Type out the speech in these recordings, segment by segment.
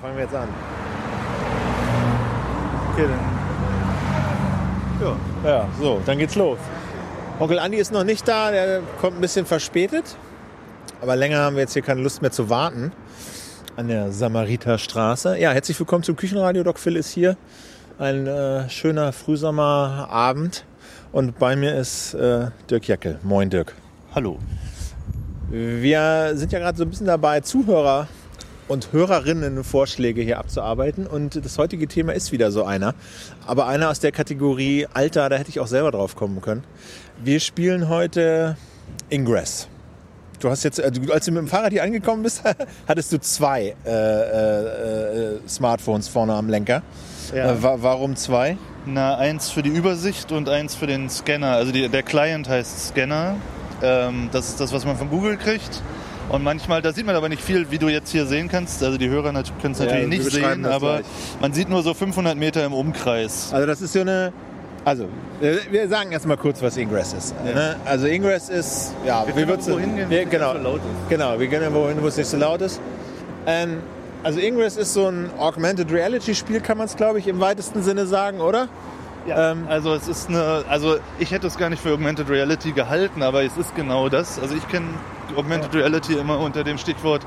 fangen wir jetzt an. Okay, dann. Ja. ja, so, dann geht's los. Onkel Andi ist noch nicht da, der kommt ein bisschen verspätet. Aber länger haben wir jetzt hier keine Lust mehr zu warten. An der Samariterstraße. Ja, herzlich willkommen zum Küchenradio. Doc Phil ist hier. Ein äh, schöner Frühsommerabend. Und bei mir ist äh, Dirk Jeckel. Moin, Dirk. Hallo. Wir sind ja gerade so ein bisschen dabei, Zuhörer und Hörerinnen Vorschläge hier abzuarbeiten. Und das heutige Thema ist wieder so einer. Aber einer aus der Kategorie Alter, da hätte ich auch selber drauf kommen können. Wir spielen heute Ingress. Du hast jetzt, also als du mit dem Fahrrad hier angekommen bist, hattest du zwei äh, äh, äh, Smartphones vorne am Lenker. Ja. Äh, wa warum zwei? Na, eins für die Übersicht und eins für den Scanner. Also die, der Client heißt Scanner. Ähm, das ist das, was man von Google kriegt. Und manchmal, da sieht man aber nicht viel, wie du jetzt hier sehen kannst. Also die Hörer können es natürlich ja, nicht sehen, aber gleich. man sieht nur so 500 Meter im Umkreis. Also das ist so eine, also wir sagen erstmal kurz, was Ingress ist. Ja. Ne? Also Ingress ist, ja, wir können irgendwo hingehen, wir, genau, so laut ist. Genau, wir gehen irgendwo hin, wo es nicht so laut ist. Ähm, also Ingress ist so ein Augmented Reality Spiel, kann man es glaube ich im weitesten Sinne sagen, oder? Ja. Ähm, also es ist eine, also ich hätte es gar nicht für Augmented Reality gehalten, aber es ist genau das. Also ich kenne Augmented Reality immer unter dem Stichwort,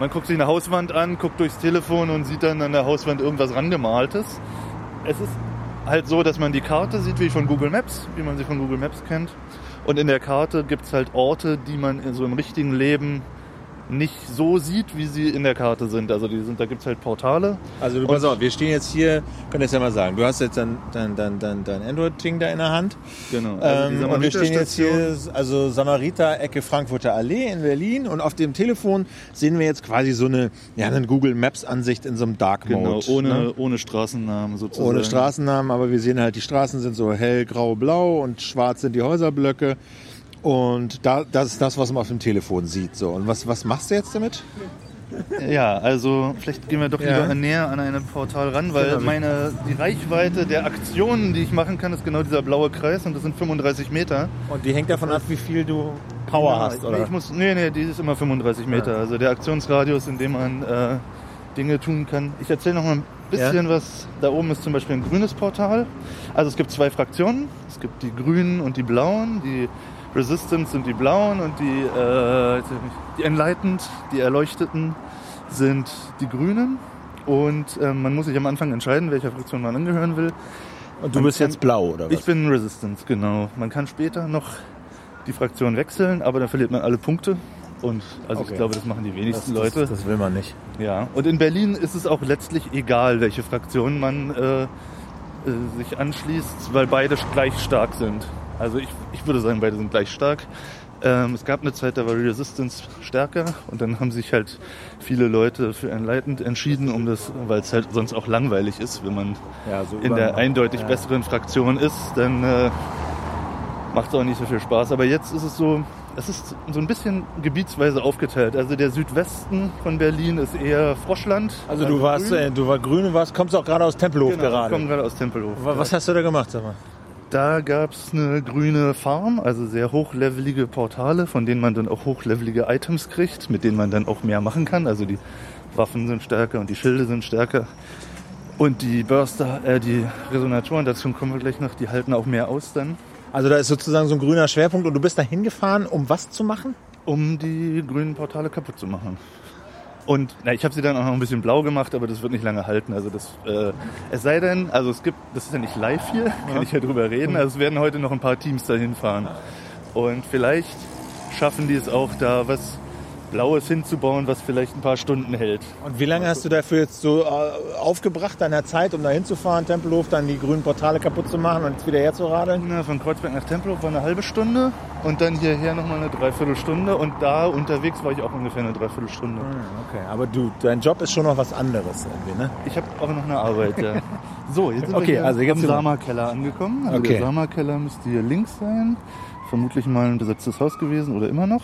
man guckt sich eine Hauswand an, guckt durchs Telefon und sieht dann an der Hauswand irgendwas rangemaltes. Es ist halt so, dass man die Karte sieht, wie von Google Maps, wie man sie von Google Maps kennt. Und in der Karte gibt es halt Orte, die man in so im richtigen Leben nicht so sieht, wie sie in der Karte sind. Also die sind, da gibt es halt Portale. Also du pass auf, wir stehen jetzt hier, können das ja mal sagen, du hast jetzt dein, dein, dein, dein, dein Android-Ding da in der Hand. Genau. Also ähm, und wir stehen jetzt hier, also Samariter, Ecke Frankfurter Allee in Berlin und auf dem Telefon sehen wir jetzt quasi so eine, ja, eine Google Maps-Ansicht in so einem Dark Mode. Genau, ohne, ne? ohne Straßennamen sozusagen. Ohne Straßennamen, aber wir sehen halt, die Straßen sind so hell, grau, blau und schwarz sind die Häuserblöcke. Und da, das ist das, was man auf dem Telefon sieht. So. Und was, was machst du jetzt damit? Ja, also vielleicht gehen wir doch lieber ja. näher an ein Portal ran, weil genau. meine, die Reichweite der Aktionen, die ich machen kann, ist genau dieser blaue Kreis und das sind 35 Meter. Und die hängt davon ab, wie viel du Power ja, hast, oder? Ich muss, nee, nee, die ist immer 35 Meter. Ja. Also der Aktionsradius, in dem man äh, Dinge tun kann. Ich erzähle noch mal ein bisschen was. Da oben ist zum Beispiel ein grünes Portal. Also es gibt zwei Fraktionen. Es gibt die grünen und die blauen. Die Resistance sind die blauen und die, äh, die Enlightened, die Erleuchteten, sind die grünen. Und äh, man muss sich am Anfang entscheiden, welcher Fraktion man angehören will. Und du man bist kann, jetzt blau, oder was? Ich bin Resistance, genau. Man kann später noch die Fraktion wechseln, aber dann verliert man alle Punkte. Und also okay. ich glaube, das machen die wenigsten das, Leute. Das, das, will man nicht. Ja. Und in Berlin ist es auch letztlich egal, welche Fraktion man äh, äh sich anschließt, weil beide gleich stark sind. Also ich, ich würde sagen, beide sind gleich stark. Ähm, es gab eine Zeit, da war Resistance stärker und dann haben sich halt viele Leute für Enlightened entschieden, um das, weil es halt sonst auch langweilig ist, wenn man ja, so in der eindeutig ja. besseren Fraktion ist, dann äh, macht es auch nicht so viel Spaß. Aber jetzt ist es so, es ist so ein bisschen gebietsweise aufgeteilt. Also der Südwesten von Berlin ist eher Froschland. Also du warst, grün. Äh, du war grün und warst, kommst auch gerade aus Tempelhof genau, gerade. Ich komme gerade aus Tempelhof. Was hast du da gemacht, sag mal? Da gab es eine grüne Farm, also sehr hochlevelige Portale, von denen man dann auch hochlevelige Items kriegt, mit denen man dann auch mehr machen kann. Also die Waffen sind stärker und die Schilde sind stärker. Und die Burster, äh, die Resonatoren, dazu kommen wir gleich noch, die halten auch mehr aus dann. Also da ist sozusagen so ein grüner Schwerpunkt und du bist da hingefahren, um was zu machen? Um die grünen Portale kaputt zu machen. Und na, ich habe sie dann auch noch ein bisschen blau gemacht, aber das wird nicht lange halten. Also das, äh, es sei denn, also es gibt, das ist ja nicht live hier, kann ich ja drüber reden. Also es werden heute noch ein paar Teams dahin fahren. Und vielleicht schaffen die es auch da, was Blaues hinzubauen, was vielleicht ein paar Stunden hält. Und wie lange hast du dafür jetzt so äh, aufgebracht, deiner Zeit, um da hinzufahren, Tempelhof, dann die grünen Portale kaputt zu machen und jetzt wieder herzuradeln? Na, von Kreuzberg nach Tempelhof war eine halbe Stunde und dann hierher nochmal eine Dreiviertelstunde und da unterwegs war ich auch ungefähr eine Dreiviertelstunde. Ah, okay, aber du, dein Job ist schon noch was anderes irgendwie, ne? Ich habe auch noch eine Arbeit, ja. So, jetzt sind okay, wir also jetzt am Sama-Keller angekommen. Also okay. der Sama-Keller müsste hier links sein. Vermutlich mal ein besetztes Haus gewesen oder immer noch.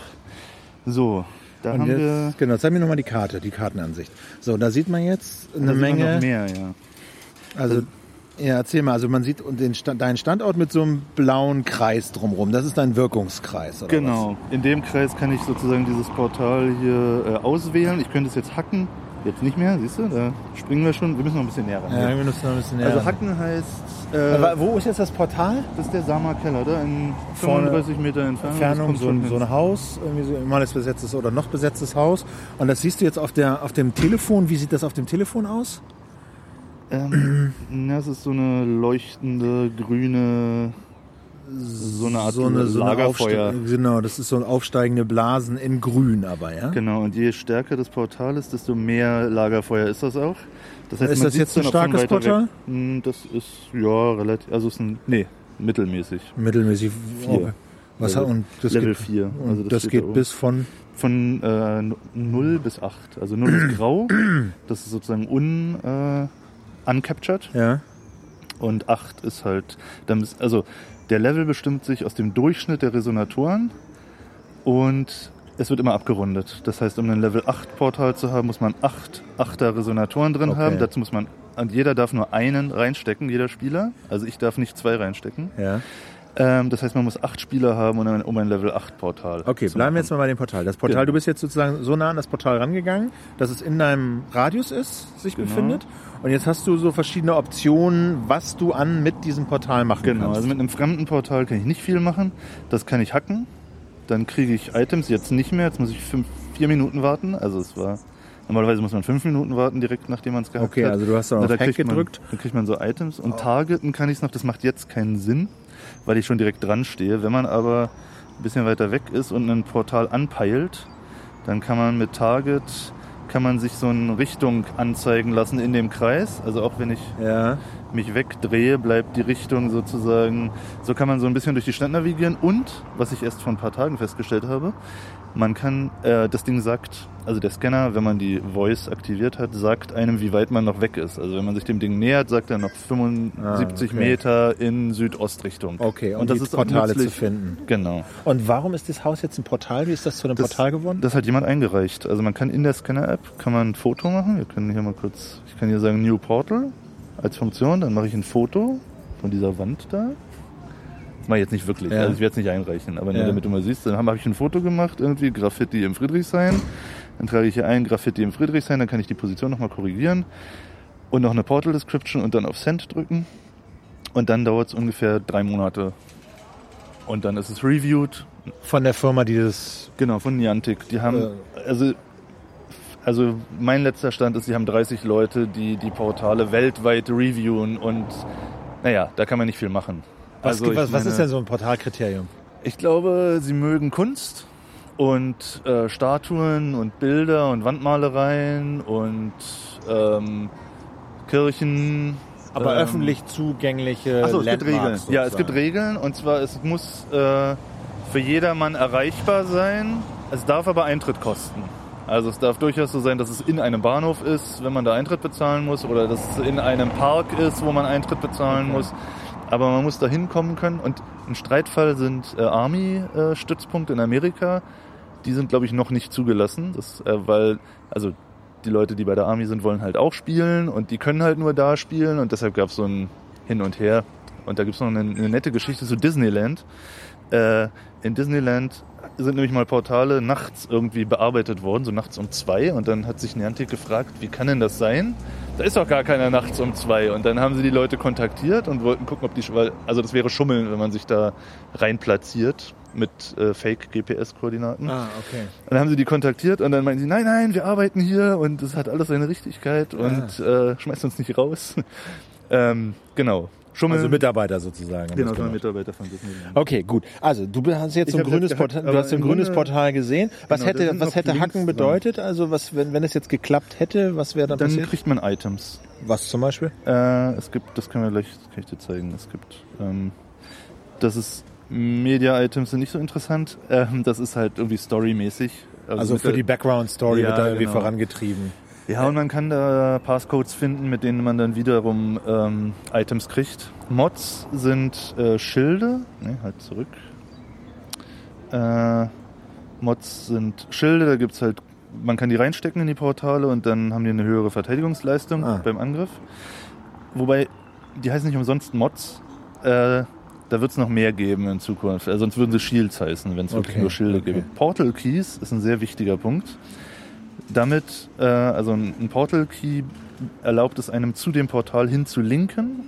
So, da und haben jetzt, wir genau, zeig mir nochmal die Karte, die Kartenansicht. So, da sieht man jetzt eine Menge. Noch mehr, ja. Also, ja, erzähl mal, also man sieht den Stand, deinen Standort mit so einem blauen Kreis drumherum. Das ist dein Wirkungskreis, oder Genau. Was? In dem Kreis kann ich sozusagen dieses Portal hier äh, auswählen. Ich könnte es jetzt hacken Jetzt nicht mehr, siehst du? Da springen wir schon. Wir müssen noch ein bisschen näher ran. Ja, wir müssen noch ein bisschen näher. Also. Hacken heißt, äh, Aber wo ist jetzt das Portal? das ist der Sama Keller, da in Vorne 35 Meter Entfernung. Entfernung, so ein, so ein Haus, irgendwie so mal ist besetztes oder noch besetztes Haus. Und das siehst du jetzt auf, der, auf dem Telefon. Wie sieht das auf dem Telefon aus? Ähm, na, das ist so eine leuchtende grüne, so eine Art so eine, so eine Lagerfeuer. Genau, das ist so aufsteigende Blasen in grün aber, ja? Genau, und je stärker das Portal ist, desto mehr Lagerfeuer ist das auch. Das Ist das jetzt ein starkes Portal? Weg. Hm, Das ist, ja, relativ, also ist ein, nee, mittelmäßig. Mittelmäßig. Vier. Was Level- hat, und das Level geht, 4. Und Also das, steht geht da bis von. Von äh, 0 bis 8. Also 0 ist grau, das ist sozusagen un, äh, uncaptured. Ja. Und 8 ist halt, dann ist, also der Level bestimmt sich aus dem Durchschnitt der Resonatoren und es wird immer abgerundet. Das heißt, um ein Level 8 Portal zu haben, muss man 8 8er Resonatoren drin Okay. haben. Dazu muss man, und jeder darf nur einen reinstecken, jeder Spieler. Also ich darf nicht zwei reinstecken. ja. Ähm, das heißt, man muss 8 Spieler haben, um ein, um ein Level 8 Portal Okay, bleiben wir jetzt mal bei dem Portal. Das Portal, Genau. du bist jetzt sozusagen so nah an das Portal rangegangen, dass es in deinem Radius ist, sich Genau. befindet. Und jetzt hast du so verschiedene Optionen, was du an mit diesem Portal machen Genau, kannst. also mit einem fremden Portal kann ich nicht viel machen. Das kann ich hacken. Dann kriege ich Items, jetzt nicht mehr. Jetzt muss ich fünf, vier Minuten warten. Also es war, normalerweise muss man fünf Minuten warten, direkt nachdem man es gehackt Okay, hat. also du hast dann auf Hack kriegt gedrückt. Man, dann kriegt man so Items. Und targeten kann ich es noch, das macht jetzt keinen Sinn, weil ich schon direkt dran stehe. Wenn man aber ein bisschen weiter weg ist und ein Portal anpeilt, dann kann man mit Target kann man sich so eine Richtung anzeigen lassen in dem Kreis. Also auch wenn ich Ja. Mich wegdrehe, bleibt die Richtung sozusagen, so kann man so ein bisschen durch die Stadt navigieren und, was ich erst vor ein paar Tagen festgestellt habe, man kann, äh, das Ding sagt, also der Scanner, wenn man die Voice aktiviert hat, sagt einem, wie weit man noch weg ist. Also wenn man sich dem Ding nähert, sagt er noch 75 Ah, okay. Meter in Südostrichtung. Okay, und, und das die ist Portale zu nützlich. finden. Genau. Und warum ist das Haus jetzt ein Portal? Wie ist das zu einem Das- Portal geworden? Das hat jemand eingereicht. Also man kann in der Scanner-App kann man ein Foto machen. Wir können hier mal kurz, ich kann hier sagen New Portal als Funktion. Dann mache ich ein Foto von dieser Wand da. Das mache ich jetzt nicht wirklich. Ja. Also ich werde es nicht einreichen, aber nur Ja. damit du mal siehst. Dann habe ich ein Foto gemacht, irgendwie Graffiti im Friedrichshain. Dann trage ich hier ein Graffiti im Friedrichshain. Dann kann ich die Position nochmal korrigieren und noch eine Portal Description und dann auf Send drücken. Und dann dauert es ungefähr drei Monate. Und dann ist es reviewed Von der Firma, die das. Genau, von Niantic. Die haben, also, also mein letzter Stand ist, sie haben 30 Leute, die die Portale weltweit reviewen und naja, da kann man nicht viel machen. Was, Also was, was ist meine, denn so ein Portalkriterium? Ich glaube, sie mögen Kunst und äh, Statuen und Bilder und Wandmalereien und ähm, Kirchen. Aber ähm, öffentlich zugängliche Achso, es gibt Regeln. Landmarks Ja, es gibt sozusagen. Regeln und zwar es muss äh, für jedermann erreichbar sein. Es darf aber Eintritt kosten. Also es darf durchaus so sein, dass es in einem Bahnhof ist, wenn man da Eintritt bezahlen muss, oder dass es in einem Park ist, wo man Eintritt bezahlen Okay. muss. Aber man muss da hinkommen können. Und ein Streitfall sind äh, Army-Stützpunkte in Amerika. Die sind, glaube ich, noch nicht zugelassen, das, äh, weil also die Leute, die bei der Army sind, wollen halt auch spielen und die können halt nur da spielen und deshalb gab es so ein Hin und Her. Und da gibt es noch eine, eine nette Geschichte zu Disneyland. Äh, in Disneyland sind nämlich mal Portale nachts irgendwie bearbeitet worden, so nachts um zwei. Und dann hat sich Niantic gefragt, wie kann denn das sein? Da ist doch gar keiner nachts um zwei. Und dann haben sie die Leute kontaktiert und wollten gucken, ob die, also das wäre Schummeln, wenn man sich da rein platziert mit äh, Fake-GPS-Koordinaten. Ah, okay. Und dann haben sie die kontaktiert und dann meinten sie, nein, nein, wir arbeiten hier und es hat alles seine Richtigkeit und äh, schmeißt uns nicht raus. ähm, genau. Schummeln. Also Mitarbeiter sozusagen. genau, so ein. Mitarbeiter von Disneyland. Okay, gut. Also du hast jetzt so ein grünes Portal, du hast ein grünes Grunde- Portal gesehen. Was Genau, hätte, was hätte Hacken dran. bedeutet? Also was, wenn, wenn es jetzt geklappt hätte, was wäre dann, Dann passiert? kriegt man Items. Was zum Beispiel? Äh, es gibt, das können wir gleich, das kann ich dir zeigen. Es gibt, ähm, das ist Media-Items sind nicht so interessant. Ähm, das ist halt irgendwie storymäßig. Also mit für die Background-Story Ja, wird da irgendwie genau. vorangetrieben. Ja, und man kann da Passcodes finden, mit denen man dann wiederum ähm, Items kriegt. Mods sind äh, Schilde. Ne, halt zurück. Äh, Mods sind Schilde, da gibt's halt, man kann die reinstecken in die Portale und dann haben die eine höhere Verteidigungsleistung Ah. beim Angriff. Wobei, die heißen nicht umsonst Mods. Äh, da wird es noch mehr geben in Zukunft. Also, sonst würden sie Shields heißen, wenn es wirklich Okay, nur Schilde okay. gibt. Portal Keys ist ein sehr wichtiger Punkt. Damit, äh, also ein ein Portal Key erlaubt es einem zu dem Portal hin zu linken.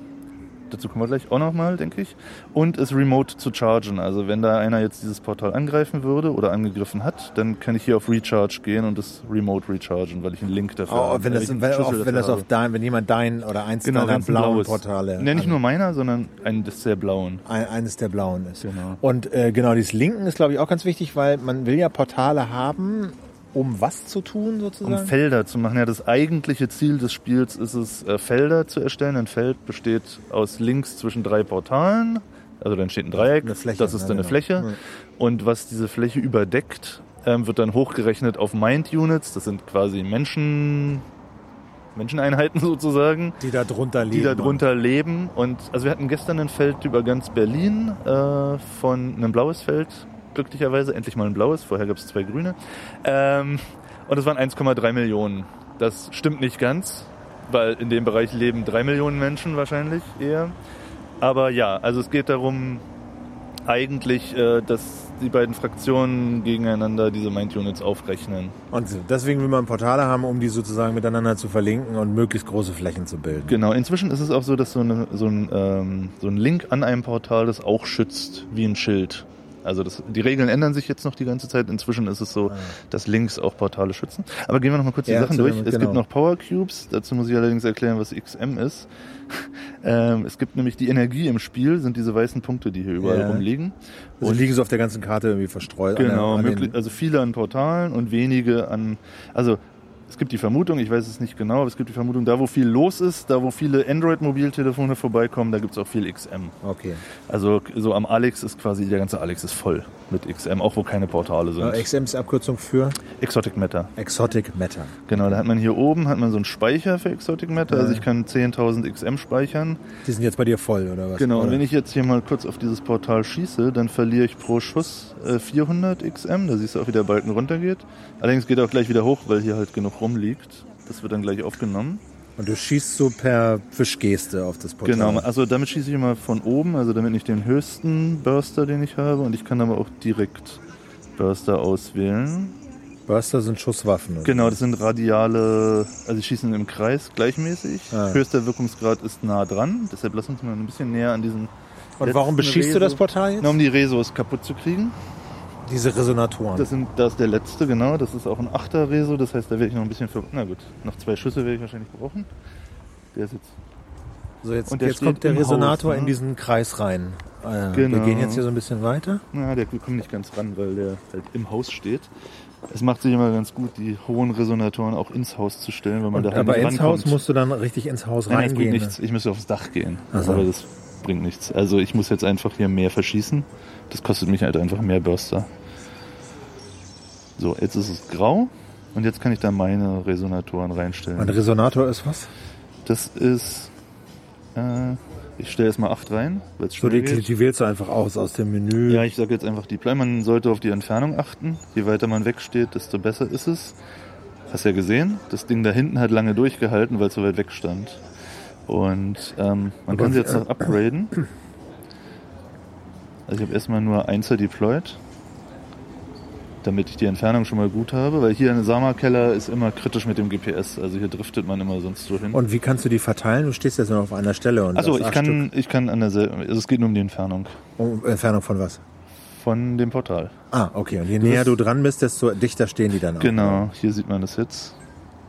Dazu kommen wir gleich auch nochmal, denke ich. Und es remote zu chargen. Also wenn da einer jetzt dieses Portal angreifen würde oder angegriffen hat, dann kann ich hier auf Recharge gehen und es remote rechargen, weil ich einen Link dafür Oh, habe. wenn, das, wenn, auf, wenn das auf dein, wenn jemand dein oder eins Genau, deiner blauen blaues. Portale. Ne, nicht nur meiner, sondern ein des sehr blauen. ein, eines der blauen ist. Genau. Und äh, genau, dieses Linken ist, glaube ich, auch ganz wichtig, weil man will ja Portale haben, um was zu tun Um sozusagen. Felder zu machen. Ja, das eigentliche Ziel des Spiels ist es, äh, Felder zu erstellen. Ein Feld besteht aus Links zwischen drei Portalen. Also dann steht ein Dreieck, Eine Fläche, das ist ja, dann eine genau. Fläche. Ja. Und was diese Fläche überdeckt, ähm, wird dann hochgerechnet auf Mind-Units. Das sind quasi Menschen, Menscheneinheiten sozusagen, die da drunter liegen. die da drunter leben. Und also wir hatten gestern ein Feld über ganz Berlin äh, von einem blaues Feld, glücklicherweise, endlich mal ein blaues, vorher gab es zwei grüne. Ähm, und es waren 1,3 Millionen. Das stimmt nicht ganz, weil in dem Bereich leben drei Millionen Menschen wahrscheinlich eher. Aber ja, also es geht darum, eigentlich, äh, dass die beiden Fraktionen gegeneinander diese Mind-Units aufrechnen. Und deswegen will man Portale haben, um die sozusagen miteinander zu verlinken und möglichst große Flächen zu bilden. Genau, inzwischen ist es auch so, dass so, eine, so, ein, ähm, so ein Link an einem Portal das auch schützt, wie ein Schild. Also das, die Regeln ändern sich jetzt noch die ganze Zeit. Inzwischen ist es so, dass Links auch Portale schützen. Aber gehen wir noch mal kurz die Ja, Sachen erzähl durch. mal, Es genau. gibt noch Power Cubes. Dazu muss ich allerdings erklären, was XM ist. ähm, es gibt nämlich die Energie im Spiel, sind diese weißen Punkte, die hier überall Ja. rumliegen. Und liegen so auf der ganzen Karte irgendwie verstreut. an Genau, an den- möglich, also viele an Portalen und wenige an. Also es gibt die Vermutung, ich weiß es nicht genau, aber es gibt die Vermutung, da wo viel los ist, da wo viele Android-Mobiltelefone vorbeikommen, da gibt es auch viel XM. Okay. Also so am Alex ist quasi, der ganze Alex ist voll mit XM, auch wo keine Portale sind. Äh, XM ist Abkürzung für Exotic Matter. Exotic Matter. Genau, da hat man hier oben hat man so einen Speicher für Exotic Matter. Also ich kann 10.000 XM speichern. Die sind jetzt bei dir voll, oder was? Genau, und oder? wenn ich jetzt hier mal kurz auf dieses Portal schieße, dann verliere ich pro Schuss äh, 400 XM. Da siehst du auch, wie der Balken runtergeht. Allerdings geht er auch gleich wieder hoch, weil hier halt genug rumliegt. Das wird dann gleich aufgenommen. Und du schießt so per Fischgeste auf das Portal. Genau, also damit schieße ich immer von oben, also damit nicht den höchsten Burster, den ich habe. Und ich kann aber auch direkt Burster auswählen. Burster sind Schusswaffen. oder? Genau, das sind radiale, also sie schießen im Kreis gleichmäßig. Ah. Höchster Wirkungsgrad ist nah dran, deshalb lass uns mal ein bisschen näher an diesen. Und warum beschießt du das Reso- Portal jetzt? Na, um die Resos kaputt zu kriegen. Diese Resonatoren. Das, sind, das ist der letzte, genau. Das ist auch ein 8er Reso, das heißt, da werde ich noch ein bisschen für. Na gut, noch zwei Schüsse werde ich wahrscheinlich brauchen. Der ist jetzt. so, jetzt, und jetzt kommt der Resonator Haus, ne? in diesen Kreis rein. Äh, Genau. Wir gehen jetzt hier so ein bisschen weiter. Na, der kommt nicht ganz ran, weil der halt im Haus steht. Es macht sich immer ganz gut, die hohen Resonatoren auch ins Haus zu stellen, weil man da halt aber ins. Haus musst du dann richtig ins Haus Nein, das bringt reingehen. nichts. Ich müsste aufs Dach gehen. Ach so. Aber das bringt nichts. Also ich muss jetzt einfach hier mehr verschießen. Das kostet mich halt einfach mehr Burster. So, jetzt ist es grau. Und jetzt kann ich da meine Resonatoren Ein reinstellen. Resonator ist was? Das ist. Äh, ich stelle erstmal 8 rein, weil es So, die, die wählst du einfach aus, aus dem Menü. Ja, ich sage jetzt einfach die Play. Man sollte auf die Entfernung achten. Je weiter man wegsteht, desto besser ist es. Hast ja gesehen, das Ding da hinten hat lange durchgehalten, weil es so weit weg stand. Und ähm, man Aber kann sie jetzt noch upgraden. Also ich habe erstmal nur Einser deployed, damit ich die Entfernung schon mal gut habe, weil hier ein Sama-Keller ist immer kritisch mit dem GPS. Also hier driftet man immer sonst so hin. Und wie kannst du die verteilen? Du stehst jetzt nur auf einer Stelle. und hast ich kann, ich kann an derselben, also es geht nur um die Entfernung Stück. Um, Entfernung von was? von dem Portal. Ah, okay. Und je näher du dran bist, desto dichter stehen die dann auch. Genau, hier sieht man das jetzt.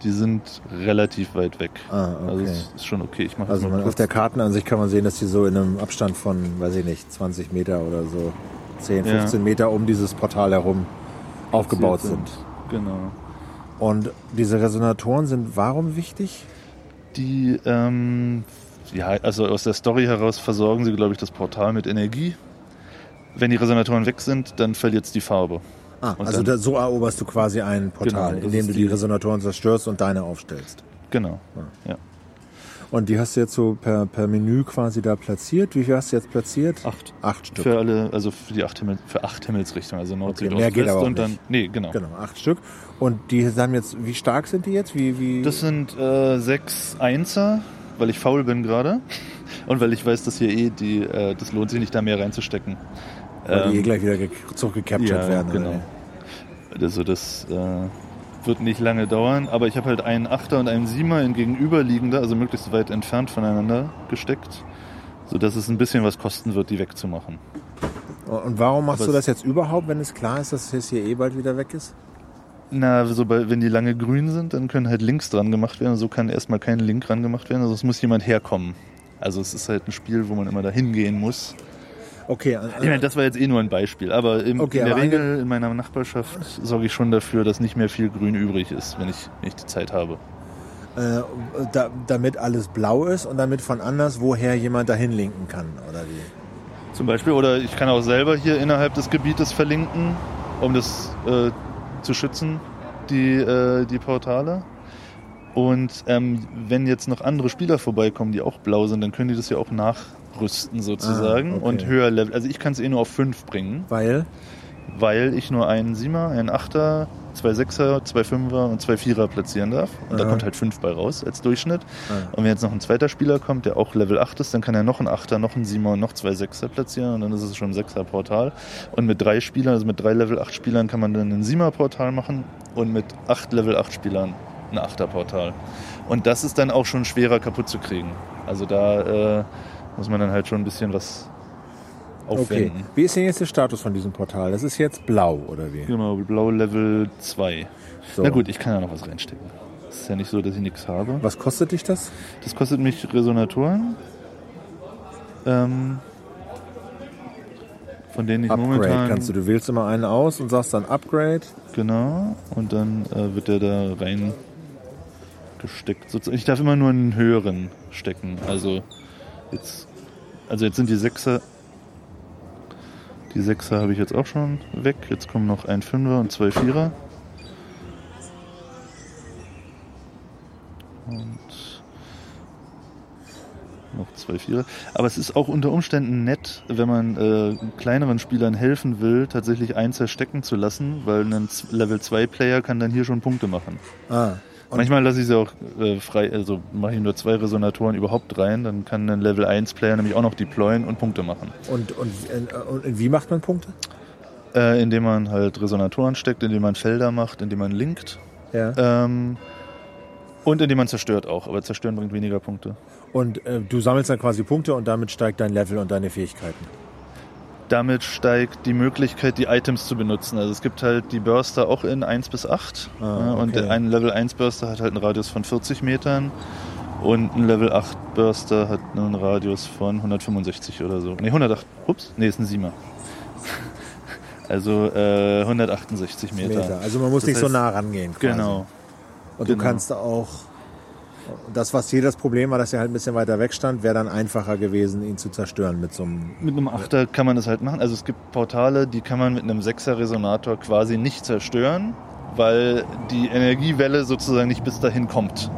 Die sind relativ weit weg. Ah, okay. Also es ist schon okay. Ich mache Also man, auf der Kartenansicht kann man sehen, dass die so in einem Abstand von, weiß ich nicht, 20 Meter oder so, 10, Ja. 15 Meter um dieses Portal herum aufgebaut sind. Genau. Und diese Resonatoren sind warum wichtig? Die, ähm, ja, also aus der Story heraus versorgen sie, glaube ich, das Portal mit Energie. Wenn die Resonatoren weg sind, dann verliert es die Farbe. Ah, Und also da, so eroberst du quasi ein Portal, Genau, indem du die die- Resonatoren zerstörst und deine aufstellst. Genau. Ja. Und die hast du jetzt so per, per Menü quasi da platziert. Wie viel hast du jetzt platziert? Acht. Acht Stück. Für alle, also für die acht, Himmel, für acht Himmelsrichtungen, also Nord, Okay, Süd, mehr Ost, geht West und dann. nicht. Nee, genau. Genau, acht Stück. Und die haben jetzt, wie stark sind die jetzt? Wie, wie? Das sind äh, sechs Einser, weil ich faul bin gerade. Und weil ich weiß, dass hier eh die, äh, das lohnt sich nicht, da mehr reinzustecken. weil die eh Ähm, gleich wieder ge- zurückgecaptured ja, werden. genau. Also das, äh, wird nicht lange dauern, aber ich habe halt einen Achter und einen Siemer in gegenüberliegender, also möglichst weit entfernt voneinander gesteckt, sodass es ein bisschen was kosten wird, die wegzumachen. Und warum machst Aber du das jetzt überhaupt, wenn es klar ist, dass es hier eh bald wieder weg ist? Na, sobald, wenn die lange grün sind, dann können halt Links dran gemacht werden. So kann erstmal kein Link dran gemacht werden. Also es muss jemand herkommen. Also es ist halt ein Spiel, wo man immer dahin gehen muss. Okay, an- Ich meine, das war jetzt eh nur ein Beispiel, aber im, Okay, in der aber Regel in meiner Nachbarschaft sorge ich schon dafür, dass nicht mehr viel Grün übrig ist, wenn ich, wenn ich die Zeit habe. äh, da, damit alles blau ist und damit von anderswoher jemand dahin linken kann, oder wie? Zum Beispiel, oder ich kann auch selber hier innerhalb des Gebietes verlinken, um das äh, zu schützen, die, äh, die Portale. Und ähm, wenn jetzt noch andere Spieler vorbeikommen, die auch blau sind, dann können die das ja auch nachrüsten sozusagen Ah, okay. und höher level. Also ich kann es eh nur auf 5 bringen, Weil? weil ich nur einen Siemer, einen Achter, zwei Sechser, zwei Fünfer und zwei Vierer platzieren darf. Und da Aha. kommt halt 5 bei raus als Durchschnitt. Ah. Und wenn jetzt noch ein zweiter Spieler kommt, der auch Level 8 ist, dann kann er noch einen Achter, noch einen Siemer und noch zwei Sechser platzieren und dann ist es schon ein Sechser-Portal. Und mit drei Spielern, also mit drei Level 8 Spielern kann man dann ein Siemer-Portal machen und mit acht Level 8 Spielern ein Achter-Portal. Und das ist dann auch schon schwerer kaputt zu kriegen. Also da äh, muss man dann halt schon ein bisschen was Okay. aufwenden. Wie ist denn jetzt der Status von diesem Portal? Das ist jetzt blau, oder wie? Genau, blau Level 2. So. Na gut, ich kann ja noch was reinstecken. Es ist ja nicht so, dass ich nichts habe. Was kostet dich das? Das kostet mich Resonatoren. Ähm, von denen ich Upgrade momentan. kannst du. Du wählst immer einen aus und sagst dann Upgrade. Genau. Und dann äh, wird der da rein gesteckt. sozusagen. Ich darf immer nur einen höheren stecken. Also jetzt, also jetzt sind die Sechser. Die Sechser habe ich jetzt auch schon weg. Jetzt kommen noch ein Fünfer und zwei Vierer. Und noch zwei Vierer. Aber es ist auch unter Umständen nett, wenn man äh, kleineren Spielern helfen will, tatsächlich einen zerstecken zu lassen, weil ein Level 2 Player kann dann hier schon Punkte machen. Ah. Und, Manchmal lasse ich sie auch äh, frei, also mache ich nur zwei Resonatoren überhaupt rein, dann kann ein Level 1 Player nämlich auch noch deployen und Punkte machen. und, und, äh, und wie macht man Punkte? Äh, indem man halt Resonatoren steckt, indem man Felder macht, indem man linkt Ja. ähm, und indem man zerstört auch. Aber zerstören bringt weniger Punkte. Und äh, du sammelst dann quasi Punkte und damit steigt dein Level und deine Fähigkeiten. Damit steigt die Möglichkeit, die Items zu benutzen. Also es gibt halt die Burster auch in 1 bis 8. Ah, ja, Und okay. ein Level 1 Burster hat halt einen Radius von 40 Metern. Und ein Level 8 Burster hat einen Radius von 165 oder so. Ne, 108. Ups, nee, ist ein Siemer. Also äh, 168 Meter. Meter. Also man muss Das nicht so heißt- nah rangehen. Quasi. Genau. Und genau. du kannst auch. Das, was hier das Problem war, dass er halt ein bisschen weiter weg stand, wäre dann einfacher gewesen, ihn zu zerstören mit so einem. Mit einem Achter kann man das halt machen. Also es gibt Portale, die kann man mit einem 6er Resonator quasi nicht zerstören, weil die Energiewelle sozusagen nicht bis dahin kommt.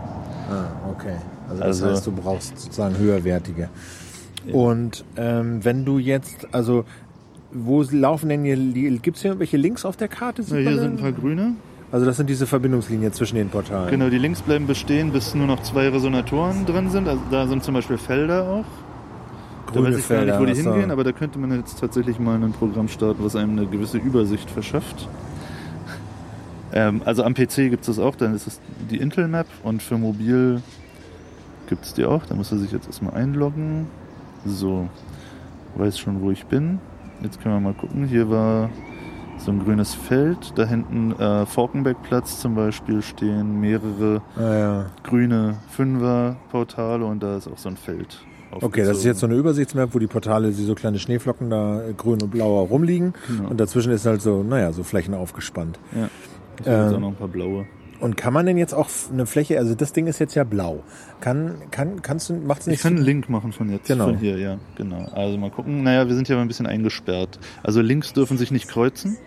Ah, okay. Also das Also- heißt, du brauchst sozusagen höherwertige. Und ähm, wenn du jetzt, also wo laufen denn hier, gibt es hier irgendwelche Links auf der Karte? Ja, hier sind ein paar grüne. Also das sind diese Verbindungslinien zwischen den Portalen. Genau, die Links bleiben bestehen, bis nur noch zwei Resonatoren drin sind. Also da sind zum Beispiel Felder auch. Da Grüne weiß ich gar nicht, Felder, wo die da- hingehen, aber da könnte man jetzt tatsächlich mal ein Programm starten, was einem eine gewisse Übersicht verschafft. Ähm, also am PC gibt es das auch, dann ist es die Intel Map und für mobil gibt es die auch. Da muss er sich jetzt erstmal einloggen. So, weiß schon, wo ich bin. Jetzt können wir mal gucken. Hier war so ein grünes Feld. Da hinten äh, Forkenbeckplatz zum Beispiel stehen mehrere Ah, ja. grüne Fünfer-Portale und da ist auch so ein Feld. Okay, das ist jetzt so eine Übersichtsmap, wo die Portale, die so kleine Schneeflocken da äh, grün und blau rumliegen. Genau. Und dazwischen ist halt so, naja, so Flächen aufgespannt. Ja. Ich habe jetzt Ähm, auch noch ein paar blaue. Und kann man denn jetzt auch eine Fläche, also das Ding ist jetzt ja blau. Kann, kann, kannst du, macht's nicht Ich kann einen Link machen von jetzt. Genau. Von hier, ja, genau. Also mal gucken. Naja, wir sind ja mal ein bisschen eingesperrt. Also Links dürfen sich nicht kreuzen.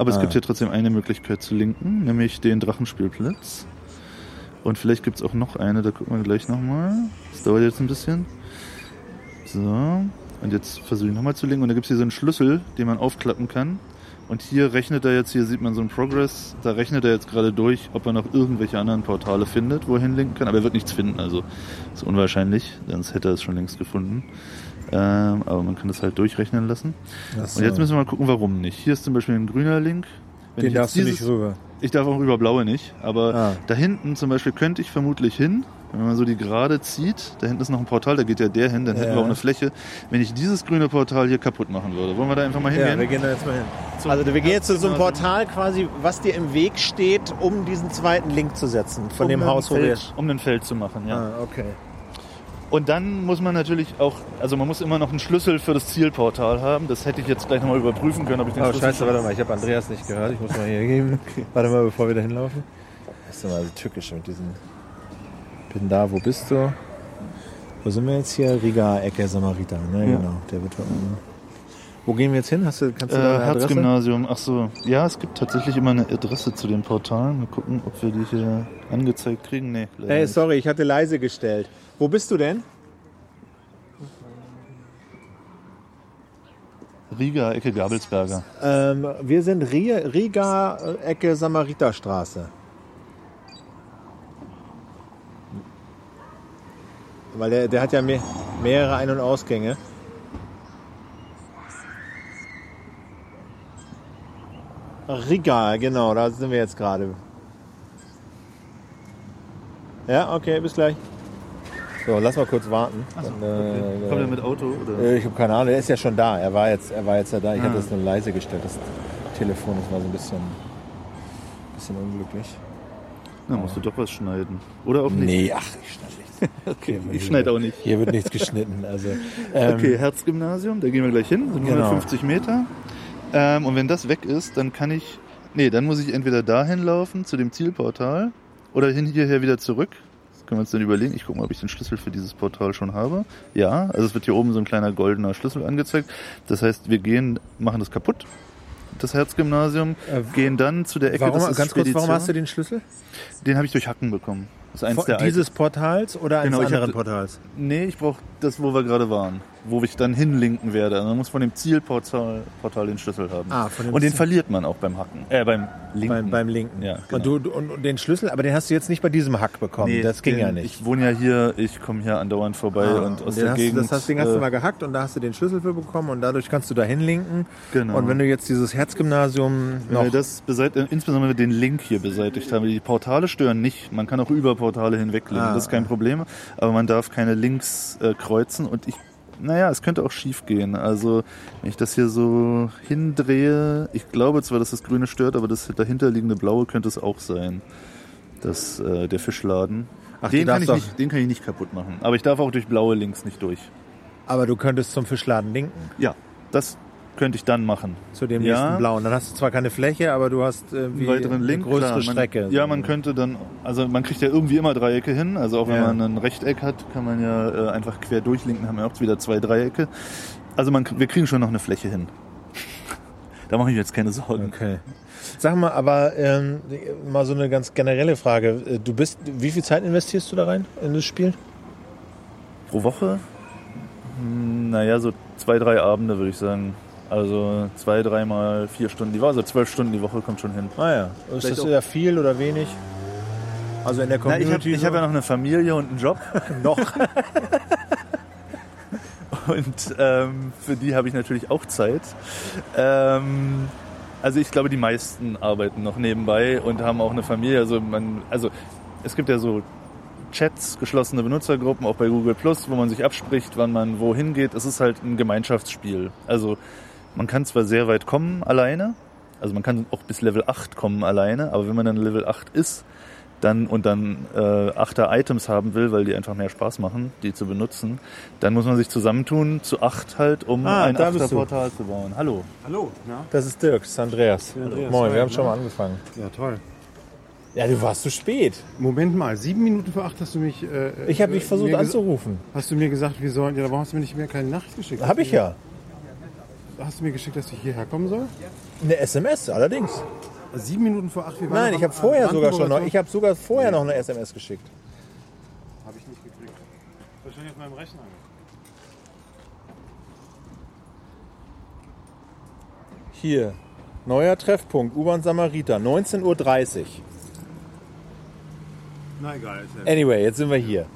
Aber es Ah. gibt hier trotzdem eine Möglichkeit zu linken, nämlich den Drachenspielplatz. Und vielleicht gibt es auch noch eine, da gucken wir gleich nochmal. Das dauert jetzt ein bisschen. So. Und jetzt versuche ich nochmal zu linken. Und da gibt es hier so einen Schlüssel, den man aufklappen kann. Und hier rechnet er jetzt, hier sieht man so einen Progress, da rechnet er jetzt gerade durch, ob er noch irgendwelche anderen Portale findet, wo er hinlinken kann. Aber er wird nichts finden, also ist unwahrscheinlich, sonst hätte er es schon längst gefunden. Ähm, aber man kann das halt durchrechnen lassen. So. Und jetzt müssen wir mal gucken, warum nicht. Hier ist zum Beispiel ein grüner Link. Wenn den darfst du nicht dieses- rüber. Ich darf auch über blaue nicht, aber Ah. da hinten zum Beispiel könnte ich vermutlich hin, wenn man so die Gerade zieht, da hinten ist noch ein Portal, da geht ja der hin, dann hätten Ja. wir auch eine Fläche. Wenn ich dieses grüne Portal hier kaputt machen würde, wollen wir da einfach mal Ja, wir hingehen? gehen da jetzt mal hin. Zum Also wir gehen jetzt zu so einem. Portal quasi, was dir im Weg steht, um diesen zweiten Link zu setzen von um dem ein Haus, wo wir... Feld, um ein Feld zu machen, ja. Ah, okay. Und dann muss man natürlich auch, also man muss immer noch einen Schlüssel für das Zielportal haben. Das hätte ich jetzt gleich nochmal überprüfen können, ob ich den Oh, Schlüssel scheiße, warte mal, ich habe Andreas nicht gehört. Ich muss mal hier geben. Warte mal, bevor wir da hinlaufen. Das ist immer so tückisch mit diesen... Bin da, wo bist du? Wo sind wir jetzt hier? Riga, Ecke, Samariter. Ne, Ja. genau. Der wird unten. Wo gehen wir jetzt hin? Hast du, kannst Äh, du Adresse? Herzgymnasium, ach so. Ja, es gibt tatsächlich immer eine Adresse zu den Portalen. Mal gucken, ob wir die hier angezeigt kriegen. Nee, leider Hey, sorry, ich hatte leise gestellt. Wo bist du denn? Riga, Ecke Gabelsberger. Ähm, wir sind Riga, Ecke, Samariterstraße. Weil der, der hat ja mehr, mehrere Ein- und Ausgänge. Riga, genau, da sind wir jetzt gerade. Ja, okay, bis gleich. So, lass mal kurz warten. Dann, äh, Kommt er mit Auto? Oder? äh, Ich habe keine Ahnung, er ist ja schon da. Er war jetzt, er war jetzt ja da. Ich Ah. hatte das nur leise gestellt. Das Telefon, das war so ein bisschen, bisschen unglücklich. Na, musst du doch was schneiden. Oder auch nicht? Nee, ach, ich schneide nichts. Okay, ich schneide auch nicht. Hier wird nichts geschnitten. Also, ähm, Okay, Herzgymnasium, da gehen wir gleich hin, sind Genau. 150 Meter. Ähm, und wenn das weg ist, dann kann ich, nee, dann muss ich entweder dahin laufen, zu dem Zielportal, oder hin hierher wieder zurück. Können wir uns dann überlegen. Ich gucke mal, ob ich den Schlüssel für dieses Portal schon habe. Ja, also es wird hier oben so ein kleiner goldener Schlüssel angezeigt. Das heißt, wir gehen, machen das kaputt, das Herzgymnasium, Äh, gehen dann zu der Ecke, warum, das ist ganz kurz, warum hast du den Schlüssel? Den habe ich durch Hacken bekommen. Das ist eins Von der dieses Portals oder eines Genau, anderen hab- Portals? Nee, ich brauche das, wo wir gerade waren. Wo ich dann hinlinken werde. Man muss von dem Zielportal Portal den Schlüssel haben. Ah, von dem und den Ziel- verliert man auch beim Hacken. Äh, beim Linken. Beim, beim linken. Ja, und, genau. du, du- und, und den Schlüssel, aber den hast du jetzt nicht bei diesem Hack bekommen. Nee, das ging den, ja nicht. Ich wohne ja hier, ich komme hier andauernd vorbei Ah, und aus der hast, Gegend. Das heißt, den hast du äh, mal gehackt und da hast du den Schlüssel für bekommen und dadurch kannst du da hinlinken. Genau. Und wenn du jetzt dieses Herzgymnasium wenn noch... wir das beseit äh, insbesondere den Link hier beseitigt haben. Die Portale stören nicht. Man kann auch über Portale hinweglinken. Ah, das ist kein Problem. Aber man darf keine Links äh, kreuzen. Und ich, naja, es könnte auch schief gehen. Also, wenn ich das hier so hindrehe, ich glaube zwar, dass das Grüne stört, aber das dahinterliegende Blaue könnte es auch sein. Das, äh, der Fischladen. Ach, den, kann ich nicht, den kann ich nicht kaputt machen. Aber ich darf auch durch blaue Links nicht durch. aber du könntest zum Fischladen linken, Ja, das könnte ich dann machen. zu dem Ja. nächsten blauen. Dann hast du zwar keine Fläche, aber du hast irgendwie einen weiteren Link, eine größere man, Strecke. Ja, man könnte dann, also man kriegt ja irgendwie immer Dreiecke hin. Also auch wenn Ja. man ein Rechteck hat, kann man ja äh, einfach quer durchlinken, haben wir auch wieder zwei Dreiecke. Also man, wir kriegen schon noch eine Fläche hin. da mache ich jetzt keine Sorgen. Okay. Sag mal, aber ähm, mal so eine ganz generelle Frage. Du bist, wie viel Zeit investierst du da rein in das Spiel? Pro Woche? Hm, Naja, so zwei, drei Abende würde ich sagen. Also zwei, dreimal vier Stunden die Woche, also zwölf Stunden die Woche kommt schon hin. Ah ja. Ist Vielleicht das eher viel oder wenig? Also in der Na, ich Community? habe ich hab ja noch eine Familie und einen Job. noch. Und ähm, für die habe ich natürlich auch Zeit. Ähm, also ich glaube, die meisten arbeiten noch nebenbei und haben auch eine Familie. Also man, also es gibt ja so Chats, geschlossene Benutzergruppen, auch bei Google Plus, wo man sich abspricht, wann man wohin geht. Es ist halt ein Gemeinschaftsspiel. Also man kann zwar sehr weit kommen alleine, also man kann auch bis Level 8 kommen alleine, aber wenn man dann Level 8 ist, dann und dann äh, 8er Items haben will, weil die einfach mehr Spaß machen, die zu benutzen, dann muss man sich zusammentun zu 8 halt, um Ah, ein da 8er bist du. Portal zu bauen. Hallo. Hallo, na? Das ist Dirk, das ist Andreas. Andreas, Moin, wir haben schon mal angefangen. Ja, toll. Ja, du warst zu spät. Moment mal, sieben Minuten vor acht hast du mich. Äh, Ich habe äh, dich versucht anzurufen. Hast du mir gesagt, wir sollen. Ja, warum hast du mir nicht mehr keine Nachricht geschickt? Hab ich ja. Hast du mir geschickt, dass ich hierher kommen soll? Eine SMS allerdings. Sieben Minuten vor acht. Wir waren Nein, ich habe vorher sogar schon noch, ich habe sogar vorher noch eine SMS geschickt. Tor. Hab ich nicht gekriegt. Wahrscheinlich auf meinem Rechner. Hier. Neuer Treffpunkt, U-Bahn Samariter, 19.30 Uhr. Na egal. Anyway, jetzt sind wir hier.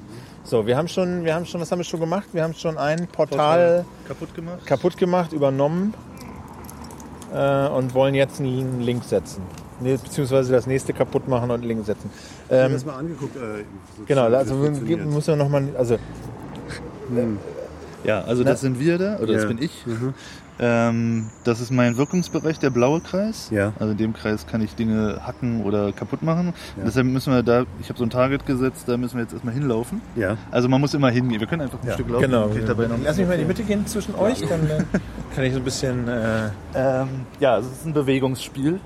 So, wir haben schon, wir haben schon, was haben wir schon gemacht? Wir haben schon ein Portal kaputt gemacht. kaputt gemacht, übernommen äh, und wollen jetzt einen Link setzen. Nee, beziehungsweise das nächste kaputt machen und Link setzen. Ich habe Ähm, das mal angeguckt. Äh, genau, das also muss man nochmal, also Ja, also Na? das sind wir da, oder das Ja. bin ich. Mhm. Ähm, das ist mein Wirkungsbereich, der blaue Kreis. Ja. Also in dem Kreis kann ich Dinge hacken oder kaputt machen. Ja. Deshalb müssen wir da, ich habe so ein Target gesetzt, da müssen wir jetzt erstmal hinlaufen. Ja. Also man muss immer hingehen. Wir können einfach ein Ja, Stück laufen. genau. ich dabei noch Lass mich mal in die Mitte gehen zwischen euch, dann äh, kann ich so ein bisschen. Äh, Ähm, ja, es ist ein Bewegungsspiel.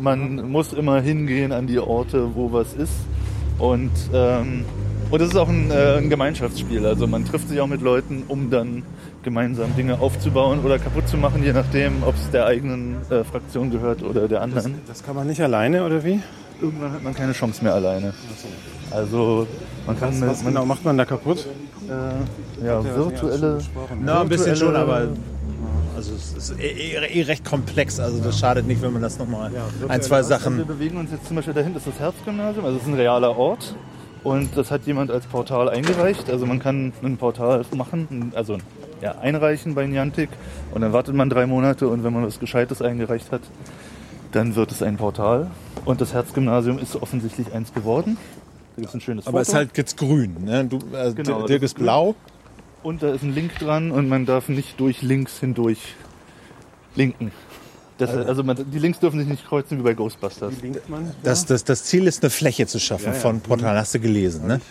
Man muss immer hingehen an die Orte, wo was ist. Und, ähm, und es ist auch ein, äh, ein Gemeinschaftsspiel. Also man trifft sich auch mit Leuten, um dann gemeinsam Dinge aufzubauen oder kaputt zu machen, je nachdem, ob es der eigenen äh, Fraktion gehört oder der Das, anderen. das kann man nicht alleine, oder wie? Irgendwann hat man keine Chance mehr alleine. Also man kann Was, was man, genau macht man da kaputt? äh, ja, virtuelle, na, ein bisschen schon, aber. Also es ist eh, eh, eh recht komplex, also das schadet nicht, wenn man das nochmal ein, zwei Also wir Sachen. bewegen uns jetzt zum Beispiel dahin, das ist das Herzgymnasium, also das ist ein realer Ort. Und das hat jemand als Portal eingereicht. Also man kann ein Portal machen, also ja, einreichen bei Niantic und dann wartet man drei Monate und wenn man was Gescheites eingereicht hat, dann wird es ein Portal. Und das Herzgymnasium ist offensichtlich eins geworden. Da gibt es ein schönes Aber es Foto. ist halt jetzt grün. Ne? Du, äh, Genau, Dirk ist blau. Und da ist ein Link dran und man darf nicht durch Links hindurch linken. Das, also man, die Links dürfen sich nicht kreuzen wie bei Ghostbusters. Wie linkt man? Das, das, das Ziel ist, eine Fläche zu schaffen Ja, ja. von Portalen. Hast du gelesen, ne?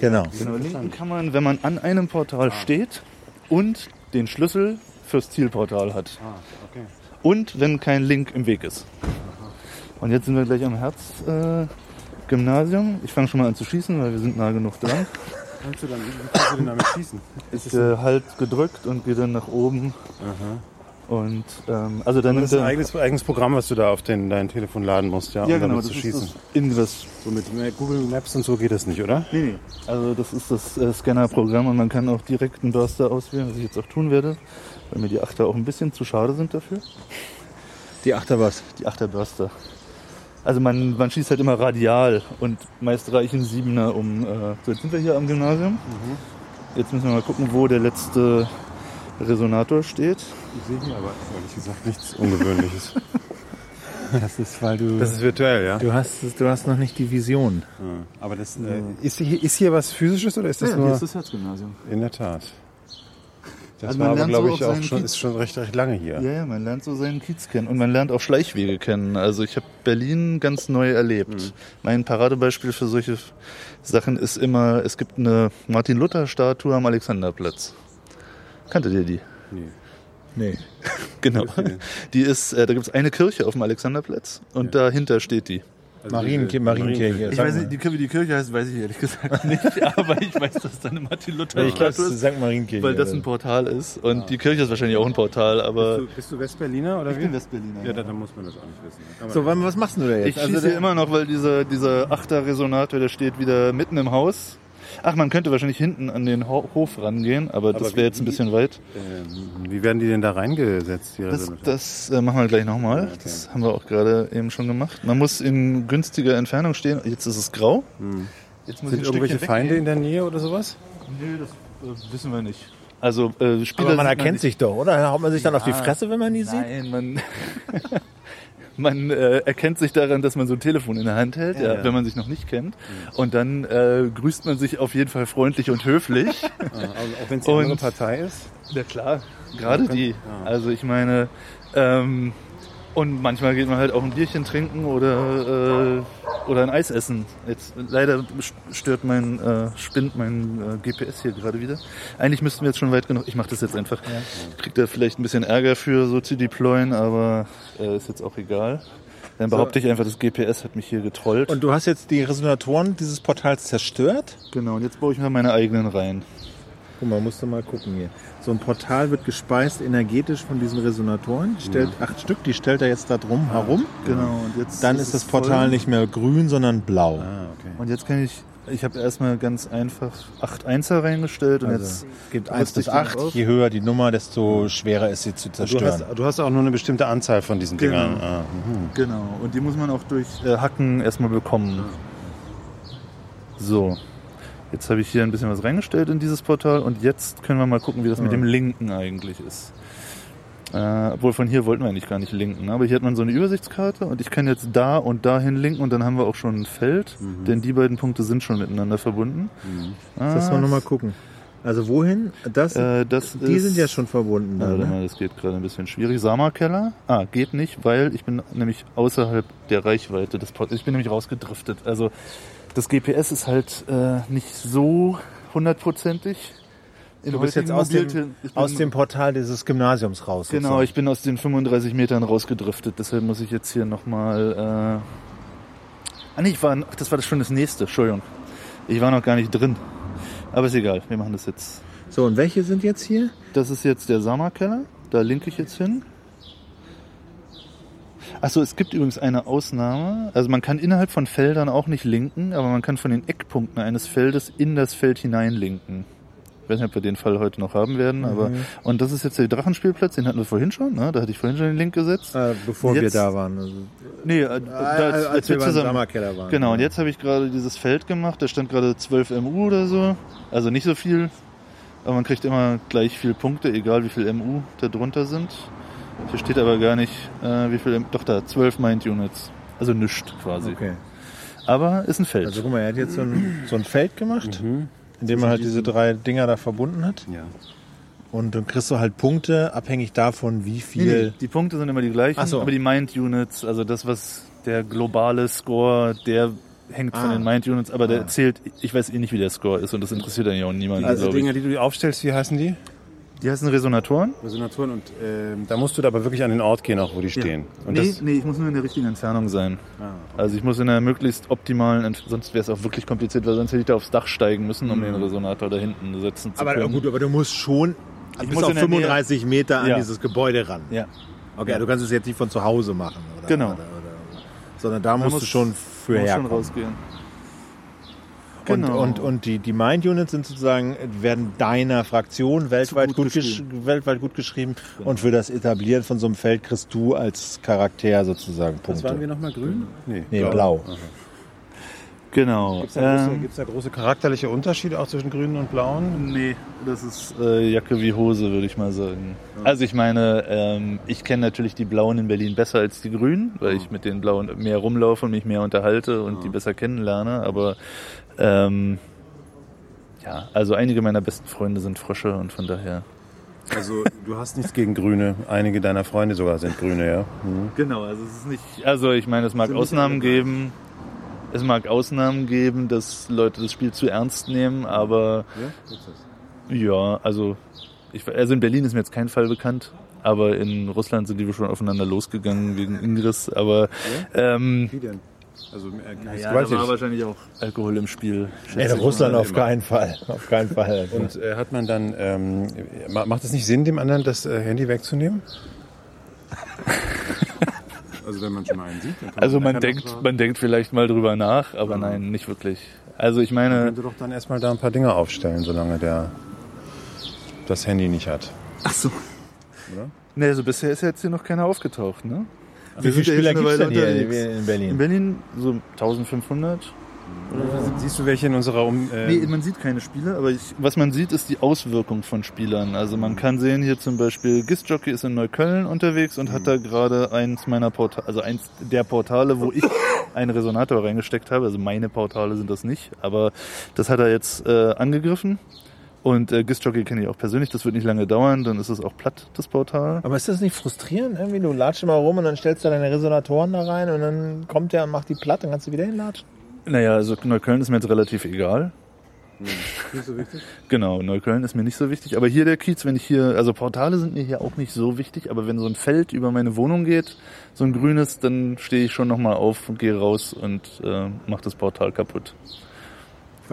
Genau. Genau, linken kann man, wenn man an einem Portal steht und den Schlüssel fürs Zielportal hat. Ah, okay. Und wenn kein Link im Weg ist. Und jetzt sind wir gleich am Herz äh. Ich fange schon mal an zu schießen, weil wir sind nah genug dran. Kannst du dann, wie kannst du denn damit schießen? Ich äh, halt gedrückt und gehe dann nach oben. Und ähm, also dann Das ist ein eigenes, eigenes Programm, was du da auf den, dein Telefon laden musst, ja, ja um genau, das zu ist schießen. das Ingress. So mit Google Maps und so geht das nicht, oder? Nee, nee. Also das ist das äh, Scanner-Programm und man kann auch direkt einen Burster auswählen, was ich jetzt auch tun werde, weil mir die Achter auch ein bisschen zu schade sind dafür. Die Achter was? Die Achterburster. Also man, man schießt halt immer radial und meist reichen Siebener um. Äh, so, jetzt sind wir hier am Gymnasium. Jetzt müssen wir mal gucken, wo der letzte Resonator steht. Ich sehe hier aber ehrlich gesagt nichts Ungewöhnliches. Das ist, weil du. Das ist virtuell, ja? du, hast, du hast noch nicht die Vision. Ja. Aber das, äh, ist, hier, ist hier was Physisches oder ist das nur... das Herzgymnasium. In der Tat. Das Also war man aber, lernt glaube so ich, auch schon, Kiez- ist schon recht, recht lange hier. Ja, ja, man lernt so seinen Kiez kennen und man lernt auch Schleichwege kennen. Also ich habe Berlin ganz neu erlebt. Mein Paradebeispiel für solche Sachen ist immer, es gibt eine Martin-Luther-Statue am Alexanderplatz. Kanntet ihr die? Nee. Nee. Genau. Die ist, äh, da gibt es eine Kirche auf dem Alexanderplatz und dahinter steht die. Also Marienkirche. Marienkirche. Ich weiß nicht, die, wie die Kirche heißt, weiß ich ehrlich gesagt nicht, aber ich weiß, dass da eine ich glaube, Martin-Luther-Statue es ist ist, St. Marienkirche. weil das ein Portal ist und die Kirche ist wahrscheinlich auch ein Portal, aber Bist du, bist du Westberliner oder wie? Westberliner. ja, dann, dann muss man das auch nicht wissen. So, wann- was machst du da jetzt? Ich Also schieße immer noch, weil dieser, dieser Achter-Resonator, der steht wieder mitten im Haus. Ach, man könnte wahrscheinlich hinten an den Ho Hof rangehen, aber, das wie- wäre jetzt ein bisschen weit. Ähm, wie werden die denn da reingesetzt? Die Das, das äh, machen wir gleich nochmal. Das haben wir auch gerade eben schon gemacht. Man muss in günstiger Entfernung stehen. Jetzt ist es grau. Jetzt muss Sind ich irgendwelche Stückchen Feinde weggehen. in der Nähe oder sowas? Nee, das äh, wissen wir nicht. Also äh, Spieler aber man erkennt nicht. sich doch, oder? Haut man sich dann auf die Ja. Fresse, wenn man die sieht? Nein, man, man äh, erkennt sich daran, dass man so ein Telefon in der Hand hält, ja, ja. wenn man sich noch nicht kennt. Und dann äh, grüßt man sich auf jeden Fall freundlich und höflich. Ah, also auch wenn es andere Partei ist? Ja klar, gerade die. Also ich meine, ähm, und manchmal geht man halt auch ein Bierchen trinken oder, äh, oder ein Eis essen. Jetzt leider stört mein, äh, spinnt mein äh, GPS hier gerade wieder. Eigentlich müssten wir jetzt schon weit genug. Ich mache das jetzt einfach. Kriegt da vielleicht ein bisschen Ärger für so zu deployen, aber äh, ist jetzt auch egal. Dann behaupte ich einfach, das GPS hat mich hier getrollt. Und du hast jetzt die Resonatoren dieses Portals zerstört? genau, und jetzt baue ich mir meine eigenen rein. Guck mal, musst du mal gucken hier. So ein Portal wird gespeist energetisch von diesen Resonatoren. Die Stellt acht Stück, die stellt er jetzt da drum herum. Genau, und jetzt Dann ist das Portal voll. nicht mehr grün, sondern blau. Ah, okay. Und jetzt kann ich, ich habe erstmal ganz einfach 8 Einser reingestellt und Also jetzt gibt rüste 1 bis ich die noch 8. auf. Je höher die Nummer, desto schwerer ist sie zu Du zerstören. hast, du hast auch nur eine bestimmte Anzahl von diesen Genau. Dingern. Ah, mhm. Genau, und die muss man auch durch äh, Hacken erstmal bekommen. So, jetzt habe ich hier ein bisschen was reingestellt in dieses Portal und jetzt können wir mal gucken, wie das mit dem Linken eigentlich ist. Äh, obwohl von hier wollten wir eigentlich gar nicht linken. ne? Aber hier hat man so eine Übersichtskarte und ich kann jetzt da und dahin linken und dann haben wir auch schon ein Feld, denn die beiden Punkte sind schon miteinander verbunden. Ah, Das wir nochmal gucken. Also wohin? Das, Äh, das die ist, sind ja schon verbunden. Ja, Da, warte ne? mal, das geht gerade ein bisschen schwierig. Sama-Keller? Ah, geht nicht, weil ich bin nämlich außerhalb der Reichweite des Pod Ich bin nämlich rausgedriftet. Also das GPS ist halt äh, nicht so hundertprozentig. In Du bist jetzt aus dem, aus dem Portal dieses Gymnasiums raus. Genau, sozusagen. ich bin aus den 35 Metern rausgedriftet, deshalb muss ich jetzt hier nochmal. Äh ah nee, ich war, ach, das war schon das nächste, Entschuldigung. Ich war noch gar nicht drin. Aber ist egal, wir machen das jetzt. So, und welche sind jetzt hier? Das ist jetzt der Sama-Keller, da linke ich jetzt hin. Achso, es gibt übrigens eine Ausnahme. Also man kann innerhalb von Feldern auch nicht linken, aber man kann von den Eckpunkten eines Feldes in das Feld hinein linken. Ich weiß nicht, ob wir den Fall heute noch haben werden, aber und das ist jetzt der Drachenspielplatz, den hatten wir vorhin schon, ne? Da hatte ich vorhin schon den Link gesetzt. Äh, bevor wir Jetzt- da waren. Also, Nee, äh, da, als, als wir beim zusammen. Sommerkeller waren. Genau, und jetzt habe ich gerade dieses Feld gemacht, da stand gerade 12 MU oder so. Also nicht so viel, aber man kriegt immer gleich viel Punkte, egal wie viel MU da drunter sind. Hier steht aber gar nicht, äh, wie viel, doch da, 12 Mind Units. Also nischt quasi. Okay. Aber ist ein Feld. Also guck mal, er hat jetzt so ein, so ein Feld gemacht, in dem er halt diese drei Dinger da verbunden hat. Ja. Und dann kriegst du halt Punkte, abhängig davon, wie viel. nee, die Punkte sind immer die gleichen, Ach so. aber die Mind Units, also das, was der globale Score, der hängt von Ah. den Mind Units, aber der zählt, ich weiß eh nicht, wie der Score ist und das interessiert dann ja auch niemanden, Also. Dinger, die du aufstellst, wie heißen die? Die heißen Resonatoren? Resonatoren und ähm, da musst du da aber wirklich an den Ort gehen, auch wo die stehen. Und nee, das, nee, ich muss nur in der richtigen Entfernung sein. Ah, Also ich muss in einer möglichst optimalen, Ent sonst wäre es auch wirklich kompliziert, weil sonst hätte ich da aufs Dach steigen müssen, um den Resonator da hinten setzen zu Aber können. gut, aber du musst schon bis muss auf in der Nähe- 35 Meter an Ja. dieses Gebäude ran. Ja. Okay, du kannst es jetzt nicht von zu Hause machen. Oder, Genau. Oder, oder, sondern da musst muss- du schon für Muss schon herkommen. rausgehen. Und, Genau. und, und die, die Mind-Units sind sozusagen, werden deiner Fraktion weltweit gut gut, gesch weltweit gut geschrieben. Und für das Etablieren von so einem Feld kriegst du als Charakter sozusagen Was waren wir Punkte. nochmal grün? Nee, Nee, blau. Genau. Gibt es da, große- Ähm, gibt's da große charakterliche Unterschiede auch zwischen grünen und blauen? nee, das ist äh, Jacke wie Hose, würde ich mal sagen. Also ich meine, ähm, ich kenne natürlich die Blauen in Berlin besser als die Grünen, weil ich mit den Blauen mehr rumlaufe und mich mehr unterhalte und die besser kennenlerne. Aber ähm, ja, also einige meiner besten Freunde sind Frösche und von daher. Also du hast nichts gegen Grüne. Einige deiner Freunde sogar sind Grüne, ja. Mhm. Genau, also es ist nicht. Also ich meine, es mag Ausnahmen geben. Es mag Ausnahmen geben, dass Leute das Spiel zu ernst nehmen, aber ja, also ich, also in Berlin ist mir jetzt kein Fall bekannt, aber in Russland sind die wohl schon aufeinander losgegangen wegen Ingress. Aber ähm, Wie denn? Also, äh, ja, da war wahrscheinlich auch Alkohol im Spiel. Nee, in Russland auf keinen Fall. Auf keinen Fall. Und äh, hat man dann, ähm, ma- macht es nicht Sinn, dem anderen das äh, Handy wegzunehmen? also wenn man schon mal einen sieht, dann kann Also man kann denkt, man denkt vielleicht mal drüber nach, aber nein, nicht wirklich. Also ich Man meine, könnte doch dann erstmal da ein paar Dinge aufstellen, solange der das Handy nicht hat. ach so. Oder? Nee, also bisher ist ja jetzt hier noch keiner aufgetaucht, ne? Wie viele Spieler gibt es denn hier in In Berlin? Berlin so 1500. Siehst du welche in unserer um äh, Nee, man sieht keine Spiele, aber ich, was man sieht, ist die Auswirkung von Spielern. Also man kann sehen, hier zum Beispiel Gistjockey ist in Neukölln unterwegs und hat da gerade eins meiner Portale, also eins der Portale, wo ich einen Resonator reingesteckt habe. Also meine Portale sind das nicht, aber das hat er jetzt äh, angegriffen. Und äh, Gistjockey kenne ich auch persönlich, das wird nicht lange dauern, dann ist es auch platt, das Portal. Aber ist das nicht frustrierend? Irgendwie, du latschst mal rum und dann stellst du deine Resonatoren da rein und dann kommt der und macht die platt, dann kannst du wieder hinlatschen. Naja, also Neukölln ist mir jetzt relativ egal. nicht so wichtig? Genau, Neukölln ist mir nicht so wichtig. Aber hier der Kiez, wenn ich hier, also Portale sind mir hier auch nicht so wichtig, aber wenn so ein Feld über meine Wohnung geht, so ein grünes, dann stehe ich schon nochmal auf und gehe raus und äh, mache das Portal kaputt.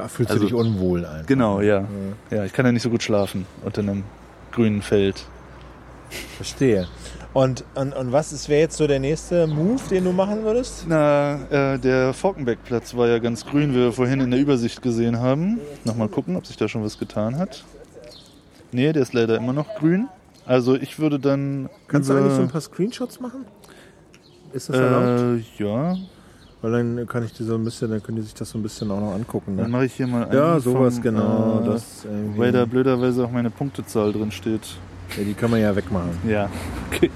Fühlst Also- du dich unwohl ein? Genau, ja. Ja, ich kann ja nicht so gut schlafen unter einem grünen Feld. Verstehe. Und, und, und was ist- wäre jetzt so der nächste Move, den du machen würdest? Na, äh, der Falkenbeckplatz war ja ganz grün, wie wir vorhin in der Übersicht gesehen haben. Nochmal gucken, ob sich da schon was getan hat. Nee, der ist leider immer noch grün. Also ich würde dann. Kannst du eigentlich so ein paar Screenshots machen? Ist das erlaubt? Äh, ja, Weil dann kann ich die so ein bisschen, dann können die sich das so ein bisschen auch noch angucken. dann Ne? mache ich hier mal einen Ja, sowas vom, genau. Äh, das irgendwie. weil da blöderweise auch meine Punktezahl drin steht. Ja, die können wir ja wegmachen. Ja, okay.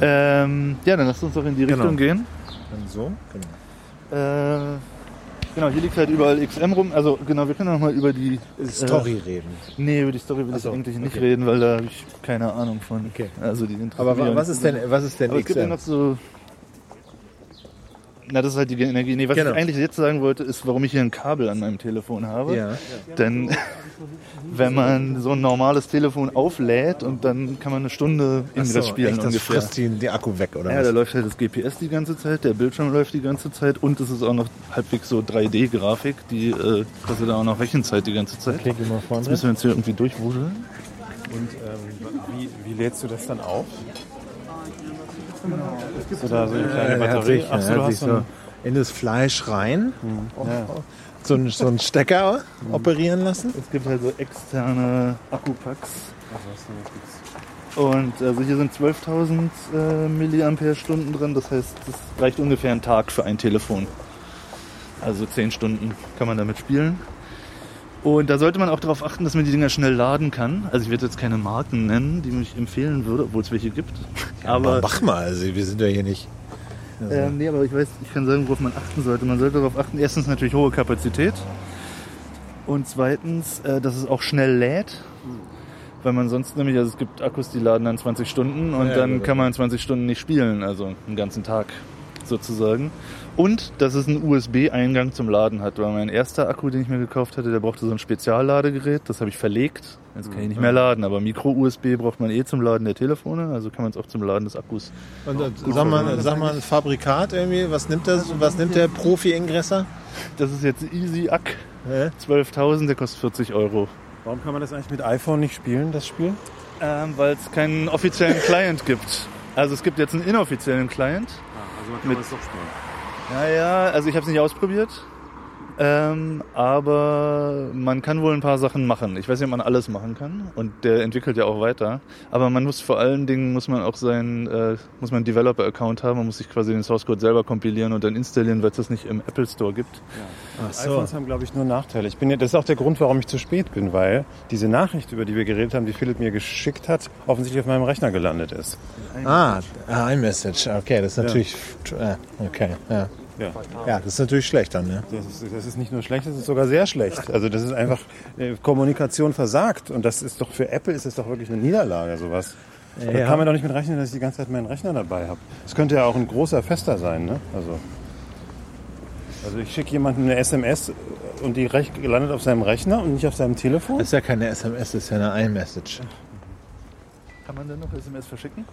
Ähm, ja, dann lasst uns doch in die Genau. Richtung gehen. Dann so? Genau. Äh, genau, hier liegt halt überall XM rum. Also genau, wir können noch mal über die Story reden. Nee, über die Story will Ach so, ich eigentlich nicht okay. reden, weil da habe ich keine Ahnung von. Okay. Also die interessieren Aber auch was ist denn, was ist denn Aber es gibt ja XM? noch so. Na, das ist halt die Energie. Nee, was Genau. ich eigentlich jetzt sagen wollte, ist, warum ich hier ein Kabel an meinem Telefon habe. Ja. Denn wenn man so ein normales Telefon auflädt und dann kann man eine Stunde Ingress so, spielen echt, das ungefähr. frisst den, den Akku weg, oder Ja, da was? läuft halt das GPS die ganze Zeit, der Bildschirm läuft die ganze Zeit und es ist auch noch halbwegs so 3D-Grafik, die äh, kostet auch noch Rechenzeit die ganze Zeit. Okay, geh mal Jetzt vorne. müssen wir uns hier irgendwie durchwuseln. Und ähm, wie, wie lädst du das dann auf? Hast du da so eine kleine hat Batterie? sich, Ach so, er du hast so so in das Fleisch rein, ja. so einen, so einen Stecker operieren lassen. Es gibt halt so externe Akkupacks. Und also hier sind 12.000 äh, Milliampere-Stunden drin. Das heißt, das reicht ungefähr ein Tag für ein Telefon. Also 10 Stunden kann man damit spielen. Und da sollte man auch darauf achten, dass man die Dinger schnell laden kann. Also ich werde jetzt keine Marken nennen, die ich empfehlen würde, obwohl es welche gibt. Aber Aber mach mal, also wir sind ja hier nicht. ähm, nee, aber ich weiß, ich kann sagen, worauf man achten sollte. Man sollte darauf achten, erstens natürlich hohe Kapazität und zweitens, äh, dass es auch schnell lädt. Weil man sonst nämlich, also es gibt Akkus, die laden dann 20 Stunden und Ja, dann genau. kann man 20 Stunden nicht spielen, also einen ganzen Tag sozusagen. Und dass es einen USB-Eingang zum Laden hat, weil mein erster Akku, den ich mir gekauft hatte, der brauchte so ein Spezialladegerät, das habe ich verlegt. Jetzt kann ich nicht mehr laden, aber Micro-USB braucht man eh zum Laden der Telefone, also kann man es auch zum Laden des Akkus Und äh, sag mal, sag mal ein Fabrikat irgendwie, was nimmt das? Was nimmt der Profi-Ingresser? Das ist jetzt Easy Ack. Hä? 12.000, der kostet 40 Euro. Warum kann man das eigentlich mit iPhone nicht spielen, das Spiel? Ähm, Weil es keinen offiziellen Client gibt. Also es gibt jetzt einen inoffiziellen Client. also man kann Mit- das doch spielen. Naja, also ich habe es nicht ausprobiert. Ähm, aber man kann wohl ein paar Sachen machen. Ich weiß nicht, ob man alles machen kann. Und der entwickelt ja auch weiter. Aber man muss vor allen Dingen, muss man auch sein, äh, muss man einen Developer-Account haben. Man muss sich quasi den Source Code selber kompilieren und dann installieren, weil es das nicht im Apple Store gibt. Ach so. iPhones haben, glaube ich, nur Nachteile. Ich bin ja, das ist auch der Grund, warum ich zu spät bin, weil diese Nachricht, über die wir geredet haben, die Philipp mir geschickt hat, offensichtlich auf meinem Rechner gelandet ist. Ah, ah, iMessage. Okay, das ist natürlich. äh, Okay, ja. Ja. Ja, das ist natürlich schlecht dann, ne? Das ist, das ist nicht nur schlecht, das ist sogar sehr schlecht. Also das ist einfach äh, Kommunikation versagt. Und das ist doch für Apple ist das doch wirklich eine Niederlage, sowas. Da Ja. kann man doch nicht mit rechnen, dass ich die ganze Zeit meinen Rechner dabei habe. Das könnte ja auch ein großer Fester sein, ne? Also, also ich schicke jemandem eine SMS und die landet auf seinem Rechner und nicht auf seinem Telefon. Das ist ja keine SMS, das ist ja eine iMessage. Kann man denn noch SMS verschicken?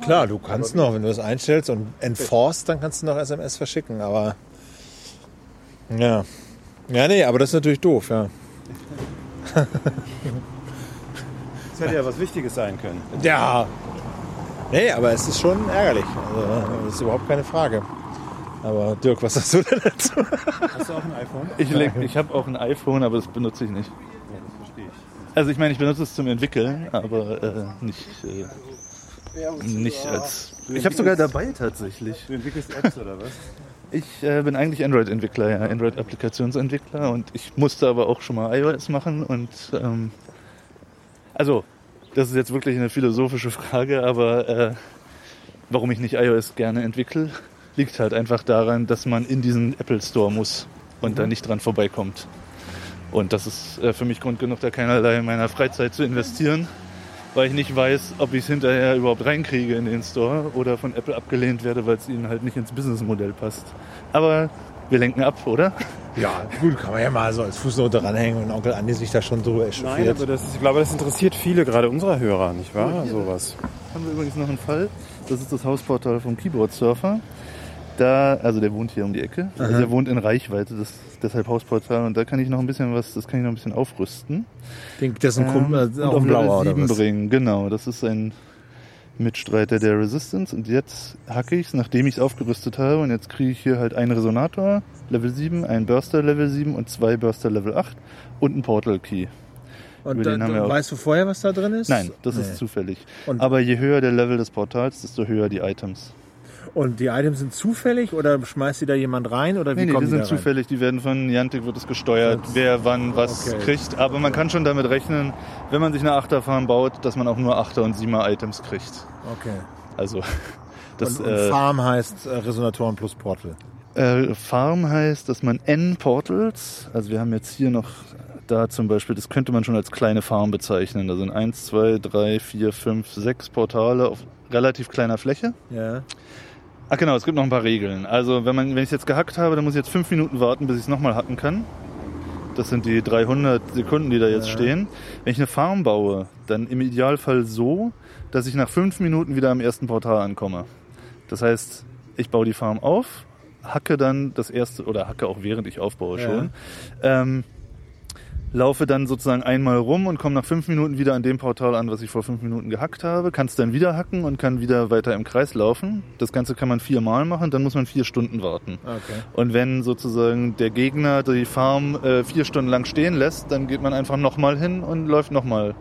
Klar, du kannst noch, wenn du das einstellst und enforced, dann kannst du noch SMS verschicken, aber. Ja. Ja, nee, aber das ist natürlich doof, ja. Das hätte ja was Wichtiges sein können. Ja. Nee, aber es ist schon ärgerlich. Also, das ist überhaupt keine Frage. Aber Dirk, was sagst du denn dazu? Hast du auch ein iPhone? Ich, leg- ich habe auch ein iPhone, aber das benutze ich nicht. Ja, das verstehe ich. Also ich meine, ich benutze es zum Entwickeln, aber äh, nicht, äh, nicht als... Ich habe sogar dabei tatsächlich. Du entwickelst Apps oder was? Ich äh, bin eigentlich Android-Entwickler, ja, Android-Applikationsentwickler und ich musste aber auch schon mal iOS machen und ähm, also das ist jetzt wirklich eine philosophische Frage, aber äh, warum ich nicht iOS gerne entwickle, liegt halt einfach daran, dass man in diesen Apple Store muss und da nicht dran vorbeikommt. Und das ist äh, für mich Grund genug, da keinerlei meiner Freizeit zu investieren, weil ich nicht weiß, ob ich es hinterher überhaupt reinkriege in den Store oder von Apple abgelehnt werde, weil es ihnen halt nicht ins Businessmodell passt. Aber wir lenken ab, oder? Ja, gut, kann man ja mal so als Fußnote ranhängen und Onkel Andi sich da schon drüber Nein, echauffiert. aber das, ich glaube, das interessiert viele, gerade unserer Hörer, nicht wahr? Sowas. Haben wir übrigens noch einen Fall. Das ist das Hausportal vom Keyboard Surfer. Da, also der wohnt hier um die Ecke. Also der wohnt in Reichweite, das, deshalb Hausportal. Und da kann ich noch ein bisschen was, das kann ich noch ein bisschen aufrüsten. Den, das ist ein Kumpel, Ähm, äh, auch ein blauer Level oder 7 was? bringen. Genau, das ist ein Mitstreiter der Resistance. Und jetzt hacke ich es, nachdem ich es aufgerüstet habe. Und jetzt kriege ich hier halt einen Resonator Level 7, einen Burster Level 7 und zwei Burster Level 8 und einen Portal Key. Und auch- weißt du vorher, was da drin ist? Nein, das Nee. ist zufällig. Und- Aber je höher der Level des Portals, desto höher die Items. Und die Items sind zufällig oder schmeißt die da jemand rein oder wie Nee, nee, kommen die die sind zufällig, die werden von Niantic wird es gesteuert, wer wann was Okay. kriegt. Aber man kann schon damit rechnen, wenn man sich eine Achterfarm baut, dass man auch nur Achter- und Siemer-Items kriegt. Okay. Also das und, und äh, Farm heißt äh, Resonatoren plus Portal. Äh, Farm heißt, dass man N-Portals, also wir haben jetzt hier noch da zum Beispiel, das könnte man schon als kleine Farm bezeichnen. Da sind 1, 2, 3, 4, 5, 6 Portale auf relativ kleiner Fläche. Ja. Ach genau, es gibt noch ein paar Regeln. Also wenn, man, wenn ich es jetzt gehackt habe, dann muss ich jetzt 5 Minuten warten, bis ich es nochmal hacken kann. Das sind die 300 Sekunden, die da jetzt stehen. Wenn ich eine Farm baue, dann im Idealfall so, dass ich nach 5 Minuten wieder am ersten Portal ankomme. Das heißt, ich baue die Farm auf, hacke dann das erste, oder hacke auch während ich aufbaue Ja. schon, ähm, laufe dann sozusagen einmal rum und komme nach fünf Minuten wieder an dem Portal an, was ich vor fünf Minuten gehackt habe, kann es dann wieder hacken und kann wieder weiter im Kreis laufen. Das Ganze kann man viermal machen, dann muss man vier Stunden warten. Okay. Und wenn sozusagen der Gegner die Farm äh, vier Stunden lang stehen lässt, dann geht man einfach nochmal hin und läuft nochmal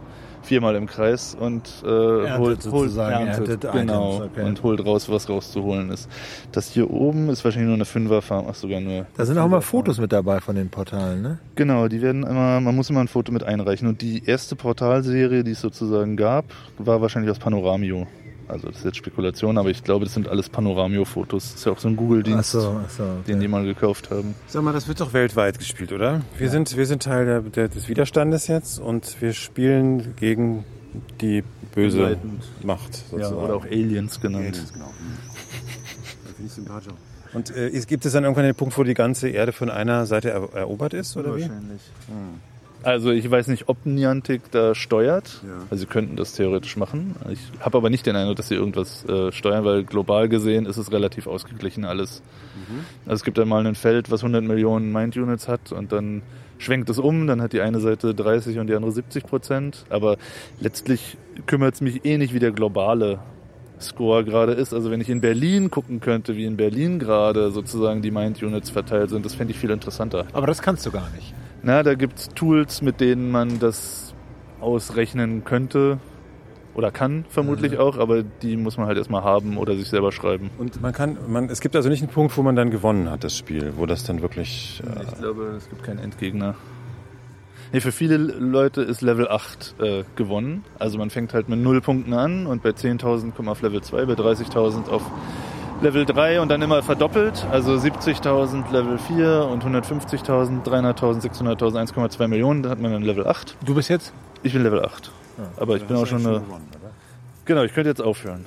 viermal im Kreis und äh, Erntet holt, holt sozusagen, erntet genau Items, okay. und holt raus, was rauszuholen ist. Das hier oben ist wahrscheinlich nur eine Fünferfarm, ach sogar nur. Da sind auch immer Fotos mit dabei von den Portalen, ne? Genau, die werden immer, man muss immer ein Foto mit einreichen. Und die erste Portalserie, die es sozusagen gab, war wahrscheinlich aus Panoramio. Also das ist jetzt Spekulation, aber ich glaube, das sind alles Panoramio-Fotos. Das ist ja auch so ein Google-Dienst, so, so. den die mal gekauft haben. Sag mal, das wird doch weltweit gespielt, oder? Wir sind, wir sind Teil der, der, des Widerstandes jetzt und wir spielen gegen die böse Begleitend. Macht Ja, sozusagen. oder auch Aliens genannt. Aliens, genau. Finde ich sympathisch. Und äh, gibt es dann irgendwann den Punkt, wo die ganze Erde von einer Seite er, erobert ist, oder wie? Wahrscheinlich. Also ich weiß nicht, ob Niantic da steuert. Ja. Also sie könnten das theoretisch machen. Ich habe aber nicht den Eindruck, dass sie irgendwas äh, steuern, weil global gesehen ist es relativ ausgeglichen alles. Also es gibt dann mal ein Feld, was 100 Millionen Mind-Units hat und dann schwenkt es um, dann hat die eine Seite 30 und die andere 70 Prozent. Aber letztlich kümmert es mich eh nicht, wie der globale Score gerade ist. Also wenn ich in Berlin gucken könnte, wie in Berlin gerade sozusagen die Mind-Units verteilt sind, das fände ich viel interessanter. Aber das kannst du gar nicht. Na, da gibt's Tools, mit denen man das ausrechnen könnte oder kann vermutlich auch, aber die muss man halt erstmal haben oder sich selber schreiben. Und man kann, man, es gibt also nicht einen Punkt, wo man dann gewonnen hat, das Spiel, wo das dann wirklich. Äh, Ich glaube, es gibt keinen Endgegner. Nee, für viele Leute ist Level 8 äh, gewonnen. Also man fängt halt mit 0 Punkten an und bei 10.000 kommt man auf Level 2, bei 30.000 auf Level 3 und dann immer verdoppelt. Also 70.000 Level 4 und 150.000, 300.000, 600.000, 1,2 Millionen, da hat man dann Level 8. Du bist jetzt? Ich bin Level 8. Aber ich bin auch schon eine... Genau, ich könnte jetzt aufhören.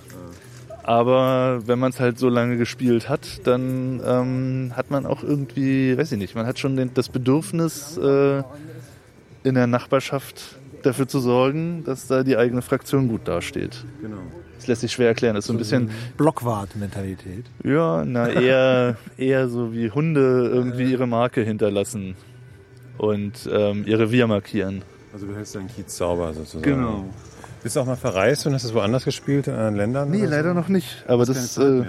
Aber wenn man es halt so lange gespielt hat, dann ähm, hat man auch irgendwie, weiß ich nicht, man hat schon den, das Bedürfnis, äh, in der Nachbarschaft dafür zu sorgen, dass da die eigene Fraktion gut dasteht. genau. Das lässt sich schwer erklären. Das ist so ein bisschen, Blockwart-Mentalität. ja, na, eher, eher so wie Hunde irgendwie ihre Marke hinterlassen und ähm, ihr Revier markieren. Also du hältst deinen Kiez sauber sozusagen. Genau. Bist du auch mal verreist und hast es woanders gespielt, in anderen Ländern? Nee, leider so? noch nicht. Aber das, Zeit äh,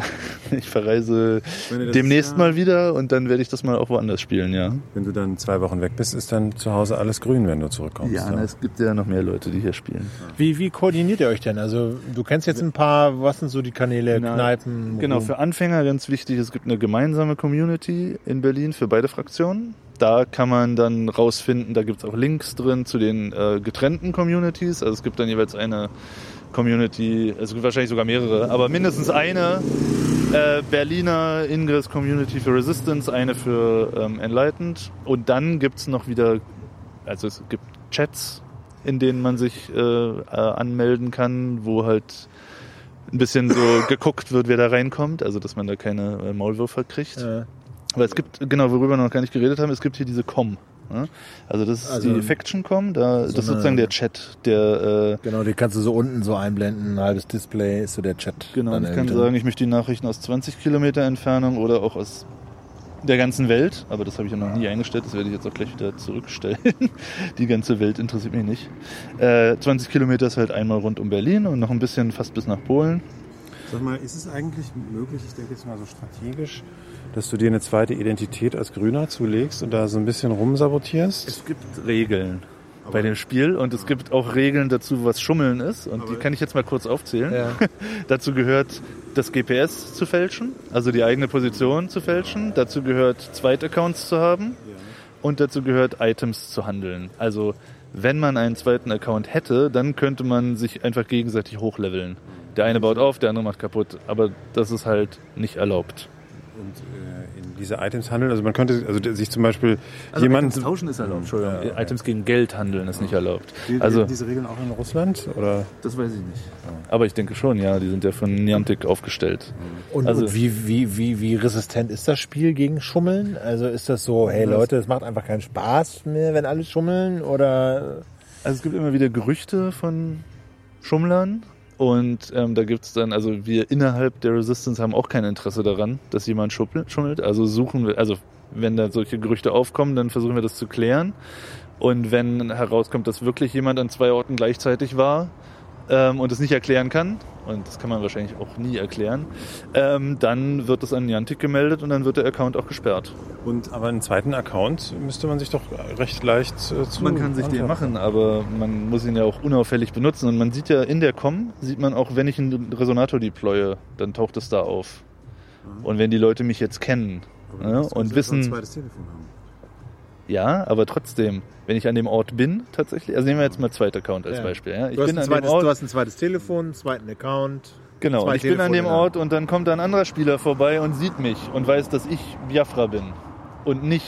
ich verreise das demnächst Jahr- mal wieder und dann werde ich das mal auch woanders spielen, ja. Wenn du dann zwei Wochen weg bist, ist dann zu Hause alles grün, wenn du zurückkommst. Ja, na, es gibt ja noch mehr Leute, die hier spielen. Wie, wie koordiniert ihr euch denn? Also du kennst jetzt ein paar, was sind so die Kanäle, Na, Kneipen? Genau, für Anfänger ganz wichtig, es gibt eine gemeinsame Community in Berlin für beide Fraktionen. Da kann man dann rausfinden, da gibt es auch Links drin zu den äh, getrennten Communities. Also es gibt dann jeweils eine Community, es gibt wahrscheinlich sogar mehrere, aber mindestens eine äh, Berliner Ingress Community für Resistance, eine für ähm, Enlightened. Und dann gibt es noch wieder, also es gibt Chats, in denen man sich äh, äh, anmelden kann, wo halt ein bisschen so geguckt wird, wer da reinkommt, also dass man da keine äh, Maulwürfe kriegt. Äh, Aber es gibt, genau, worüber wir noch gar nicht geredet haben, es gibt hier diese Com. Ne? Also das ist Also die Faction-Com, da, das ist eine- sozusagen der Chat, der, äh, genau, die kannst du so unten so einblenden, ein halbes Display ist so der Chat. genau, ich kann sagen, ich möchte die Nachrichten aus 20 Kilometer Entfernung oder auch aus der ganzen Welt, aber das habe ich ja noch nie eingestellt, das werde ich jetzt auch gleich wieder zurückstellen. Die ganze Welt interessiert mich nicht. Äh, 20 Kilometer ist halt einmal rund um Berlin und noch ein bisschen fast bis nach Polen. Sag mal, ist es eigentlich möglich, ich denke jetzt mal so strategisch, dass du dir eine zweite Identität als Grüner zulegst und da so ein bisschen rumsabotierst? Es gibt Regeln. bei dem Spiel und es gibt auch Regeln dazu, was Schummeln ist und die kann ich jetzt mal kurz aufzählen. Ja. dazu gehört das GPS zu fälschen, also die eigene Position zu fälschen. Dazu gehört Zweitaccounts zu haben und dazu gehört Items zu handeln. Also wenn man einen zweiten Account hätte, dann könnte man sich einfach gegenseitig hochleveln. Der eine baut auf, der andere macht kaputt, aber das ist halt nicht erlaubt. Und äh, diese Items handeln, also man könnte also sich zum Beispiel Also jemanden... Items tauschen ist erlaubt, Entschuldigung. Items gegen Geld handeln ist nicht erlaubt. Die- Also diese Regeln auch in Russland? Oder? das weiß ich nicht. Aber ich denke schon, ja, die sind ja von Niantic aufgestellt. Und, Also- und wie, wie, wie, wie resistent ist das Spiel gegen Schummeln? Also ist das so, hey Leute, es macht einfach keinen Spaß mehr, wenn alle schummeln? Oder Also es gibt immer wieder Gerüchte von Schummlern und ähm, da gibt's dann, also wir innerhalb der Resistance haben auch kein Interesse daran, dass jemand schummelt. Also suchen wir, also wenn da solche Gerüchte aufkommen, dann versuchen wir das zu klären. Und wenn herauskommt, dass wirklich jemand an zwei Orten gleichzeitig war ähm, und es nicht erklären kann, und das kann man wahrscheinlich auch nie erklären, ähm, dann wird es an Niantic gemeldet und dann wird der Account auch gesperrt. Und aber einen zweiten Account müsste man sich doch recht leicht äh, zu Man kann sich den machen, aber man muss ihn ja auch unauffällig benutzen. Und man sieht ja in der COM, sieht man auch, wenn ich einen Resonator deploye, dann taucht es da auf. Und wenn die Leute mich jetzt kennen ja, und wissen, Telefon haben. Ja, aber trotzdem, wenn ich an dem Ort bin, tatsächlich, also nehmen wir jetzt mal zweiter Account als Ja. Beispiel. Ja. Ich du, hast bin ein an zweites, dem Ort, du hast ein zweites Telefon, einen zweiten Account. genau, zwei ich bin an dem Telefone. Ort und dann kommt ein anderer Spieler vorbei und sieht mich und weiß, dass ich Biafra bin und nicht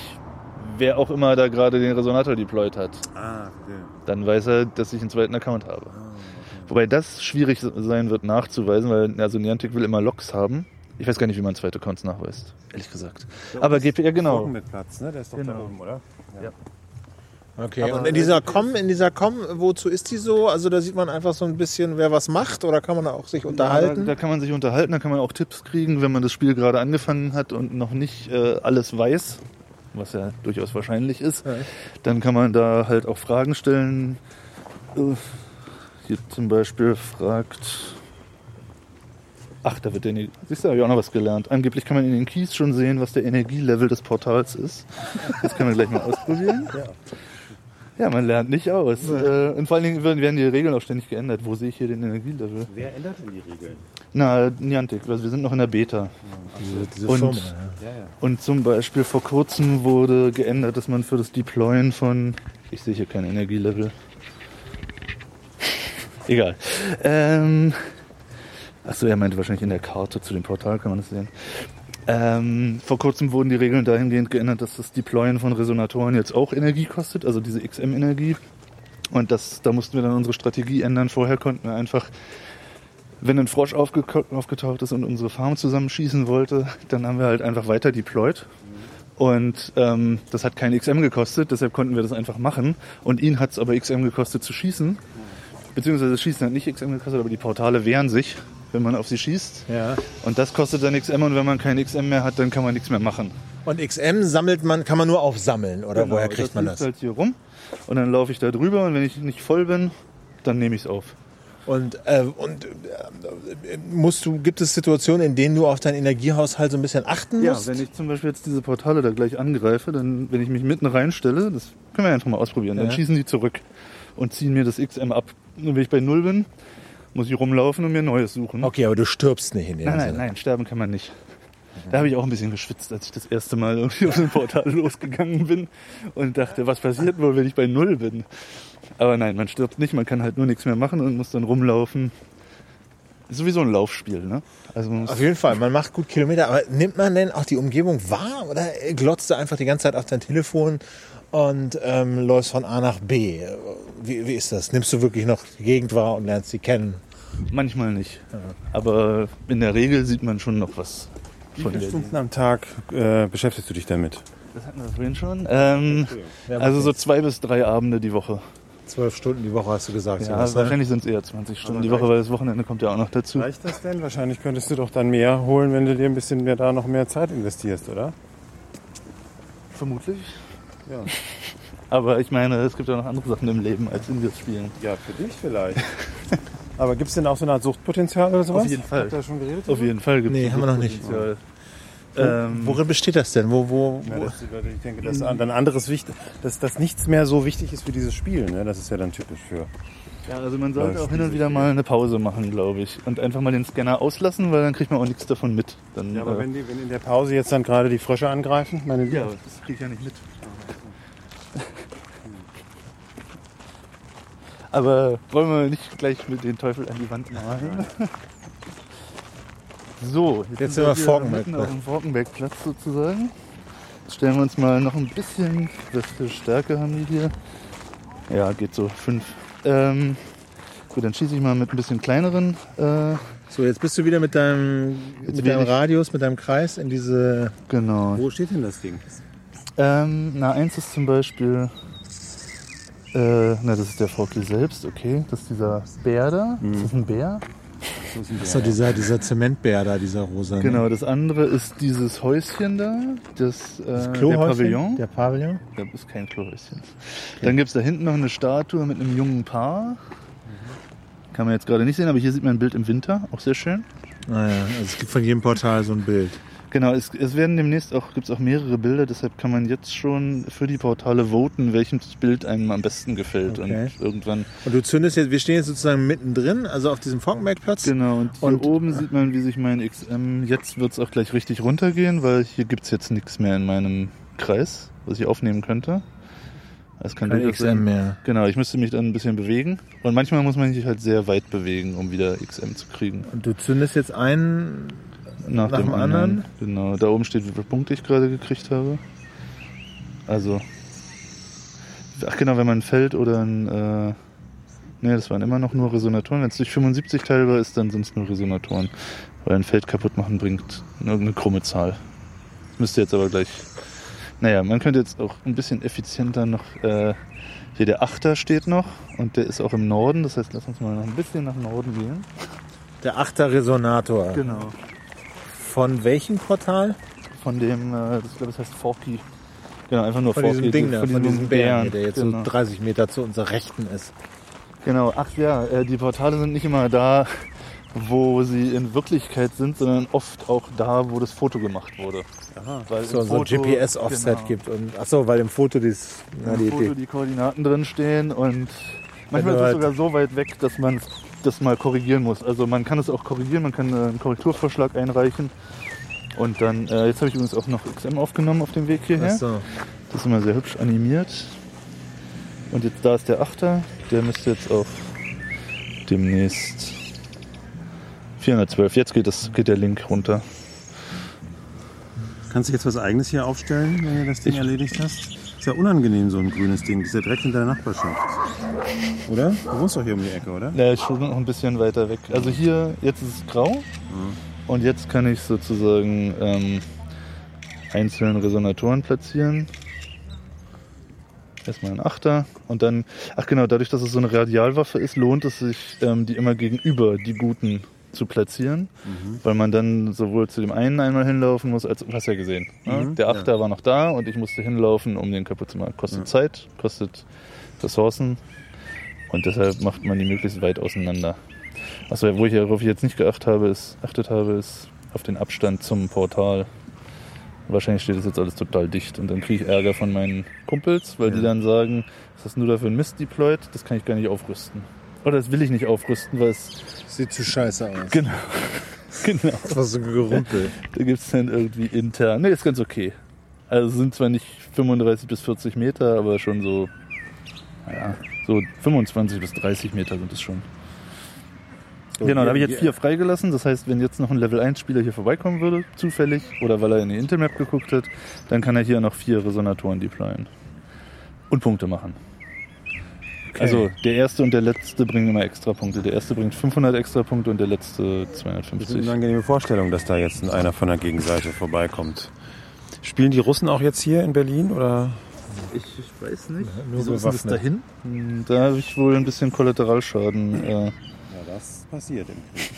wer auch immer da gerade den Resonator deployed hat. Ah, okay. dann weiß er, dass ich einen zweiten Account habe. Wobei das schwierig sein wird nachzuweisen, weil also Niantic will immer Logs haben. Ich weiß gar nicht, wie man zweite Accounts nachweist, ehrlich gesagt. Aber GPR, genau. mit Platz, ne? Der ist doch da Genau. oben, oder? Okay, Aber- und in dieser Com, in dieser Com, wozu ist die so? Also da sieht man einfach so ein bisschen, wer was macht oder kann man da auch sich unterhalten? Da, da kann man sich unterhalten, da kann man auch Tipps kriegen, wenn man das Spiel gerade angefangen hat und noch nicht äh, alles weiß, was ja durchaus wahrscheinlich ist. Ja. Dann kann man da halt auch Fragen stellen. Äh, Hier zum Beispiel fragt. Ach, da wird der. Ener- Siehst du, habe ich auch noch was gelernt. Angeblich kann man in den Keys schon sehen, was der Energielevel des Portals ist. Das können wir gleich mal ausprobieren. Ja, man lernt nicht aus. Äh, und vor allen Dingen werden die Regeln auch ständig geändert. Wo sehe ich hier den Energielevel? Wer ändert denn die Regeln? Na, Niantic, also wir sind noch in der Beta. diese, diese Und- Firma, Ja, ja. Und zum Beispiel vor kurzem wurde geändert, dass man für das Deployen von. Ich sehe hier kein Energielevel. Egal. Ähm, achso, er meinte wahrscheinlich in der Karte zu dem Portal, kann man das sehen. Ähm, vor kurzem wurden die Regeln dahingehend geändert, dass das Deployen von Resonatoren jetzt auch Energie kostet, also diese XM-Energie. Und das, da mussten wir dann unsere Strategie ändern. Vorher konnten wir einfach, wenn ein Frosch aufge aufgetaucht ist und unsere Farm zusammenschießen wollte, dann haben wir halt einfach weiter deployed. Und ähm, das hat kein XM gekostet, deshalb konnten wir das einfach machen. Und ihn hat es aber XM gekostet zu schießen. Beziehungsweise das Schießen hat nicht XM gekostet, aber die Portale wehren sich, wenn man auf sie schießt. ja. Und das kostet dann XM und wenn man kein XM mehr hat, dann kann man nichts mehr machen. Und XM sammelt man, kann man nur aufsammeln oder Genau, woher kriegt man liegt das? halt hier rum und dann laufe ich da drüber und wenn ich nicht voll bin, dann nehme ich es auf. Und, äh, und äh, musst du, gibt es Situationen, in denen du auf deinen Energiehaushalt so ein bisschen achten Ja, musst? wenn ich zum Beispiel jetzt diese Portale da gleich angreife, dann, wenn ich mich mitten reinstelle, das können wir einfach mal ausprobieren, dann Ja. schießen die zurück und ziehen mir das XM ab. Und wenn ich bei Null bin, muss ich rumlaufen und mir Neues suchen. okay, aber du stirbst nicht in dem Nein, nein, Sinne. nein, sterben kann man nicht. Da habe ich auch ein bisschen geschwitzt, als ich das erste Mal irgendwie auf dem Portal losgegangen bin und dachte, was passiert wohl, wenn ich bei Null bin? Aber nein, man stirbt nicht, man kann halt nur nichts mehr machen und muss dann rumlaufen. Ist sowieso ein Laufspiel, ne? Also Auf jeden Fall, man macht gut Kilometer, aber nimmt man denn auch die Umgebung wahr oder glotzt du einfach die ganze Zeit auf dein Telefon und ähm, läufst von A nach B? Wie, wie ist das? Nimmst du wirklich noch die Gegend wahr und lernst sie kennen? manchmal nicht. Aber in der Regel sieht man schon noch was Wie viele. Stunden am Tag äh, beschäftigst du dich damit? Das hatten wir vorhin schon. Ähm, also so zwei bis drei Abende die Woche. Zwölf Stunden die Woche hast du gesagt. Ja, ne? wahrscheinlich sind es eher 20 Stunden Aber die Woche, weil das Wochenende kommt ja auch noch dazu. Reicht das denn? Wahrscheinlich könntest du doch dann mehr holen, wenn du dir ein bisschen mehr da noch mehr Zeit investierst, oder? Vermutlich. Ja. Aber ich meine, es gibt ja noch andere Sachen im Leben als in das Spielen. Ja, für dich vielleicht. Aber gibt es denn auch so eine Art Suchtpotenzial oder sowas? Auf jeden Fall. Habt ihr da schon geredet? Auf jeden Fall gibt Nee, es haben wir noch nicht. Ähm, Worin besteht das denn? Wo, wo, Ja, wo? das, ich denke, dass dann anderes wichtig, dass, dass nichts mehr so wichtig ist wie dieses Spiel. Ne? Das ist ja dann typisch für. ja, also man sollte auch hin und wieder mal eine Pause machen, glaube ich. Und einfach mal den Scanner auslassen, weil dann kriegt man auch nichts davon mit. Dann, Ja, aber äh, wenn, die, wenn in der Pause jetzt dann gerade die Frösche angreifen, meine ja, das kriege ich ja nicht mit. Aber wollen wir nicht gleich mit den Teufel an die Wand malen? So, Jetzt sind wir hier Forkenberg- mitten auf dem Forkenbergplatz sozusagen. Jetzt stellen wir uns mal noch ein bisschen, was für Stärke haben die hier? Ja, geht so, fünf. Ähm, gut, dann schieße ich mal mit ein bisschen kleineren. Äh, So, jetzt bist du wieder mit deinem, mit deinem Radius, mit deinem Kreis in diese. genau. Wo steht denn das Ding? Ähm, na, eins ist zum Beispiel, äh, na, das ist der Forky selbst, okay. Das ist dieser Bär da. Ist das ein Bär? Wo ist der? Achso, dieser, dieser Zementbär da, dieser rosa. Genau, das andere ist dieses Häuschen da, das, äh, der Klohäuschen? Pavillon. Der Pavillon. Das ist kein Klohäuschen. Dann gibt es da hinten noch eine Statue mit einem jungen Paar. Kann man jetzt gerade nicht sehen, aber hier sieht man ein Bild im Winter, auch sehr schön. Naja, also es gibt von jedem Portal so ein Bild. Genau, es, es werden demnächst auch, gibt es auch mehrere Bilder, deshalb kann man jetzt schon für die Portale voten, welches Bild einem am besten gefällt. Okay. Und irgendwann Und du zündest jetzt, wir stehen jetzt sozusagen mittendrin, also auf diesem Falkenbergplatz. Genau, und hier Und- oben sieht man, wie sich mein XM, jetzt wird es auch gleich richtig runtergehen, weil hier gibt es jetzt nichts mehr in meinem Kreis, was ich aufnehmen könnte. Das kann Kein XM sein. mehr. Genau, ich müsste mich dann ein bisschen bewegen. Und manchmal muss man sich halt sehr weit bewegen, um wieder XM zu kriegen. Und du zündest jetzt einen. Nach, Nach dem dem anderen. anderen? Genau, da oben steht, wie viele Punkte ich gerade gekriegt habe. Also. Ach genau, wenn man ein Feld oder ein. Äh, ne, das waren immer noch nur Resonatoren. Wenn es durch 75 teilbar ist, dann sind es nur Resonatoren. Weil ein Feld kaputt machen bringt irgendeine krumme Zahl. Das müsste jetzt aber gleich. Naja, man könnte jetzt auch ein bisschen effizienter noch. Äh, hier der Achter steht noch und der ist auch im Norden. Das heißt, lass uns mal noch ein bisschen nach Norden gehen. Der Achter Resonator. Genau. Von welchem Portal? Von dem, äh, das, ich glaube, das heißt Forky. Genau, einfach nur Von Forky. diesem Ding da, von diesem Bären, hier, der jetzt genau. so 30 Meter zu unserer Rechten ist. genau, ach ja, äh, die Portale sind nicht immer da, wo sie in Wirklichkeit sind, sondern oft auch da, wo das Foto gemacht wurde. Aha. Weil So, so ein GPS-Offset genau, gibt. Und, achso, weil im Foto dies, na, Im die, Foto die, Koordinaten drin stehen und manchmal ist es sogar so weit weg, dass man das mal korrigieren muss. Also man kann es auch korrigieren, man kann äh, einen Korrekturvorschlag einreichen. Und dann, äh, jetzt habe ich übrigens auch noch XM aufgenommen auf dem Weg hierher. Achso. Das ist immer sehr hübsch animiert. Und jetzt da ist der Achter. Der müsste jetzt auch demnächst 412. Jetzt geht, das, geht der Link runter. Kannst du jetzt was eigenes hier aufstellen, wenn du das Ding Ich- erledigt hast? Ja unangenehm, so ein grünes Ding. Das ist ja direkt in deiner Nachbarschaft. Oder? Du wohnst doch hier um die Ecke, oder? Ja, ist schon noch ein bisschen weiter weg. Also hier, jetzt ist es grau. Und jetzt kann ich sozusagen ähm, einzelne Resonatoren platzieren. Erstmal ein Achter und dann, ach genau, dadurch, dass es so eine Radialwaffe ist, lohnt es sich, ähm, die immer gegenüber die guten zu platzieren, weil man dann sowohl zu dem einen einmal hinlaufen muss, als du hast ja gesehen. Ne? Mhm, Der Achter war noch da und ich musste hinlaufen, um den kaputt zu machen. Kostet Zeit, kostet Ressourcen und deshalb macht man die möglichst weit auseinander. Achso, wo ich, worauf ich jetzt nicht geachtet habe, ist, achtet habe, ist auf den Abstand zum Portal. Wahrscheinlich steht das jetzt alles total dicht und dann kriege ich Ärger von meinen Kumpels, weil die dann sagen, was hast du da für ein Mist deployed? Das kann ich gar nicht aufrüsten. Oder das will ich nicht aufrüsten, weil es Sieht zu scheiße aus. genau, genau. Das war so Gerumpel. Da gibt es dann irgendwie intern. Ne, ist ganz okay. Also sind zwar nicht 35 bis 40 Meter, aber schon so, naja, so 25 bis 30 Meter sind es schon. genau, da habe ich jetzt vier freigelassen. Das heißt, wenn jetzt noch ein Level 1 Spieler hier vorbeikommen würde, zufällig, oder weil er in die Intermap geguckt hat, dann kann er hier noch vier Resonatoren deployen. Und Punkte machen. Also der erste und der letzte bringen immer extra Punkte. Der erste bringt 500 extra Punkte und der letzte Das ist 250. eine angenehme Vorstellung, dass da jetzt einer von der Gegenseite vorbeikommt. Spielen die Russen auch jetzt hier in Berlin oder? Ich, ich weiß nicht. Nur Wieso ist das dahin? Hm, Da habe ich wohl ein bisschen Kollateralschaden. Äh, Ja, das passiert im Krieg.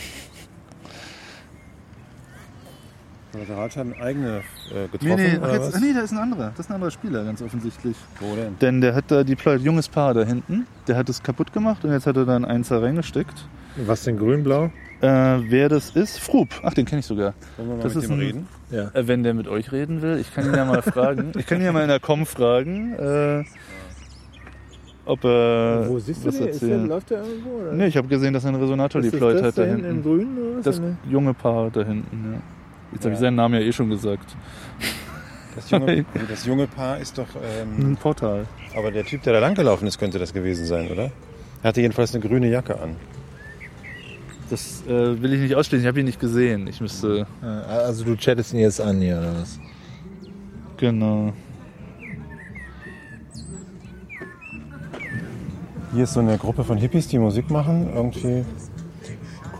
Kollateralschaden eigene äh, getroffen ach oder jetzt, was? nee, da ist ein anderer. Das ist ein anderer Spieler, ganz offensichtlich. Wo denn? Denn der hat da deployed, junges Paar da hinten. Der hat es kaputt gemacht und jetzt hat er da einen Einser reingesteckt. Was denn grün-blau? Äh, wer das ist? Frub. Ach, den kenne ich sogar. Wollen wir mal Das mit ist dem ein- reden? Ja. Äh, wenn der mit euch reden will, ich kann ihn ja mal fragen. Ich kann ihn ja mal in der Com fragen, äh, ob er Wo siehst du was? Ist der, läuft der irgendwo? Oder? Nee, ich habe gesehen, dass er einen Resonator deployed hat da hinten im Grün? Oder was? Das Oder? junge Paar da hinten, ja. Jetzt habe ich Ja. seinen Namen ja eh schon gesagt. Das junge, das junge Paar ist doch. Ähm, Ein Portal. aber der Typ, der da langgelaufen ist, könnte das gewesen sein, oder? Er hatte jedenfalls eine grüne Jacke an. Das äh, will ich nicht ausschließen, ich habe ihn nicht gesehen. Ich müsste. Ja, Also du chattest ihn jetzt an hier oder was? Genau. Hier ist so eine Gruppe von Hippies, die Musik machen. Irgendwie.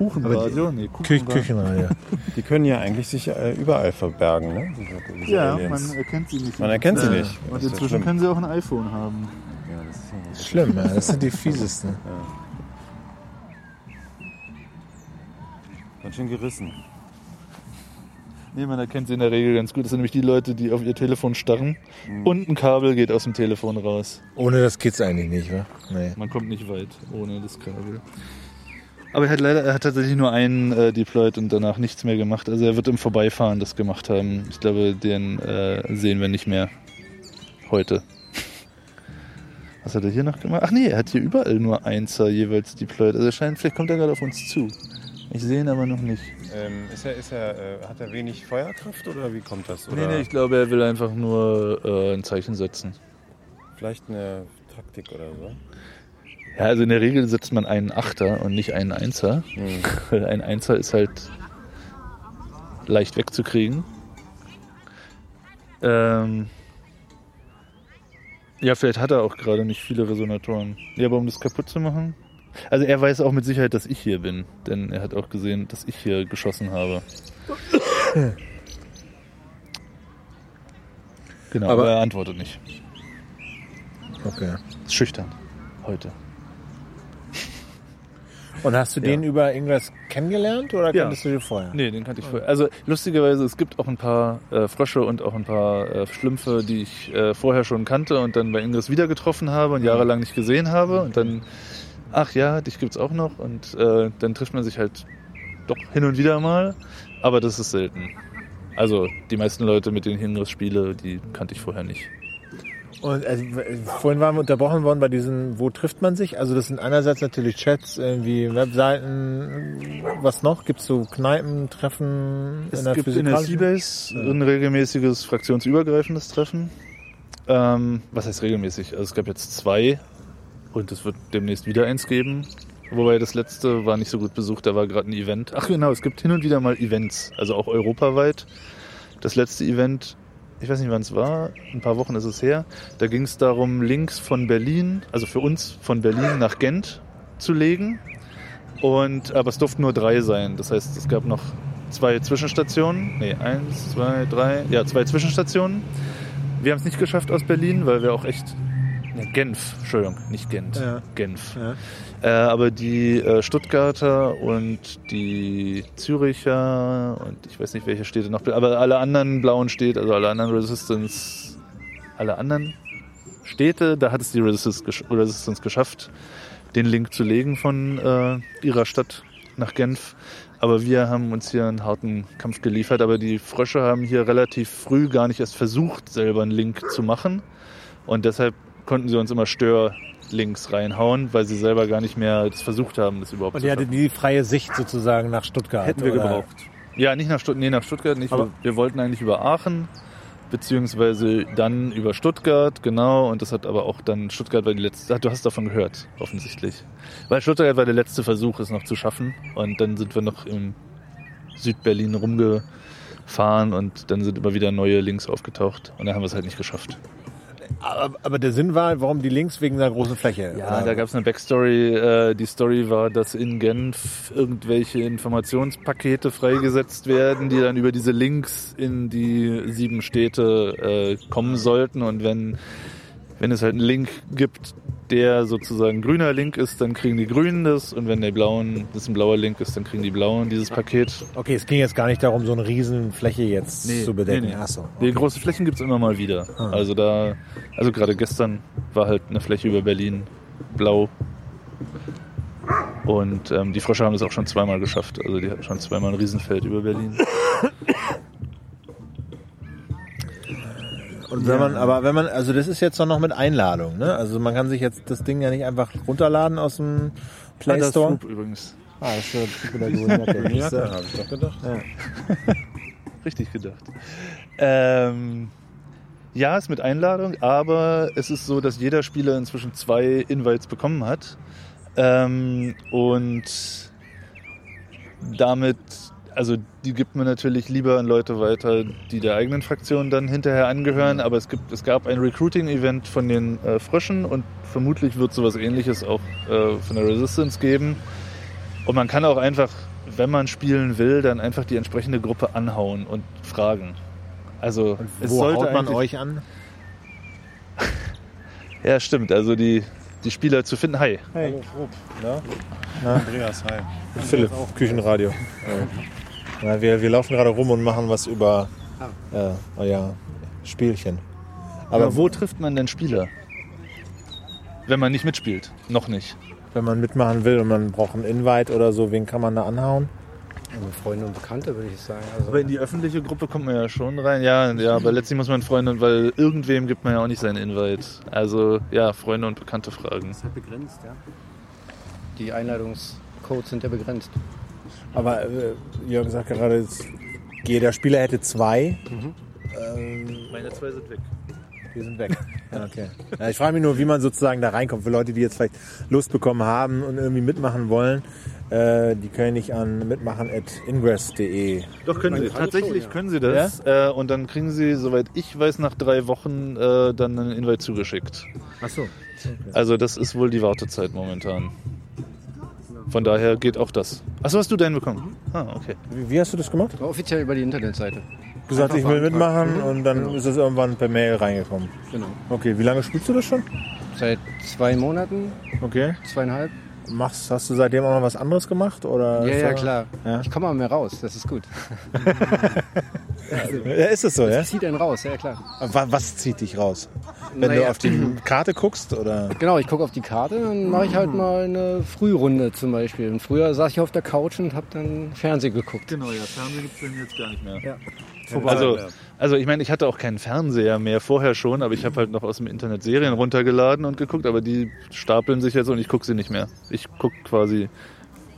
Kuchenradio? Nee, Kü Küchenreihe. Die können ja eigentlich sich äh, überall verbergen, ne? Diese, diese Ja, Aliens. man erkennt sie nicht. Man erkennt sie Ja. nicht. Und ja inzwischen schlimm. können sie auch ein iPhone haben. Ja, das ist ja nicht- Schlimm, ja. Das sind die fiesesten. Ganz schön gerissen. Nee, man erkennt sie in der Regel ganz gut. Das sind nämlich die Leute, die auf ihr Telefon starren und ein Kabel geht aus dem Telefon raus. Ohne das geht's eigentlich nicht, wa? Nee. Man kommt nicht weit ohne das Kabel. Aber er hat leider, er hat tatsächlich nur einen äh, deployed und danach nichts mehr gemacht. Also er wird im Vorbeifahren das gemacht haben. Ich glaube, den äh, sehen wir nicht mehr heute. Was hat er hier noch gemacht? Ach nee, er hat hier überall nur Einser jeweils deployed. Also er scheint, vielleicht kommt er gerade auf uns zu. Ich sehe ihn aber noch nicht. Ähm, ist er, ist er, äh, hat er wenig Feuerkraft oder wie kommt das? Nee, Oder nee, ich glaube, er will einfach nur äh, ein Zeichen setzen. vielleicht eine Taktik oder so? Ja, also in der Regel setzt man einen Achter und nicht einen Einser. Hm. Weil ein Einser ist halt leicht wegzukriegen. Ähm ja, vielleicht hat er auch gerade nicht viele Resonatoren. Ja, aber um das kaputt zu machen. Also er weiß auch mit Sicherheit, dass ich hier bin, denn er hat auch gesehen, dass ich hier geschossen habe. Genau, aber, Aber- er antwortet nicht. Okay. Ist schüchtern. Heute. Und hast du den über irgendwas kennengelernt oder Ja. kanntest du den vorher? Nee, den kannte ich vorher. Also lustigerweise, es gibt auch ein paar äh, Frösche und auch ein paar äh, Schlümpfe, die ich äh, vorher schon kannte und dann bei Ingress wieder getroffen habe und jahrelang nicht gesehen habe. Und dann, ach ja, dich gibt's auch noch. Und äh, dann trifft man sich halt doch hin und wieder mal. Aber das ist selten. Also die meisten Leute, mit denen ich Ingress spiele, die kannte ich vorher nicht. Und also, vorhin waren wir unterbrochen worden bei diesen, wo trifft man sich? Also das sind einerseits natürlich Chats, irgendwie Webseiten, was noch? Gibt es so Kneipen, Treffen Es gibt in der Seabase ein regelmäßiges fraktionsübergreifendes Treffen. Ähm, was heißt regelmäßig? Also es gab jetzt zwei und es wird demnächst wieder eins geben. Wobei das letzte war nicht so gut besucht, da war gerade ein Event. Ach genau, es gibt hin und wieder mal Events, also auch europaweit. Das letzte Event, ich weiß nicht wann es war, ein paar Wochen ist es her, da ging es darum, Links von Berlin, also für uns von Berlin nach Gent zu legen. Und, aber es durften nur drei sein. Das heißt, es gab noch zwei Zwischenstationen. Nee, eins, zwei, drei. Ja, zwei Zwischenstationen. Wir haben es nicht geschafft aus Berlin, weil wir auch echt. Ja, Genf, Entschuldigung, nicht Gent. Ja. Genf. Ja. Äh, aber die äh, Stuttgarter und die Züricher und ich weiß nicht, welche Städte noch, aber alle anderen blauen Städte, also alle anderen Resistance, alle anderen Städte, da hat es die Resistance, gesch Resistance geschafft, den Link zu legen von äh, ihrer Stadt nach Genf. Aber wir haben uns hier einen harten Kampf geliefert. Aber die Frösche haben hier relativ früh gar nicht erst versucht, selber einen Link zu machen. Und deshalb konnten sie uns immer Störlinks reinhauen, weil sie selber gar nicht mehr versucht haben, das überhaupt Und zu ihr schaffen. hattet die freie Sicht sozusagen nach Stuttgart. Hätten wir oder? gebraucht. Ja, nicht nach, Stutt nee, nach Stuttgart nicht. Aber- wir, wollten eigentlich über Aachen, beziehungsweise dann über Stuttgart, genau. Und das hat aber auch dann, Stuttgart war die letzte, ach, du hast davon gehört, offensichtlich. Weil Stuttgart war der letzte Versuch, es noch zu schaffen. Und dann sind wir noch im Südberlin rumgefahren und dann sind immer wieder neue Links aufgetaucht. Und dann haben wir es halt nicht geschafft. Aber, aber der Sinn war, warum die Links wegen der großen Fläche? Ja, oder? da gab es eine Backstory. Äh, die Story war, dass in Genf irgendwelche Informationspakete freigesetzt werden, die dann über diese Links in die sieben Städte äh, kommen sollten. Und wenn, wenn es halt einen Link gibt, der sozusagen grüner Link ist, dann kriegen die Grünen das. Und wenn der blauen, das ein blauer Link ist, dann kriegen die Blauen dieses Paket. Okay, es ging jetzt gar nicht darum, so eine riesen Fläche jetzt zu bedecken. Ach so. Die große Flächen gibt's immer mal wieder. Ah. Also da, also gerade gestern war halt eine Fläche über Berlin blau. Und ähm, die Frösche haben es auch schon zweimal geschafft. Also die hatten schon zweimal ein Riesenfeld über Berlin. Und wenn man, aber wenn man, also das ist jetzt doch noch mit Einladung, ne? Also man kann sich jetzt das Ding ja nicht einfach runterladen aus dem Play Ah, das Store. Swoop übrigens. Ah, das ist ja wieder gewohnt. Ja, habe ich doch gedacht. Richtig gedacht. Ähm, ja, ist mit Einladung, aber es ist so, dass jeder Spieler inzwischen zwei Invites bekommen hat. Ähm, und damit, also die gibt man natürlich lieber an Leute weiter, die der eigenen Fraktion dann hinterher angehören. Aber es, gibt, es gab ein Recruiting-Event von den äh, Fröschen und vermutlich wird sowas ähnliches auch äh, von der Resistance geben. Und man kann auch einfach, wenn man spielen will, dann einfach die entsprechende Gruppe anhauen und fragen. Also es Wo sollte haut man euch an? Ja, stimmt. Also die, die Spieler zu finden. Hi. Hey, Andreas, hi. Philipp, Küchenradio. Ja, wir, wir laufen gerade rum und machen was über äh, euer Spielchen. Aber Aber wo trifft man denn Spieler? Wenn man nicht mitspielt. Noch nicht. wenn man mitmachen will und man braucht einen Invite oder so, wen kann man da anhauen? Also Freunde und Bekannte, würde ich sagen. Also, Aber in die öffentliche Gruppe kommt man ja schon rein. Ja, ja, aber letztlich muss man Freunde, weil irgendwem gibt man ja auch nicht seinen Invite. Also ja, Freunde und Bekannte fragen. ist halt begrenzt, ja. Die Einladungscodes sind ja begrenzt. Aber äh, Jörg sagt gerade, jetzt, jeder Spieler hätte zwei. Meine zwei sind weg. Die sind weg. Ja, okay. Ja, ich frage mich nur, wie man sozusagen da reinkommt. Für Leute, die jetzt vielleicht Lust bekommen haben und irgendwie mitmachen wollen, äh, die können nicht an mitmachen.ingress.de. Doch, können Sie. Tatsächlich schon, ja. können Sie das. Äh, und dann kriegen Sie, soweit ich weiß, nach drei Wochen äh, dann einen Invite zugeschickt. Ach so. Also das ist wohl die Wartezeit momentan. Von daher geht auch das. Achso, hast du deinen bekommen? Ah, okay. Wie, wie hast du das gemacht? Offiziell über die Internetseite. Gesagt, ich will mitmachen und dann ist es irgendwann per Mail reingekommen. Genau. Okay, wie lange spielst du das schon? Seit zwei Monaten, Okay. zweieinhalb. Machst, hast du seitdem auch noch was anderes gemacht? Oder Ja, ja, klar. Ja. Ich komme mal mehr raus, das ist gut. Ja, ist es so, ja? Zieht einen raus, ja klar. Wa- Was zieht dich raus? Wenn Naja. du auf die Karte guckst oder? Genau, ich gucke auf die Karte, dann mache ich halt mal eine Frührunde zum Beispiel. Und früher saß ich auf der Couch und habe dann Fernsehen geguckt. Genau, ja, Fernsehen gibt es jetzt gar nicht mehr. Ja. Also, also ich meine, ich hatte auch keinen Fernseher mehr vorher schon, aber ich habe halt noch aus dem Internet Serien runtergeladen und geguckt, aber die stapeln sich jetzt und ich gucke sie nicht mehr. Ich gucke quasi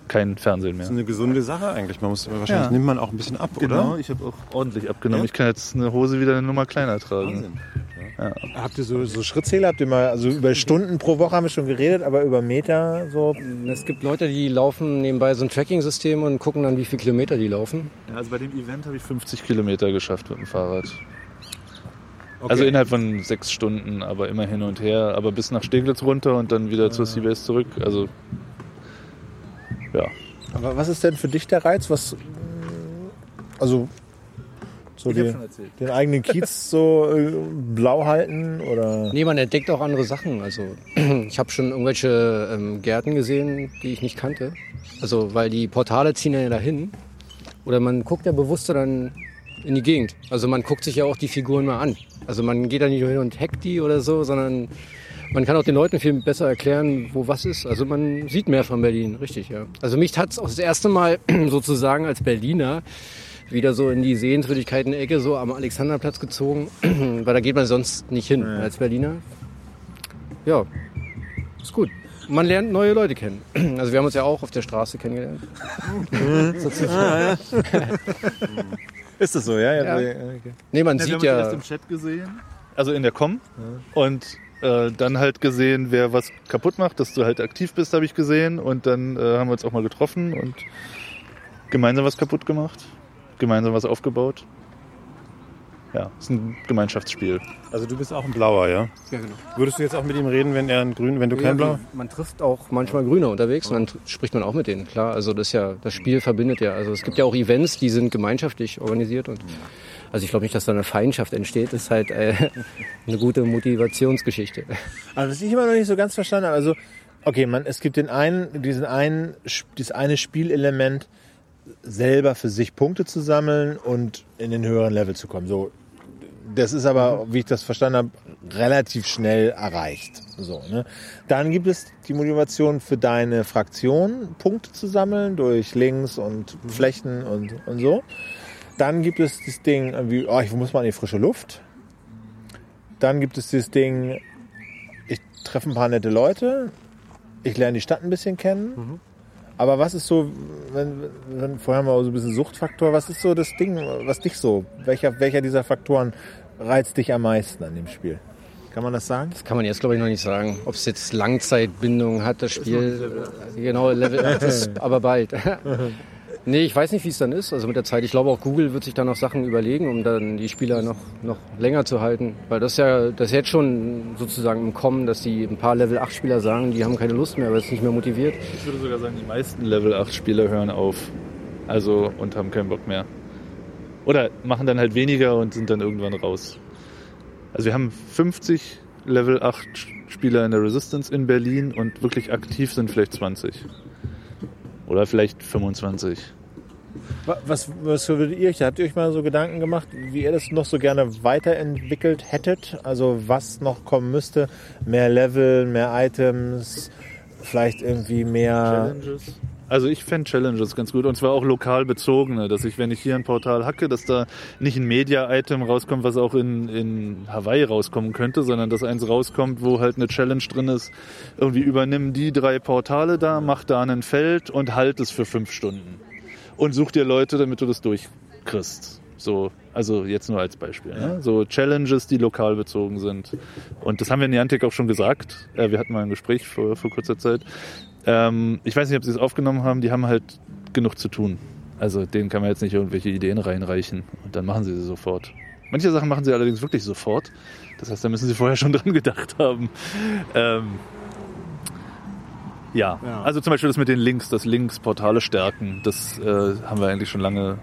kein Fernsehen mehr. Das ist eine gesunde Sache eigentlich. Man muss, wahrscheinlich Ja. nimmt man auch ein bisschen ab, Genau, oder? ich habe auch ordentlich abgenommen. Ja? Ich kann jetzt eine Hose wieder eine Nummer kleiner tragen. Wahnsinn. Habt ihr so, so Schrittzähler? Habt ihr mal, also über Stunden pro Woche haben wir schon geredet, aber über Meter so? Es gibt Leute, die laufen nebenbei so ein Tracking-System und gucken dann, wie viele Kilometer die laufen. Ja, also bei dem Event habe ich 50 Kilometer geschafft mit dem Fahrrad. Also innerhalb von sechs Stunden, aber immer hin und her, aber bis nach Steglitz runter und dann wieder zur Seabase zurück. Also ja. Aber was ist denn für dich der Reiz? Was, also so Ich hab die, schon erzählt. den eigenen Kiez so äh, blau halten oder? Nee, man entdeckt auch andere Sachen. Also ich habe schon irgendwelche ähm, Gärten gesehen, die ich nicht kannte. Also weil die Portale ziehen ja dahin. Oder man guckt ja bewusster dann in die Gegend. Also man guckt sich ja auch die Figuren mal an. Also man geht da nicht nur hin und hackt die oder so, sondern man kann auch den Leuten viel besser erklären, wo was ist. Also man sieht mehr von Berlin, richtig, ja. Also mich hat's auch das erste Mal sozusagen als Berliner wieder so in die Sehenswürdigkeiten-Ecke so am Alexanderplatz gezogen, weil da geht man sonst nicht hin als Berliner. Ja, ist gut. Man lernt neue Leute kennen. Also wir haben uns ja auch auf der Straße kennengelernt. Ist das so, ja? Ja. okay. Nee, man Ja, wir sieht haben uns ja, erst im Chat gesehen, also in der Com und äh, dann halt gesehen, wer was kaputt macht, dass du halt aktiv bist, habe ich gesehen und dann äh, haben wir uns auch mal getroffen und gemeinsam was kaputt gemacht, gemeinsam was aufgebaut. Ja, ist ein Gemeinschaftsspiel. Also du bist auch ein Blauer, ja? ja genau. Würdest du jetzt auch mit ihm reden, wenn er ein Grün, wenn du kein Blau? Man trifft auch manchmal Grüne unterwegs und dann spricht man auch mit denen, klar. Also das ja, das Spiel verbindet ja. Also es gibt ja auch Events, die sind gemeinschaftlich organisiert und also ich glaube nicht, dass da eine Feindschaft entsteht. Das ist halt äh, eine gute Motivationsgeschichte. Aber was ich immer noch nicht so ganz verstanden habe, also, okay, man, es gibt den einen, diesen einen, dieses eine Spielelement, selber für sich Punkte zu sammeln und in den höheren Level zu kommen. So, das ist aber, wie ich das verstanden habe, relativ schnell erreicht. So, ne? Dann gibt es die Motivation für deine Fraktion, Punkte zu sammeln durch Links und Flächen und, und so. Dann gibt es das Ding, irgendwie, oh, ich muss mal in die frische Luft. Dann gibt es das Ding, ich treffe ein paar nette Leute, ich lerne die Stadt ein bisschen kennen. Aber was ist so, wenn, wenn vorher mal so ein bisschen Suchtfaktor, was ist so das Ding, was dich so, welcher, welcher dieser Faktoren reizt dich am meisten an dem Spiel? Kann man das sagen? Das kann man jetzt, glaube ich, noch nicht sagen. Ob es jetzt Langzeitbindung hat, das Spiel. Genau, Level 8 ist aber bald. nee, ich weiß nicht, wie es dann ist. Also mit der Zeit. Ich glaube, auch Google wird sich da noch Sachen überlegen, um dann die Spieler noch, noch länger zu halten. Weil das ja, das ist jetzt schon sozusagen im Kommen, dass die ein paar Level 8 Spieler sagen, die haben keine Lust mehr, weil es nicht mehr motiviert. Ich würde sogar sagen, die meisten Level 8 Spieler hören auf. Also und haben keinen Bock mehr. Oder machen dann halt weniger und sind dann irgendwann raus. Also wir haben 50 Level 8 Spieler in der Resistance in Berlin und wirklich aktiv sind vielleicht 20. Oder vielleicht 25. Wa- Was, was würdet ihr, habt ihr euch mal so Gedanken gemacht, wie ihr das noch so gerne weiterentwickelt hättet? Also was noch kommen müsste? Mehr Level, mehr Items, vielleicht irgendwie mehr... Challenges? Also ich fände Challenges ganz gut und zwar auch lokal bezogene, dass ich, wenn ich hier ein Portal hacke, dass da nicht ein Media-Item rauskommt, was auch in, in Hawaii rauskommen könnte, sondern dass eins rauskommt, wo halt eine Challenge drin ist. Irgendwie übernimm die drei Portale da, mach da ein Feld und halt es für fünf Stunden. Und such dir Leute, damit du das durchkriegst. So, also jetzt nur als Beispiel. Ne? So Challenges, die lokal bezogen sind. Und das haben wir in Niantic auch schon gesagt. Äh, wir hatten mal ein Gespräch vor, vor kurzer Zeit. Ähm, ich weiß nicht, ob sie es aufgenommen haben. Die haben halt genug zu tun. Also denen kann man jetzt nicht irgendwelche Ideen reinreichen. Und dann machen sie sie sofort. Manche Sachen machen sie allerdings wirklich sofort. Das heißt, da müssen sie vorher schon dran gedacht haben. Ähm, ja. Ja. also zum Beispiel das mit den Links, das Links Portale stärken, das äh, haben wir eigentlich schon lange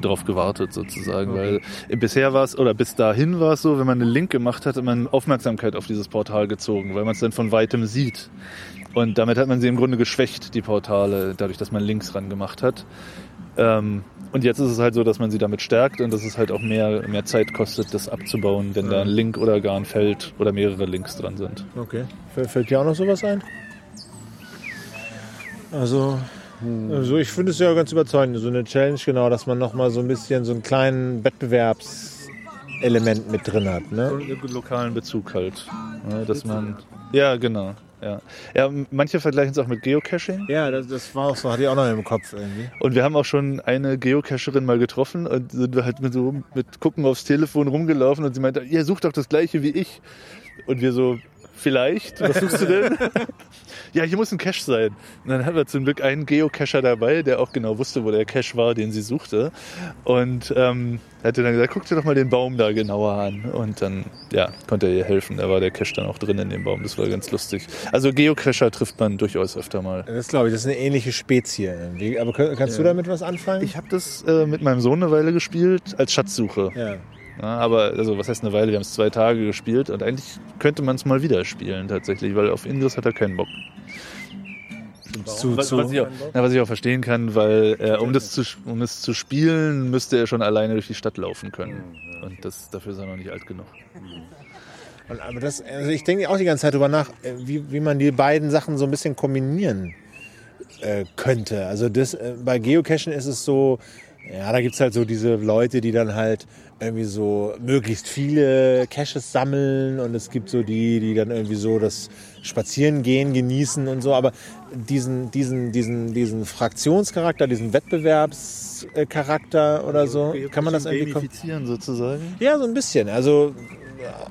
drauf gewartet sozusagen, weil bisher war es oder bis dahin war es so, wenn man einen Link gemacht hat, hat man Aufmerksamkeit auf dieses Portal gezogen, weil man es dann von weitem sieht. Und damit hat man sie im Grunde geschwächt, die Portale, dadurch, dass man Links ran gemacht hat. Ähm, und jetzt ist es halt so, dass man sie damit stärkt und dass es halt auch mehr, mehr Zeit kostet, das abzubauen, wenn da ein Link oder gar ein Feld oder mehrere Links dran sind. Okay. Fällt- Fällt dir auch noch sowas ein? Also, also ich finde es ja ganz überzeugend, so eine Challenge, genau, dass man nochmal so ein bisschen so einen kleinen Wettbewerbselement mit drin hat. Ne? Und einen lokalen Bezug halt. Ja, dass man. Ja, genau. Ja. ja, manche vergleichen es auch mit Geocaching. Ja, das, das war auch so, hatte ich auch noch im Kopf irgendwie. Und wir haben auch schon eine Geocacherin mal getroffen und sind wir halt mit so mit gucken aufs Telefon rumgelaufen und sie meinte, ihr sucht doch das gleiche wie ich. Und wir so, vielleicht, was suchst du denn? ja, hier muss ein Cache sein. Und dann hatten wir zum Glück einen Geocacher dabei, der auch genau wusste, wo der Cache war, den sie suchte. Und ähm, er hatte dann gesagt, guck dir doch mal den Baum da genauer an. Und dann, ja, konnte er ihr helfen. Da war der Cache dann auch drin in dem Baum. Das war ganz lustig. Also Geocacher trifft man durchaus öfter mal. Das glaube ich, das ist eine ähnliche Spezie irgendwie. Aber kann- kannst du damit was anfangen? Ich habe das äh, mit meinem Sohn eine Weile gespielt als Schatzsuche. ja. Ja, aber also was heißt eine Weile? Wir haben es zwei Tage gespielt und eigentlich könnte man es mal wieder spielen tatsächlich, weil auf Ingress hat er keinen Bock. Zu, Was, zu, was, ich, auch, na, was ich auch verstehen kann, weil äh, um, das zu, um es zu spielen, müsste er schon alleine durch die Stadt laufen können. Und das, dafür ist er noch nicht alt genug. Und, aber das, also ich denke auch die ganze Zeit drüber nach, äh, wie, wie man die beiden Sachen so ein bisschen kombinieren äh, könnte. Also das, äh, bei Geocachen ist es so, ja, da gibt's halt so diese Leute, die dann halt irgendwie so möglichst viele Caches sammeln und es gibt so die, die dann irgendwie so das Spazierengehen genießen und so, aber diesen, diesen, diesen, diesen Fraktionscharakter, diesen Wettbewerbscharakter oder so, kann man das irgendwie kom- gamifizieren sozusagen? ja, so ein bisschen. Also,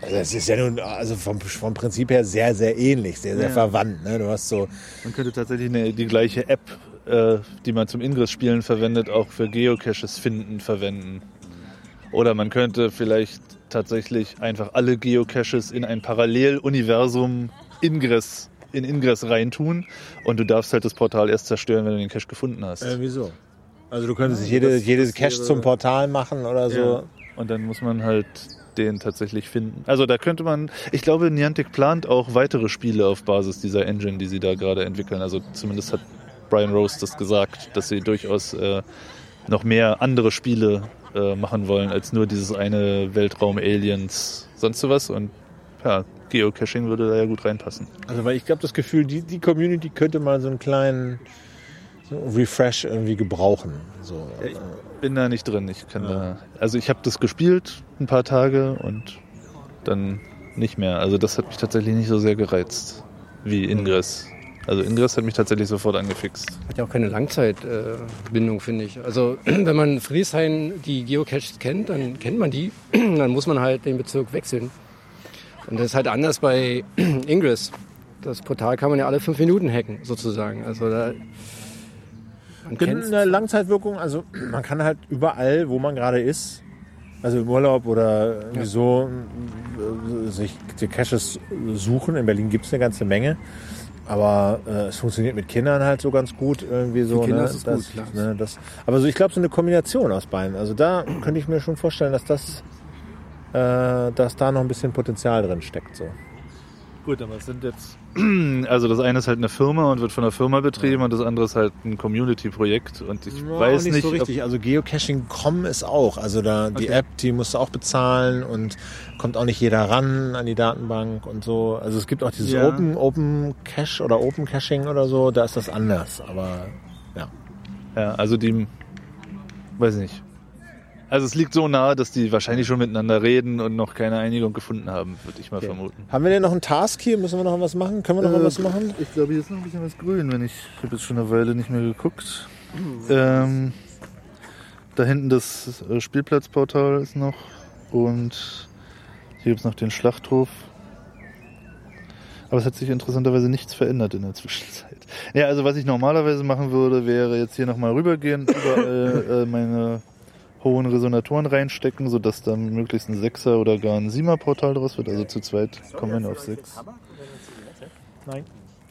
das ist ja nun also vom, vom Prinzip her sehr, sehr ähnlich, sehr, sehr Ja. verwandt. Ne? Du hast so, Man könnte tatsächlich eine, die gleiche App, äh, die man zum Ingress-Spielen verwendet, auch für Geocaches finden verwenden. Oder man könnte vielleicht tatsächlich einfach alle Geocaches in ein Paralleluniversum Ingress, in Ingress reintun und du darfst halt das Portal erst zerstören, wenn du den Cache gefunden hast. irgendwie so. Also du könntest jede, das- jedes das Cache zum Portal machen oder so. Ja. Und dann muss man halt den tatsächlich finden. Also da könnte man, ich glaube, Niantic plant auch weitere Spiele auf Basis dieser Engine, die sie da gerade entwickeln. Also zumindest hat Brian Rose das gesagt, dass sie durchaus äh, noch mehr andere Spiele äh, machen wollen, als nur dieses eine Weltraum-Aliens, sonst was. Und ja, Geocaching würde da ja gut reinpassen. Also weil ich glaube, das Gefühl, die, die Community könnte mal so einen kleinen so Refresh irgendwie gebrauchen. So, Ja, ich bin da nicht drin. Ich kann da, also ich habe das gespielt ein paar Tage und dann nicht mehr. Also das hat mich tatsächlich nicht so sehr gereizt wie Ingress. Also Ingress hat mich tatsächlich sofort angefixt. Hat ja auch keine Langzeitbindung, finde ich. Also wenn man Friedrichshain die Geocaches kennt, dann kennt man die. Dann muss man halt den Bezirk wechseln. Und das ist halt anders bei Ingress. Das Portal kann man ja alle fünf Minuten hacken, sozusagen. Also da man eine Langzeitwirkung, also man kann halt überall, wo man gerade ist, also im Urlaub oder so, äh, sich die Caches suchen. In Berlin gibt es eine ganze Menge. Aber äh, es funktioniert mit Kindern halt so ganz gut irgendwie so. Kinder ne? ist es das, gut, klar. ne, das, aber so, ich glaube, so eine Kombination aus beiden. Also da könnte ich mir schon vorstellen, dass das, äh, dass da noch ein bisschen Potenzial drin steckt. So. Gut, aber es sind jetzt. Also das eine ist halt eine Firma und wird von der Firma betrieben und das andere ist halt ein Community-Projekt und ich Ja, weiß nicht, nicht, so richtig. Also Geocaching.com ist auch. Also da die Okay. App, die musst du auch bezahlen und kommt auch nicht jeder ran an die Datenbank und so. Also es gibt auch dieses Ja. Open, Open Cache oder Open Caching oder so, da ist das anders. Aber ja. Ja, also die, weiß ich nicht. Also es liegt so nahe, dass die wahrscheinlich schon miteinander reden und noch keine Einigung gefunden haben, würde ich mal vermuten. Haben wir denn noch einen Task hier? Müssen wir noch was machen? Können wir noch mal was machen? Ich glaube, hier ist noch ein bisschen was grün, wenn ich, ich habe jetzt schon eine Weile nicht mehr geguckt. Ähm, da hinten das äh, Spielplatzportal ist noch und hier gibt es noch den Schlachthof. Aber es hat sich interessanterweise nichts verändert in der Zwischenzeit. Ja, also was ich normalerweise machen würde, wäre jetzt hier nochmal rübergehen, überall äh, meine hohen Resonatoren reinstecken, sodass dann möglichst ein Sechser oder gar ein Siemer Portal draus wird. Also zu zweit kommen wir nur auf sechs. Nein,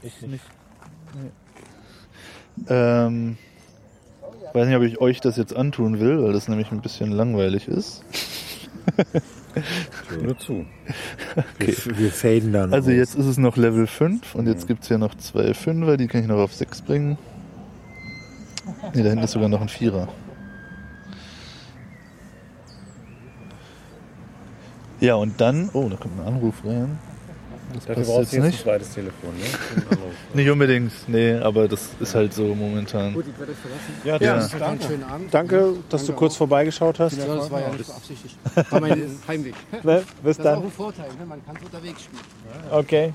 ich nicht. Ähm, weiß nicht, ob ich euch das jetzt antun will, weil das nämlich ein bisschen langweilig ist. Nur zu. Wir, wir faden dann. Also aus. jetzt ist es noch Level 5 und jetzt gibt's hier noch zwei Fünfer, die kann ich noch auf 6 bringen. Ne, da hinten ist sogar noch ein Vierer. Ja, und dann, oh, da kommt ein Anruf rein. Das Dafür passt brauchst jetzt du jetzt ein nicht. zweites Telefon, ne? Nicht unbedingt, nee, aber das ist halt so momentan. Gut, ich werde euch verlassen. Ja, Ja. das ist Einen danke. schönen Abend. Danke, dass du kurz vorbeigeschaut hast. Ja, das war ja nicht beabsichtigt. War mein Heimweg. Ne? Bis Das ist auch dann. ein Vorteil, ne? man kann es unterwegs spielen. Okay.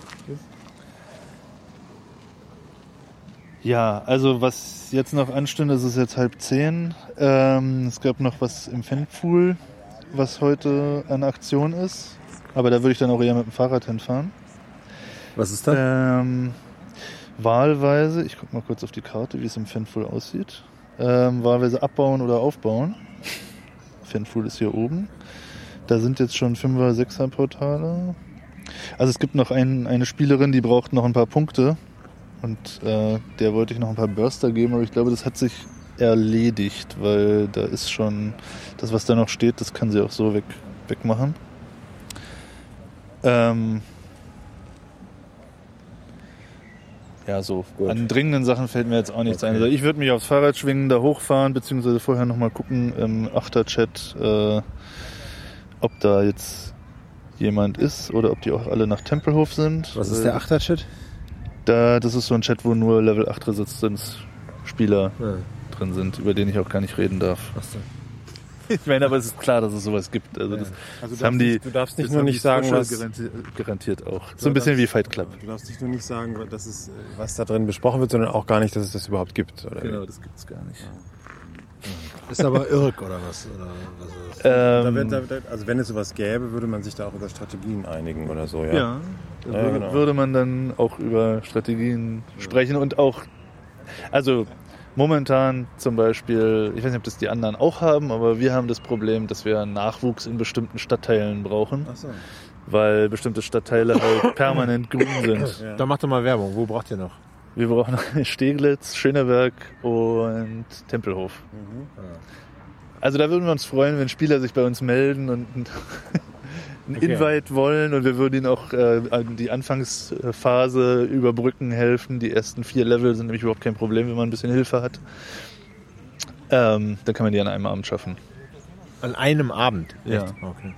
Ja, also was jetzt noch anstünde, es ist jetzt halb zehn. Ähm, es gab noch was im Fanpool, was heute an Aktion ist. Aber da würde ich dann auch eher mit dem Fahrrad hinfahren. Was ist das? Ähm, wahlweise, ich gucke mal kurz auf die Karte, wie es im Fanpool aussieht. Ähm, wahlweise abbauen oder aufbauen. Fanpool ist hier oben. Da sind jetzt schon 5er, 6er Portale. Also es gibt noch ein, eine Spielerin, die braucht noch ein paar Punkte. Und äh, der wollte ich noch ein paar Burster geben, aber ich glaube, das hat sich erledigt, weil da ist schon das, was da noch steht, das kann sie auch so weg, wegmachen. Ähm, ja, so. Gut. An dringenden Sachen fällt mir jetzt auch nichts Okay. ein. Also ich würde mich aufs Fahrrad schwingen, da hochfahren, beziehungsweise vorher nochmal gucken im Achterchat, äh, ob da jetzt jemand ist oder ob die auch alle nach Tempelhof sind. Was ist der Achterchat? Da, das ist so ein Chat, wo nur Level 8 Resistenzspieler Ja. Drin sind, über den ich auch gar nicht reden darf. Ich meine, aber es ist klar, dass es sowas gibt. Also das, Also das haben die. du darfst nicht nur nicht sagen, was, garantiert, garantiert auch. So ein bisschen wie Fight Club. du darfst nicht nur nicht sagen, dass es, was da drin besprochen wird, sondern auch gar nicht, dass es das überhaupt gibt. Oder? Genau, das gibt's gar nicht. Ist aber Irk oder was? Oder was Ähm, wird, da, da- also wenn es sowas gäbe, würde man sich da auch über Strategien einigen oder so, ja. ja, da Ja, würde, genau. würde man dann auch über Strategien sprechen und auch, also momentan zum Beispiel, ich weiß nicht, ob das die anderen auch haben, aber wir haben das Problem, dass wir Nachwuchs in bestimmten Stadtteilen brauchen, Ach so. weil bestimmte Stadtteile halt permanent grün sind. Ja. Dann mach doch mal Werbung. Wo braucht ihr noch? Wir brauchen Steglitz, Schöneberg und Tempelhof. Mhm. Also da würden wir uns freuen, wenn Spieler sich bei uns melden und ein Okay. Invite wollen und wir würden ihnen auch äh, an die Anfangsphase überbrücken helfen. Die ersten vier Level sind nämlich überhaupt kein Problem, wenn man ein bisschen Hilfe hat. Ähm, dann kann man die an einem Abend schaffen. An einem Abend? Ja. Echt? Okay.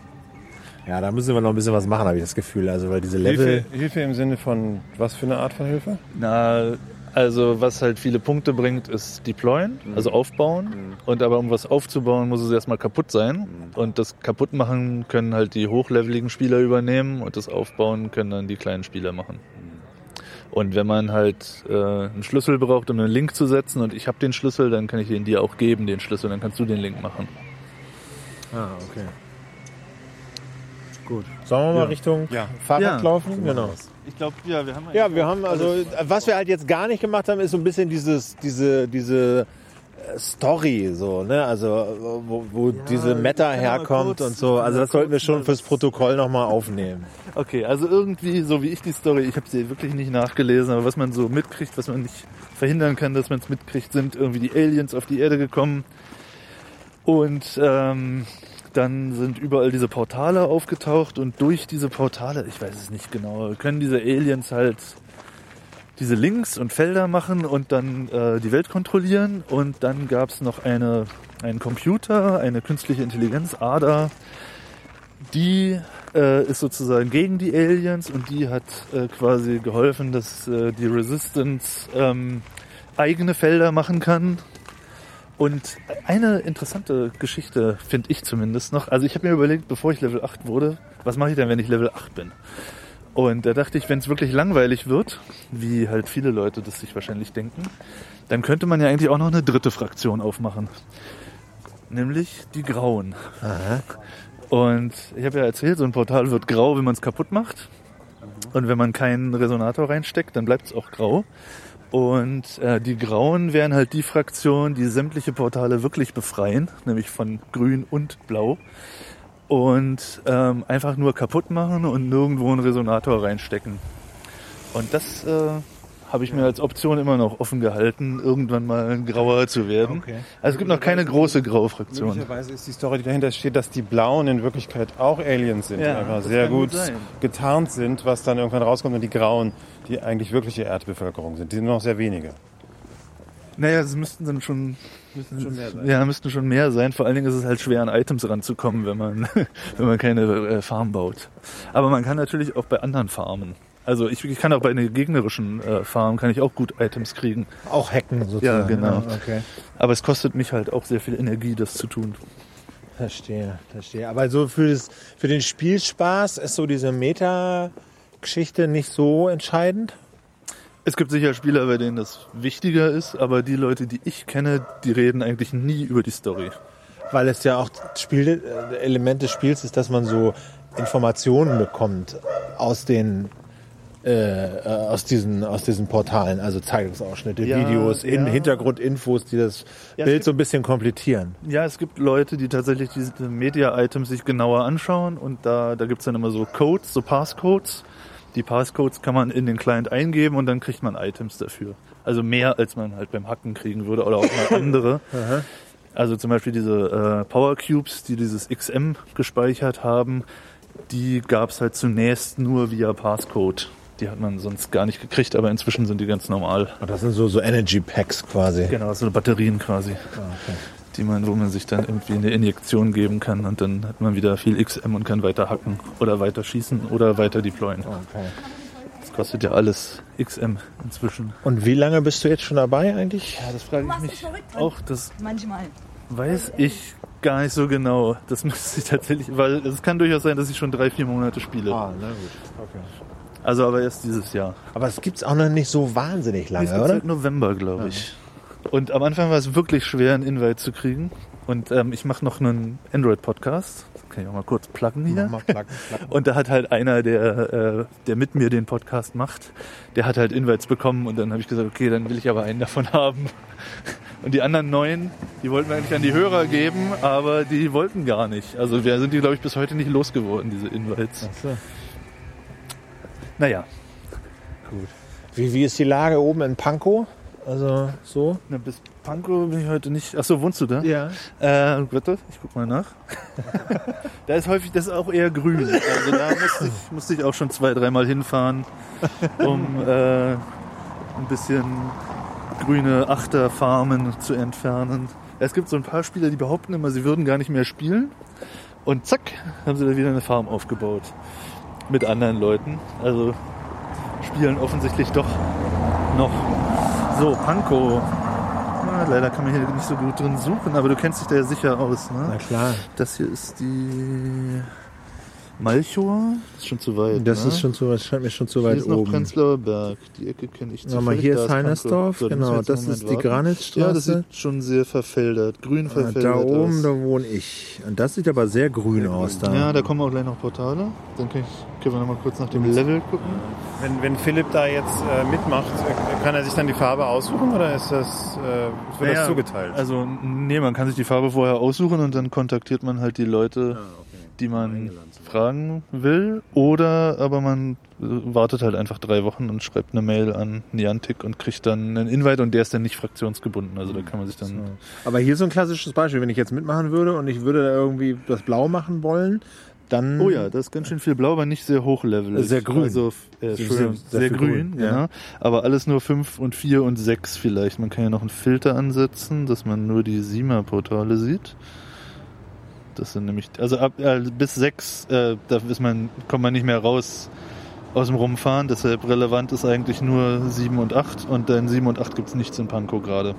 Ja, da müssen wir noch ein bisschen was machen, habe ich das Gefühl. Also, weil diese Level. Hilfe, Hilfe im Sinne von was für eine Art von Hilfe? Na, also was halt viele Punkte bringt, ist deployen, also aufbauen. Und aber um was aufzubauen, muss es erstmal kaputt sein. Und das kaputt machen können halt die hochleveligen Spieler übernehmen und das Aufbauen können dann die kleinen Spieler machen. Und wenn man halt äh, einen Schlüssel braucht, um einen Link zu setzen und ich habe den Schlüssel, dann kann ich den dir auch geben, den Schlüssel, dann kannst du den Link machen. Ah, okay. Gut. Sollen wir mal Ja. Richtung Ja. Fahrrad Ja. laufen? Genau. Ich glaube, ja, wir haben Ja, wir haben also, was wir halt jetzt gar nicht gemacht haben, ist so ein bisschen dieses, diese, diese äh, Story, so, ne? Also, wo, wo diese Meta herkommt kurz- und so. Also, das sollten wir schon fürs Protokoll nochmal aufnehmen. Okay, also irgendwie, so wie ich die Story, ich habe sie wirklich nicht nachgelesen, aber was man so mitkriegt, was man nicht verhindern kann, dass man es mitkriegt, sind irgendwie die Aliens auf die Erde gekommen und ähm, dann sind überall diese Portale aufgetaucht und durch diese Portale, ich weiß es nicht genau, können diese Aliens halt diese Links und Felder machen und dann äh, die Welt kontrollieren und dann gab es noch eine, einen Computer, eine künstliche Intelligenz, ADA, die äh, ist sozusagen gegen die Aliens und die hat äh, quasi geholfen, dass äh, die Resistance ähm, eigene Felder machen kann. Und eine interessante Geschichte finde ich zumindest noch. Also ich habe mir überlegt, bevor ich Level 8 wurde, was mache ich denn, wenn ich Level 8 bin? Und da dachte ich, wenn es wirklich langweilig wird, wie halt viele Leute das sich wahrscheinlich denken, dann könnte man ja eigentlich auch noch eine dritte Fraktion aufmachen. Nämlich die Grauen. Und ich habe ja erzählt, so ein Portal wird grau, wenn man es kaputt macht. Und wenn man keinen Resonator reinsteckt, dann bleibt es auch grau. Und äh, die Grauen wären halt die Fraktion, die sämtliche Portale wirklich befreien, nämlich von Grün und Blau. Und ähm, einfach nur kaputt machen und nirgendwo einen Resonator reinstecken. Und das äh, habe ich mir als Option immer noch offen gehalten, irgendwann mal ein Grauer zu werden. Okay. Also es gibt noch keine große graue Fraktion. Möglicherweise ist die Story, die dahinter steht, dass die Blauen in Wirklichkeit auch Aliens sind, Ja, einfach sehr gut gut getarnt sind, was dann irgendwann rauskommt und die Grauen, die eigentlich wirkliche Erdbevölkerung sind. Die sind noch sehr wenige. Naja, es müssten dann schon, müssten Schon mehr sein. Ja, müssten schon mehr sein. Vor allen Dingen ist es halt schwer, an Items ranzukommen, wenn man, wenn man keine äh, Farm baut. Aber man kann natürlich auch bei anderen Farmen. Also ich, ich kann auch bei einer gegnerischen äh, Farm kann ich auch gut Items kriegen. Auch hacken sozusagen. Ja, genau. okay. Aber es kostet mich halt auch sehr viel Energie, das zu tun. Verstehe, verstehe. Aber so für, das, für den Spielspaß ist so diese Meta-Geschichte nicht so entscheidend? Es gibt sicher Spieler, bei denen das wichtiger ist, aber die Leute, die ich kenne, die reden eigentlich nie über die Story. Weil es ja auch Spiel, äh, Element des Spiels ist, dass man so Informationen bekommt aus den äh, äh, aus diesen aus diesen Portalen, also Zeitungsausschnitte, Ja, Videos, in, ja. Hintergrundinfos, die das Ja, Bild gibt- so ein bisschen komplettieren. Ja, es gibt Leute, die tatsächlich diese Media-Items sich genauer anschauen und da, da gibt's dann immer so Codes, so Passcodes. Die Passcodes kann man in den Client eingeben und dann kriegt man Items dafür. Also mehr, als man halt beim Hacken kriegen würde oder auch mal andere. Also zum Beispiel diese äh, Power Cubes, die dieses XM gespeichert haben, die gab's halt zunächst nur via Passcode. Die hat man sonst gar nicht gekriegt, aber inzwischen sind die ganz normal. Und das sind so so Energy Packs quasi. Genau, so Batterien quasi die man, wo man sich dann irgendwie eine Injektion geben kann und dann hat man wieder viel XM und kann weiter hacken oder weiter schießen oder weiter deployen. Okay. Das kostet ja alles XM inzwischen. Und wie lange bist du jetzt schon dabei eigentlich? Ja, das frage ich mich auch. Das Manchmal. weiß ich gar nicht so genau. Das müsste ich tatsächlich, weil es kann durchaus sein, dass ich schon drei, vier Monate spiele. Ah, na gut. Okay. Also aber erst dieses Jahr. Aber es gibt's auch noch nicht so wahnsinnig Es lange, gibt oder? seit November, glaube ich. Und am Anfang war es wirklich schwer, einen Invite zu kriegen. Und ähm, ich mache noch einen Android-Podcast. Kann ich auch mal kurz pluggen hier. Mal placken, placken. Und da hat halt einer, der, äh, der mit mir den Podcast macht, der hat halt Invites bekommen und dann habe ich gesagt, okay, dann will ich aber einen davon haben. Und die anderen neun, die wollten wir eigentlich an die Hörer geben, aber die wollten gar nicht. Also wir sind die, glaube ich, bis heute nicht losgeworden, diese Invites. So. Naja, Wie, wie ist die Lage oben in Pankow? Also so? Na, bis Pankow bin ich heute nicht. Achso, wohnst du da? Ja. Äh, warte, ich guck mal nach. da ist häufig, das ist auch eher grün. Also da musste ich, musste ich auch schon zwei, dreimal hinfahren, um äh, ein bisschen grüne Achterfarmen zu entfernen. Es gibt so ein paar Spieler, die behaupten immer, sie würden gar nicht mehr spielen. Und zack, haben sie da wieder eine Farm aufgebaut. Mit anderen Leuten. Also spielen offensichtlich doch noch. So, Panko. Ah, leider kann man hier nicht so gut drin suchen, aber du kennst dich da ja sicher aus. Ne? Na klar. Das hier ist die Malchow. Das ist schon zu weit. Das ne? ist schon zu weit, scheint mir schon zu Hier weit ist noch oben. Prenzlauer Berg. Die Ecke kenne ich Sag mal, zufällig. hier Da ist Heinersdorf. So, genau, das ist die. Granitstraße. Ja, das sieht schon sehr verfeldert, grün Ah, verfeldert Da oben, aus. da wohne ich. Und das sieht aber sehr grün aus da. Ja, da kommen auch gleich noch Portale. Dann kann ich, können wir noch mal kurz nach dem Level gucken. Wenn, wenn Philipp da jetzt äh, mitmacht, äh, kann er sich dann die Farbe aussuchen oder ist das, äh, wird das zugeteilt? Also, nee, man kann sich die Farbe vorher aussuchen und dann kontaktiert man halt die Leute, Ah, die man fragen will. Oder aber man äh, wartet halt einfach drei Wochen und schreibt eine Mail an Niantic und kriegt dann einen Invite und der ist dann nicht fraktionsgebunden. Also da kann man sich dann. Aber hier so ein klassisches Beispiel, wenn ich jetzt mitmachen würde und ich würde da irgendwie das Blau machen wollen, dann. Oh ja, das ist ganz schön viel blau, aber nicht sehr hochlevelig. Sehr grün. Also, äh, Sehr- sehr sehr, grün, grün, ja. genau. Aber alles nur 5 und 4 und 6 vielleicht. Man kann ja noch einen Filter ansetzen, dass man nur die Sima-Portale sieht. Das sind nämlich, also ab äh, bis 6, äh, da ist man, kommt man nicht mehr raus aus dem Rumfahren. Deshalb relevant ist eigentlich nur 7 und 8 und dann 7 und 8 gibt es nichts in Pankow gerade.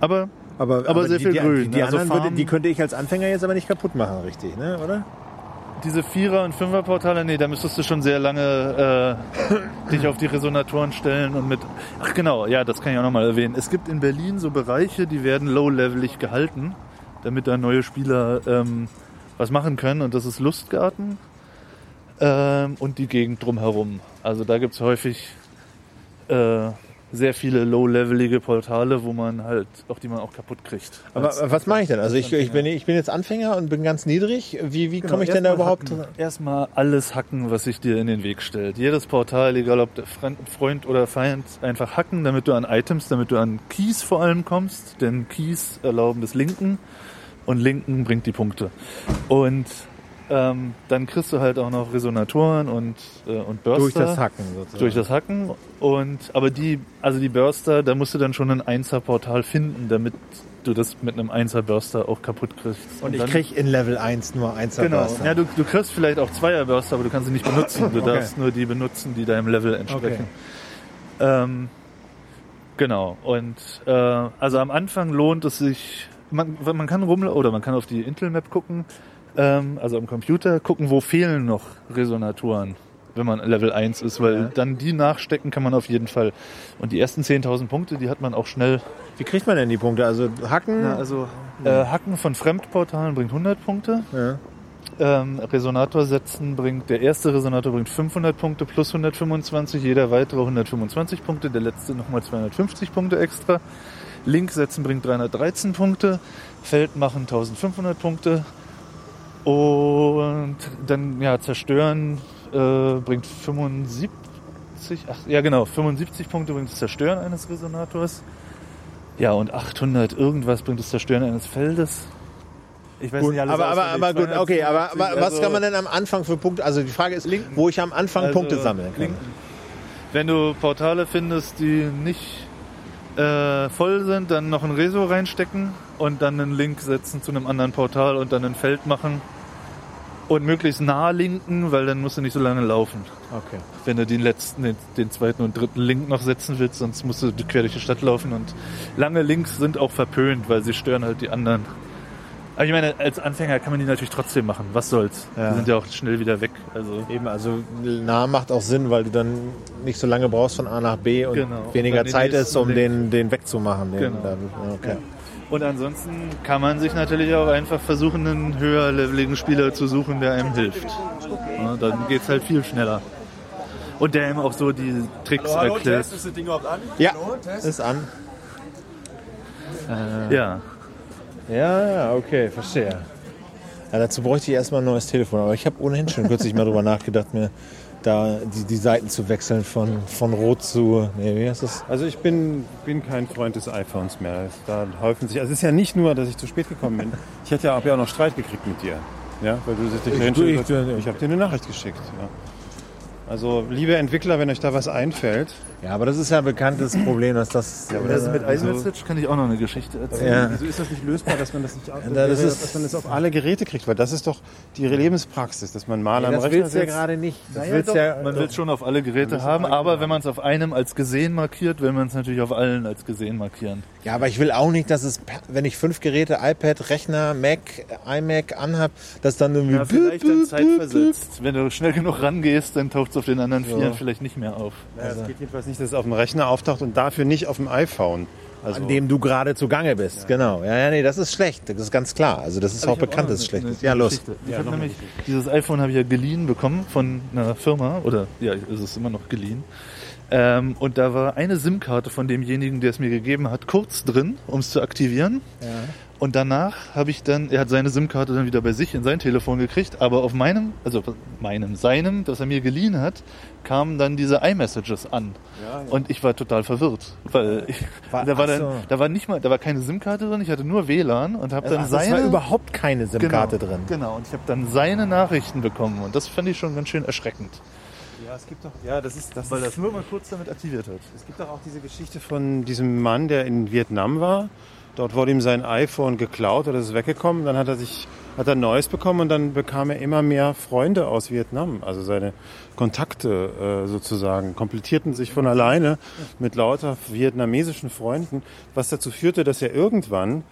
Aber aber, aber sehr die, viel die, grün, Die, die also anderen würde, die könnte ich als Anfänger jetzt aber nicht kaputt machen, richtig, ne? oder? diese Vierer- und Fünfer-Portale, nee, da müsstest du schon sehr lange äh, dich auf die Resonatoren stellen und mit. Ach genau, ja, das kann ich auch nochmal erwähnen. Es gibt in Berlin so Bereiche, die werden low-levelig gehalten, damit da neue Spieler ähm, was machen können. Und das ist Lustgarten ähm, und die Gegend drumherum. Also da gibt's häufig äh, sehr viele low-levelige Portale, wo man halt, auch die man auch kaputt kriegt. Aber was mache ich denn? Also ich, ich, bin, ich bin jetzt Anfänger und bin ganz niedrig. Wie, wie komme ich denn da überhaupt? Hacken. Erstmal alles hacken, was sich dir in den Weg stellt. Jedes Portal, egal ob Freund oder Feind, einfach hacken, damit du an Items, damit du an Keys vor allem kommst. Denn Keys erlauben das Linken und Linken bringt die Punkte. Und ähm, dann kriegst du halt auch noch Resonatoren und, äh, und Burster. Durch das Hacken sozusagen. Durch das Hacken. Und, aber die, also die Burster, da musst du dann schon ein Einser-Portal finden, damit du das mit einem Einser-Burster auch kaputt kriegst. und ich dann- krieg in Level 1 nur 1 Genau. Ja, du, du kriegst vielleicht auch Zweierbörster, aber du kannst sie nicht benutzen. Du Okay. darfst nur die benutzen, die deinem Level entsprechen. Ähm, genau. Und äh, also am Anfang lohnt es sich, man, man kann rum oder man kann auf die Intel Map gucken, ähm, also am Computer gucken, wo fehlen noch Resonatoren, wenn man Level 1 ist, weil dann die nachstecken kann man auf jeden Fall. Und die ersten 10.000 Punkte, die hat man auch schnell. Wie kriegt man denn die Punkte? Also Hacken? Na, also äh, Hacken von Fremdportalen bringt 100 Punkte. ja. Ähm, Resonator setzen bringt, der erste Resonator bringt 500 Punkte plus 125, jeder weitere 125 Punkte, der letzte nochmal 250 Punkte extra. Link setzen bringt 313 Punkte, Feld machen 1500 Punkte und dann ja zerstören äh, bringt 75, ach, ja genau, 75 Punkte bringt das Zerstören eines Resonators. Ja, und 800 irgendwas bringt das Zerstören eines Feldes. Ich weiß Gut, nicht alles aber, aber, aber gut, okay, aber, 250, aber was also- kann man denn am Anfang für Punkte, also die Frage ist, Linken. wo ich am Anfang Also, Punkte sammeln kann. linken. Wenn du Portale findest, die nicht äh, voll sind, dann noch ein Reso reinstecken und dann einen Link setzen zu einem anderen Portal und dann ein Feld machen und möglichst nah linken, weil dann musst du nicht so lange laufen. Okay. Wenn du den letzten, den, den zweiten und dritten Link noch setzen willst, sonst musst du quer durch die Stadt laufen und lange Links sind auch verpönt, weil sie stören halt die anderen. Aber ich meine, als Anfänger kann man die natürlich trotzdem machen. Was soll's? Ja. Die sind ja auch schnell wieder weg. Also Eben, also nah macht auch Sinn, weil du dann nicht so lange brauchst von A nach B und Genau. weniger Und Zeit ist, um den, den wegzumachen. Den, Genau. dann, okay. Und ansonsten kann man sich natürlich auch einfach versuchen, einen höher leveligen Spieler zu suchen, der einem hilft. Ja, dann geht's halt viel schneller. Und der einem auch so die Tricks erklärt. Ja, ist an. Ja. Ja, ja, okay, verstehe. Ja, dazu bräuchte ich erstmal ein neues Telefon, aber ich habe ohnehin schon kürzlich mal drüber nachgedacht, mir da die, die Seiten zu wechseln von, von Rot zu. Nee, wie heißt das? Also ich bin, bin kein Freund des iPhones mehr. Es- Da häufen sich. Also es ist ja nicht nur, dass ich zu spät gekommen bin. Ich hätte ja, hab ja auch noch Streit gekriegt mit dir. Ja, weil du dich Ich- ich- stellst. Ich habe dir eine Nachricht geschickt. Ja. Also, liebe Entwickler, wenn euch da was einfällt. Ja, aber das ist ja ein bekanntes Problem, dass das. Aber das mit iMessage kann ich auch noch eine Geschichte erzählen. Ja. Wieso ist das nicht lösbar, dass man das nicht auf, das ist- dass man das auf alle Geräte kriegt? Weil das ist doch die Lebenspraxis, dass man mal am das Rechner willst du ja gerade nicht. Das Naja, willst doch, ja, man will es schon auf alle Geräte haben, aber wenn man es auf einem als gesehen markiert, will man es natürlich auf allen als gesehen markieren. ja, aber ich will auch nicht, dass es, wenn ich fünf Geräte, iPad, Rechner, Mac, iMac anhab, dass dann irgendwie. Ja, vielleicht dann zeitversetzt. Wenn du schnell genug rangehst, dann taucht es auf den anderen Vieren vielleicht nicht mehr auf. Ja, es geht jedenfalls nicht, dass es auf dem Rechner auftaucht und dafür nicht auf dem iPhone. Also, an dem du gerade zugange bist. Genau. Ja, ja, nee, das ist schlecht. Das ist ganz klar. Also das ist auch Ich hab bekannt, dass es schlecht ist. Ja, los. Ich habe nämlich dieses iPhone habe ich ja geliehen bekommen von einer Firma oder ja, ist es immer noch geliehen. Ähm, und da war eine SIM-Karte von demjenigen, der es mir gegeben hat, kurz drin, um es zu aktivieren. Und danach habe ich dann, er hat seine SIM-Karte dann wieder bei sich in sein Telefon gekriegt, aber auf meinem, also meinem, seinem, das er mir geliehen hat, kamen dann diese iMessages an. Und ich war total verwirrt, weil ich, War- da war dann, so. da war nicht mal, da war keine SIM-Karte drin, ich hatte nur WLAN und habe dann Ach, das seine war überhaupt keine SIM-Karte genau, drin. Genau, und ich habe dann seine Nachrichten bekommen und das fand ich schon ganz schön erschreckend. ja, es gibt doch, ja, das ist, das Weil das nur mal kurz damit aktiviert hat. es gibt doch auch diese Geschichte von diesem Mann, der in Vietnam war. Dort wurde ihm sein iPhone geklaut oder ist weggekommen. Dann hat er sich, hat er ein neues bekommen und dann bekam er immer mehr Freunde aus Vietnam. Also seine Kontakte äh, sozusagen komplettierten sich von alleine mit lauter vietnamesischen Freunden, was dazu führte, dass er irgendwann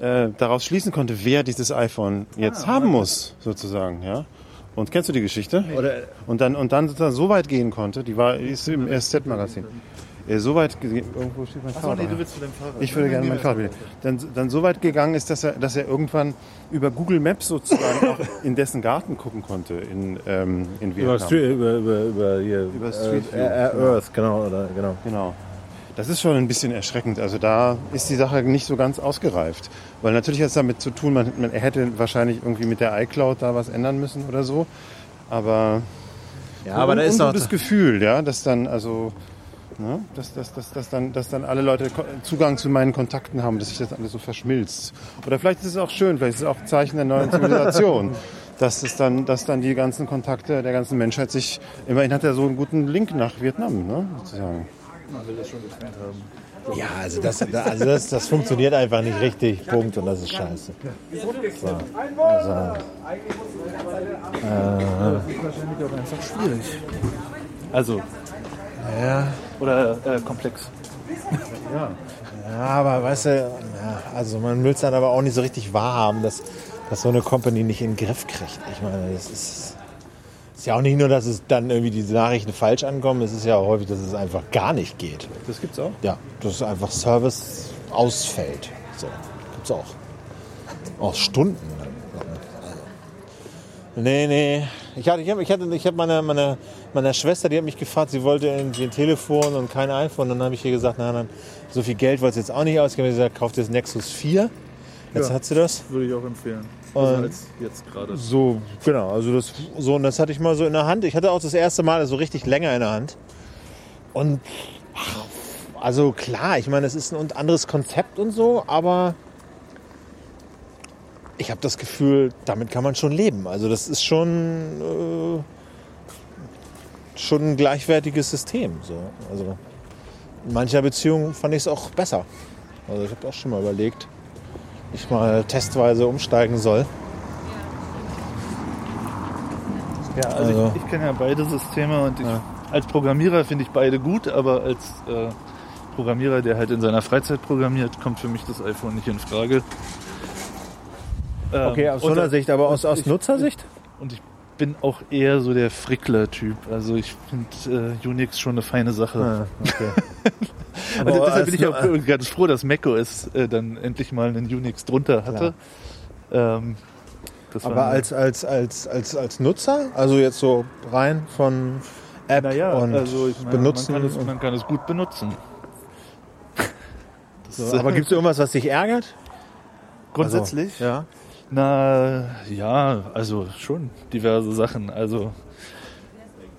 äh, daraus schließen konnte, wer dieses iPhone jetzt haben muss, sozusagen, ja. Und kennst du die Geschichte? Und dann, und dann sozusagen so weit gehen konnte, die war, ist im SZ-Magazin. Äh, So weit, ge- irgendwo steht mein Fahrrad. du willst zu deinem Fahrrad. Ich würde gerne mein Fahrrad wieder. Dann, dann so weit gegangen ist, dass er, dass er irgendwann über Google Maps sozusagen auch in dessen Garten gucken konnte in, ähm, in Über, Vietnam. Street, über, über, über, hier, Über Street View, äh, äh, genau. Earth, genau, oder, genau. Genau. Das ist schon ein bisschen erschreckend. Also da ist die Sache nicht so ganz ausgereift. Weil natürlich hat es damit zu tun, man, man er hätte wahrscheinlich irgendwie mit der iCloud da was ändern müssen oder so. Aber Ja, aber da ist noch, das Gefühl, ja, dass dann also ne, dass, dass, dass, dass, dann, dass dann alle Leute Zugang zu meinen Kontakten haben, dass sich das alles so verschmilzt. Oder vielleicht ist es auch schön, vielleicht ist es auch ein Zeichen der neuen Zivilisation. Dass es dann, dass dann die ganzen Kontakte der ganzen Menschheit sich, immerhin hat er so einen guten Link nach Vietnam, ne, sozusagen. ja, also das, also das, das funktioniert einfach nicht richtig, Punkt, und das ist scheiße. So. Also, wahrscheinlich auch einfach schwierig. Also, ja, oder äh, komplex. ja, aber weißt du, ja, also man will es dann aber auch nicht so richtig wahrhaben, dass, dass so eine Company nicht in den Griff kriegt. Ich meine, das ist, ist ja auch nicht nur, dass es dann irgendwie diese Nachrichten falsch ankommen, es ist ja auch häufig, dass es einfach gar nicht geht. Das gibt's auch. Ja, dass einfach Service ausfällt. So, gibt's auch. Auch Stunden. Also. Nee, nee. Ich hatte, ich habe ich hatte, ich hab meine, meine, meine Schwester, die hat mich gefragt, sie wollte irgendwie ein Telefon und kein iPhone. Dann habe ich ihr gesagt, na, dann, so viel Geld wollte sie jetzt auch nicht ausgeben. Sie hat gesagt, kauft jetzt Nexus 4. Jetzt Ja. hat sie das. Würde ich auch empfehlen. Also Und- als jetzt gerade. So, genau. Also das, so, und das hatte ich mal so in der Hand. Ich hatte auch das erste Mal so richtig länger in der Hand. Und ach, also klar, ich meine, es ist ein anderes Konzept und so, aber ich habe das Gefühl, damit kann man schon leben. Also das ist schon, äh, schon ein gleichwertiges System. So. Also in mancher Beziehung fand ich es auch besser. Also ich habe auch schon mal überlegt, ich mal testweise umsteigen soll. Ja, also, Also- ich, ich kenne ja beide Systeme und ich, als Programmierer finde ich beide gut, aber als äh, Programmierer, der halt in seiner Freizeit programmiert, kommt für mich das iPhone nicht in Frage. Ähm, Okay, aus und- so einer Sicht, aber aus, aus ich- Nutzersicht? Und ich bin auch eher so der Frickler-Typ. Also ich finde äh, Unix schon eine feine Sache. okay. Aber Aber deshalb bin ich auch ganz froh, dass macOS äh, dann endlich mal einen Unix drunter hatte. Ähm, Aber als, als, als, als, als Nutzer, also jetzt so rein von App naja, und also ich meine, benutzen. Man kann, es, und man kann es gut benutzen. So. Aber gibt es irgendwas, was dich ärgert? grundsätzlich? Ja. Na ja, also schon diverse Sachen. Also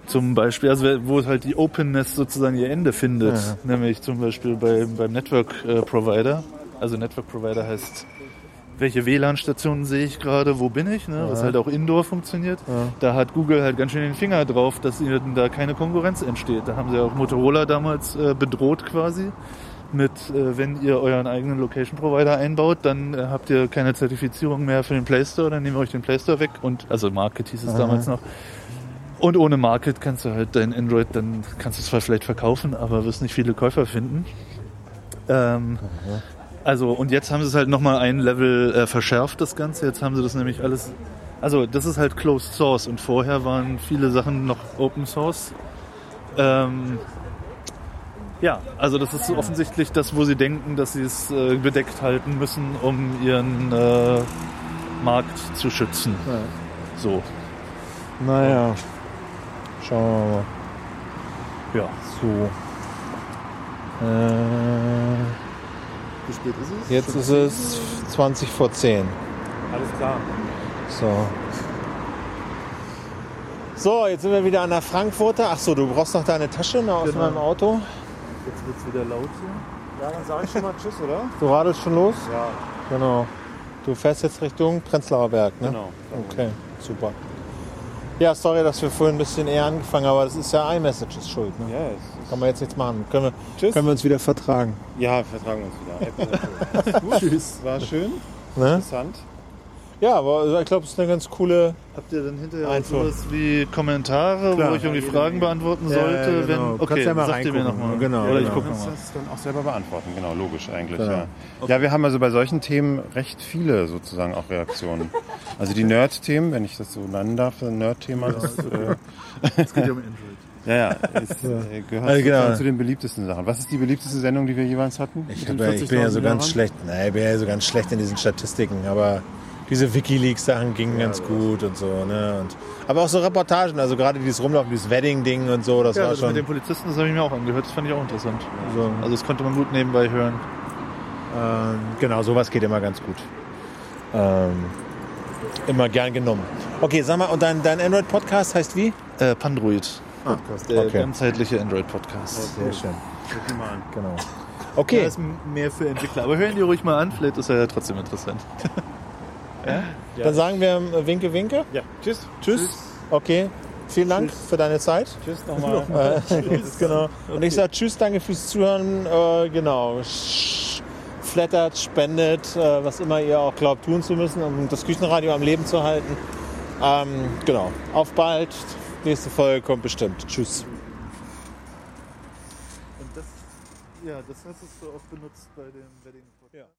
zum Beispiel, also wo halt die Openness sozusagen ihr Ende findet, Ja. nämlich zum Beispiel bei, beim Network äh, Provider. Also Network Provider heißt welche WLAN-Stationen sehe ich gerade, wo bin ich, ne? was Ja. halt auch indoor funktioniert. Ja. Da hat Google halt ganz schön den Finger drauf, dass ihnen da keine Konkurrenz entsteht. Da haben sie auch Motorola damals äh, bedroht quasi mit, äh, wenn ihr euren eigenen Location-Provider einbaut, dann äh, habt ihr keine Zertifizierung mehr für den Play Store, dann nehmen wir euch den Play Store weg und also Market hieß es Aha. damals noch. Und ohne Market kannst du halt dein Android, dann kannst du es zwar vielleicht verkaufen, aber wirst nicht viele Käufer finden. Ähm, also, und jetzt haben sie es halt nochmal ein Level äh, verschärft, das Ganze. Jetzt haben sie das nämlich alles. Also, das ist halt Closed Source und vorher waren viele Sachen noch Open Source. Ähm, ja, also das ist offensichtlich das, wo sie denken, dass sie es äh, bedeckt halten müssen, um ihren äh, Markt zu schützen. So, Naja, schauen wir mal. ja. So. Äh, Wie spät ist es? jetzt ist es 20 vor 10. Alles klar. So. So, jetzt sind wir wieder an der Frankfurter. Ach so, du brauchst noch deine Tasche noch aus Genau. meinem Auto. Jetzt wird es wieder laut hier. Ja, dann sage ich schon mal Tschüss, oder? Du radelst schon los? Ja, Genau. Du fährst jetzt Richtung Prenzlauer Berg, ne? genau. Okay, super. Ja, sorry, dass wir vorhin ein bisschen eher angefangen haben, aber das ist ja iMessages schuld. Ne? Ja, es Kann man jetzt nichts machen. Können wir, Tschüss. können wir uns wieder vertragen. ja, vertragen wir uns wieder. Gut, Tschüss. War schön, Ne? interessant. Ja, aber ich glaube, es ist eine ganz coole. Habt ihr dann hinterher auch Einfach. sowas wie Kommentare, Klar. wo ich irgendwie Fragen beantworten Ja, sollte? ja, genau. Wenn, okay, kannst ja mal sagt ihr mir nochmal. Genau, Oder ich genau. gucke Du kannst nochmal. das dann auch selber beantworten, genau, logisch eigentlich. Genau. Ja. ja, wir haben also bei solchen Themen recht viele sozusagen auch Reaktionen. Also die Nerd-Themen, wenn ich das so nennen darf, Nerd-Thema, das äh, Es geht ja um Android. ja, ja, ist, äh, gehört Also genau. sozusagen zu den beliebtesten Sachen. Was ist die beliebteste Sendung, die wir jeweils hatten? Ich, hab ich bin ja so 40.000 ganz schlecht. Nein, ich bin ja so ganz schlecht in diesen Statistiken, aber diese Wikileaks-Sachen gingen ganz gut und so. Ne? Und, aber auch so Reportagen, also gerade dieses Rumlaufen, dieses Wedding-Ding und so, das Ja, war das schon. mit den Polizisten, das habe ich mir auch angehört. Das fand ich auch interessant. So. Also das konnte man gut nebenbei hören. Ähm, genau, sowas geht immer ganz gut. Ähm, immer gern genommen. Okay, sag mal, und dein, dein Android-Podcast heißt wie? Äh, Pandroid. Podcast. Der okay. ganzheitliche Android-Podcast. Sehr schön. Guck mal an. Genau. Der Okay, ist mehr für Entwickler. Aber hören die ruhig mal an, vielleicht ist er ja trotzdem interessant. dann sagen wir äh, Winke, Winke. Ja, tschüss. Tschüss. Okay, vielen Dank für deine Zeit. Tschüss nochmal. Äh, genau. Und ich sage Tschüss, danke fürs Zuhören. Äh, genau. Flattert, spendet, äh, was immer ihr auch glaubt tun zu müssen, um das Küchenradio am Leben zu halten. Ähm, genau. Auf bald. Nächste Folge kommt bestimmt. Tschüss. Und das, ja, das hast du auch benutzt bei dem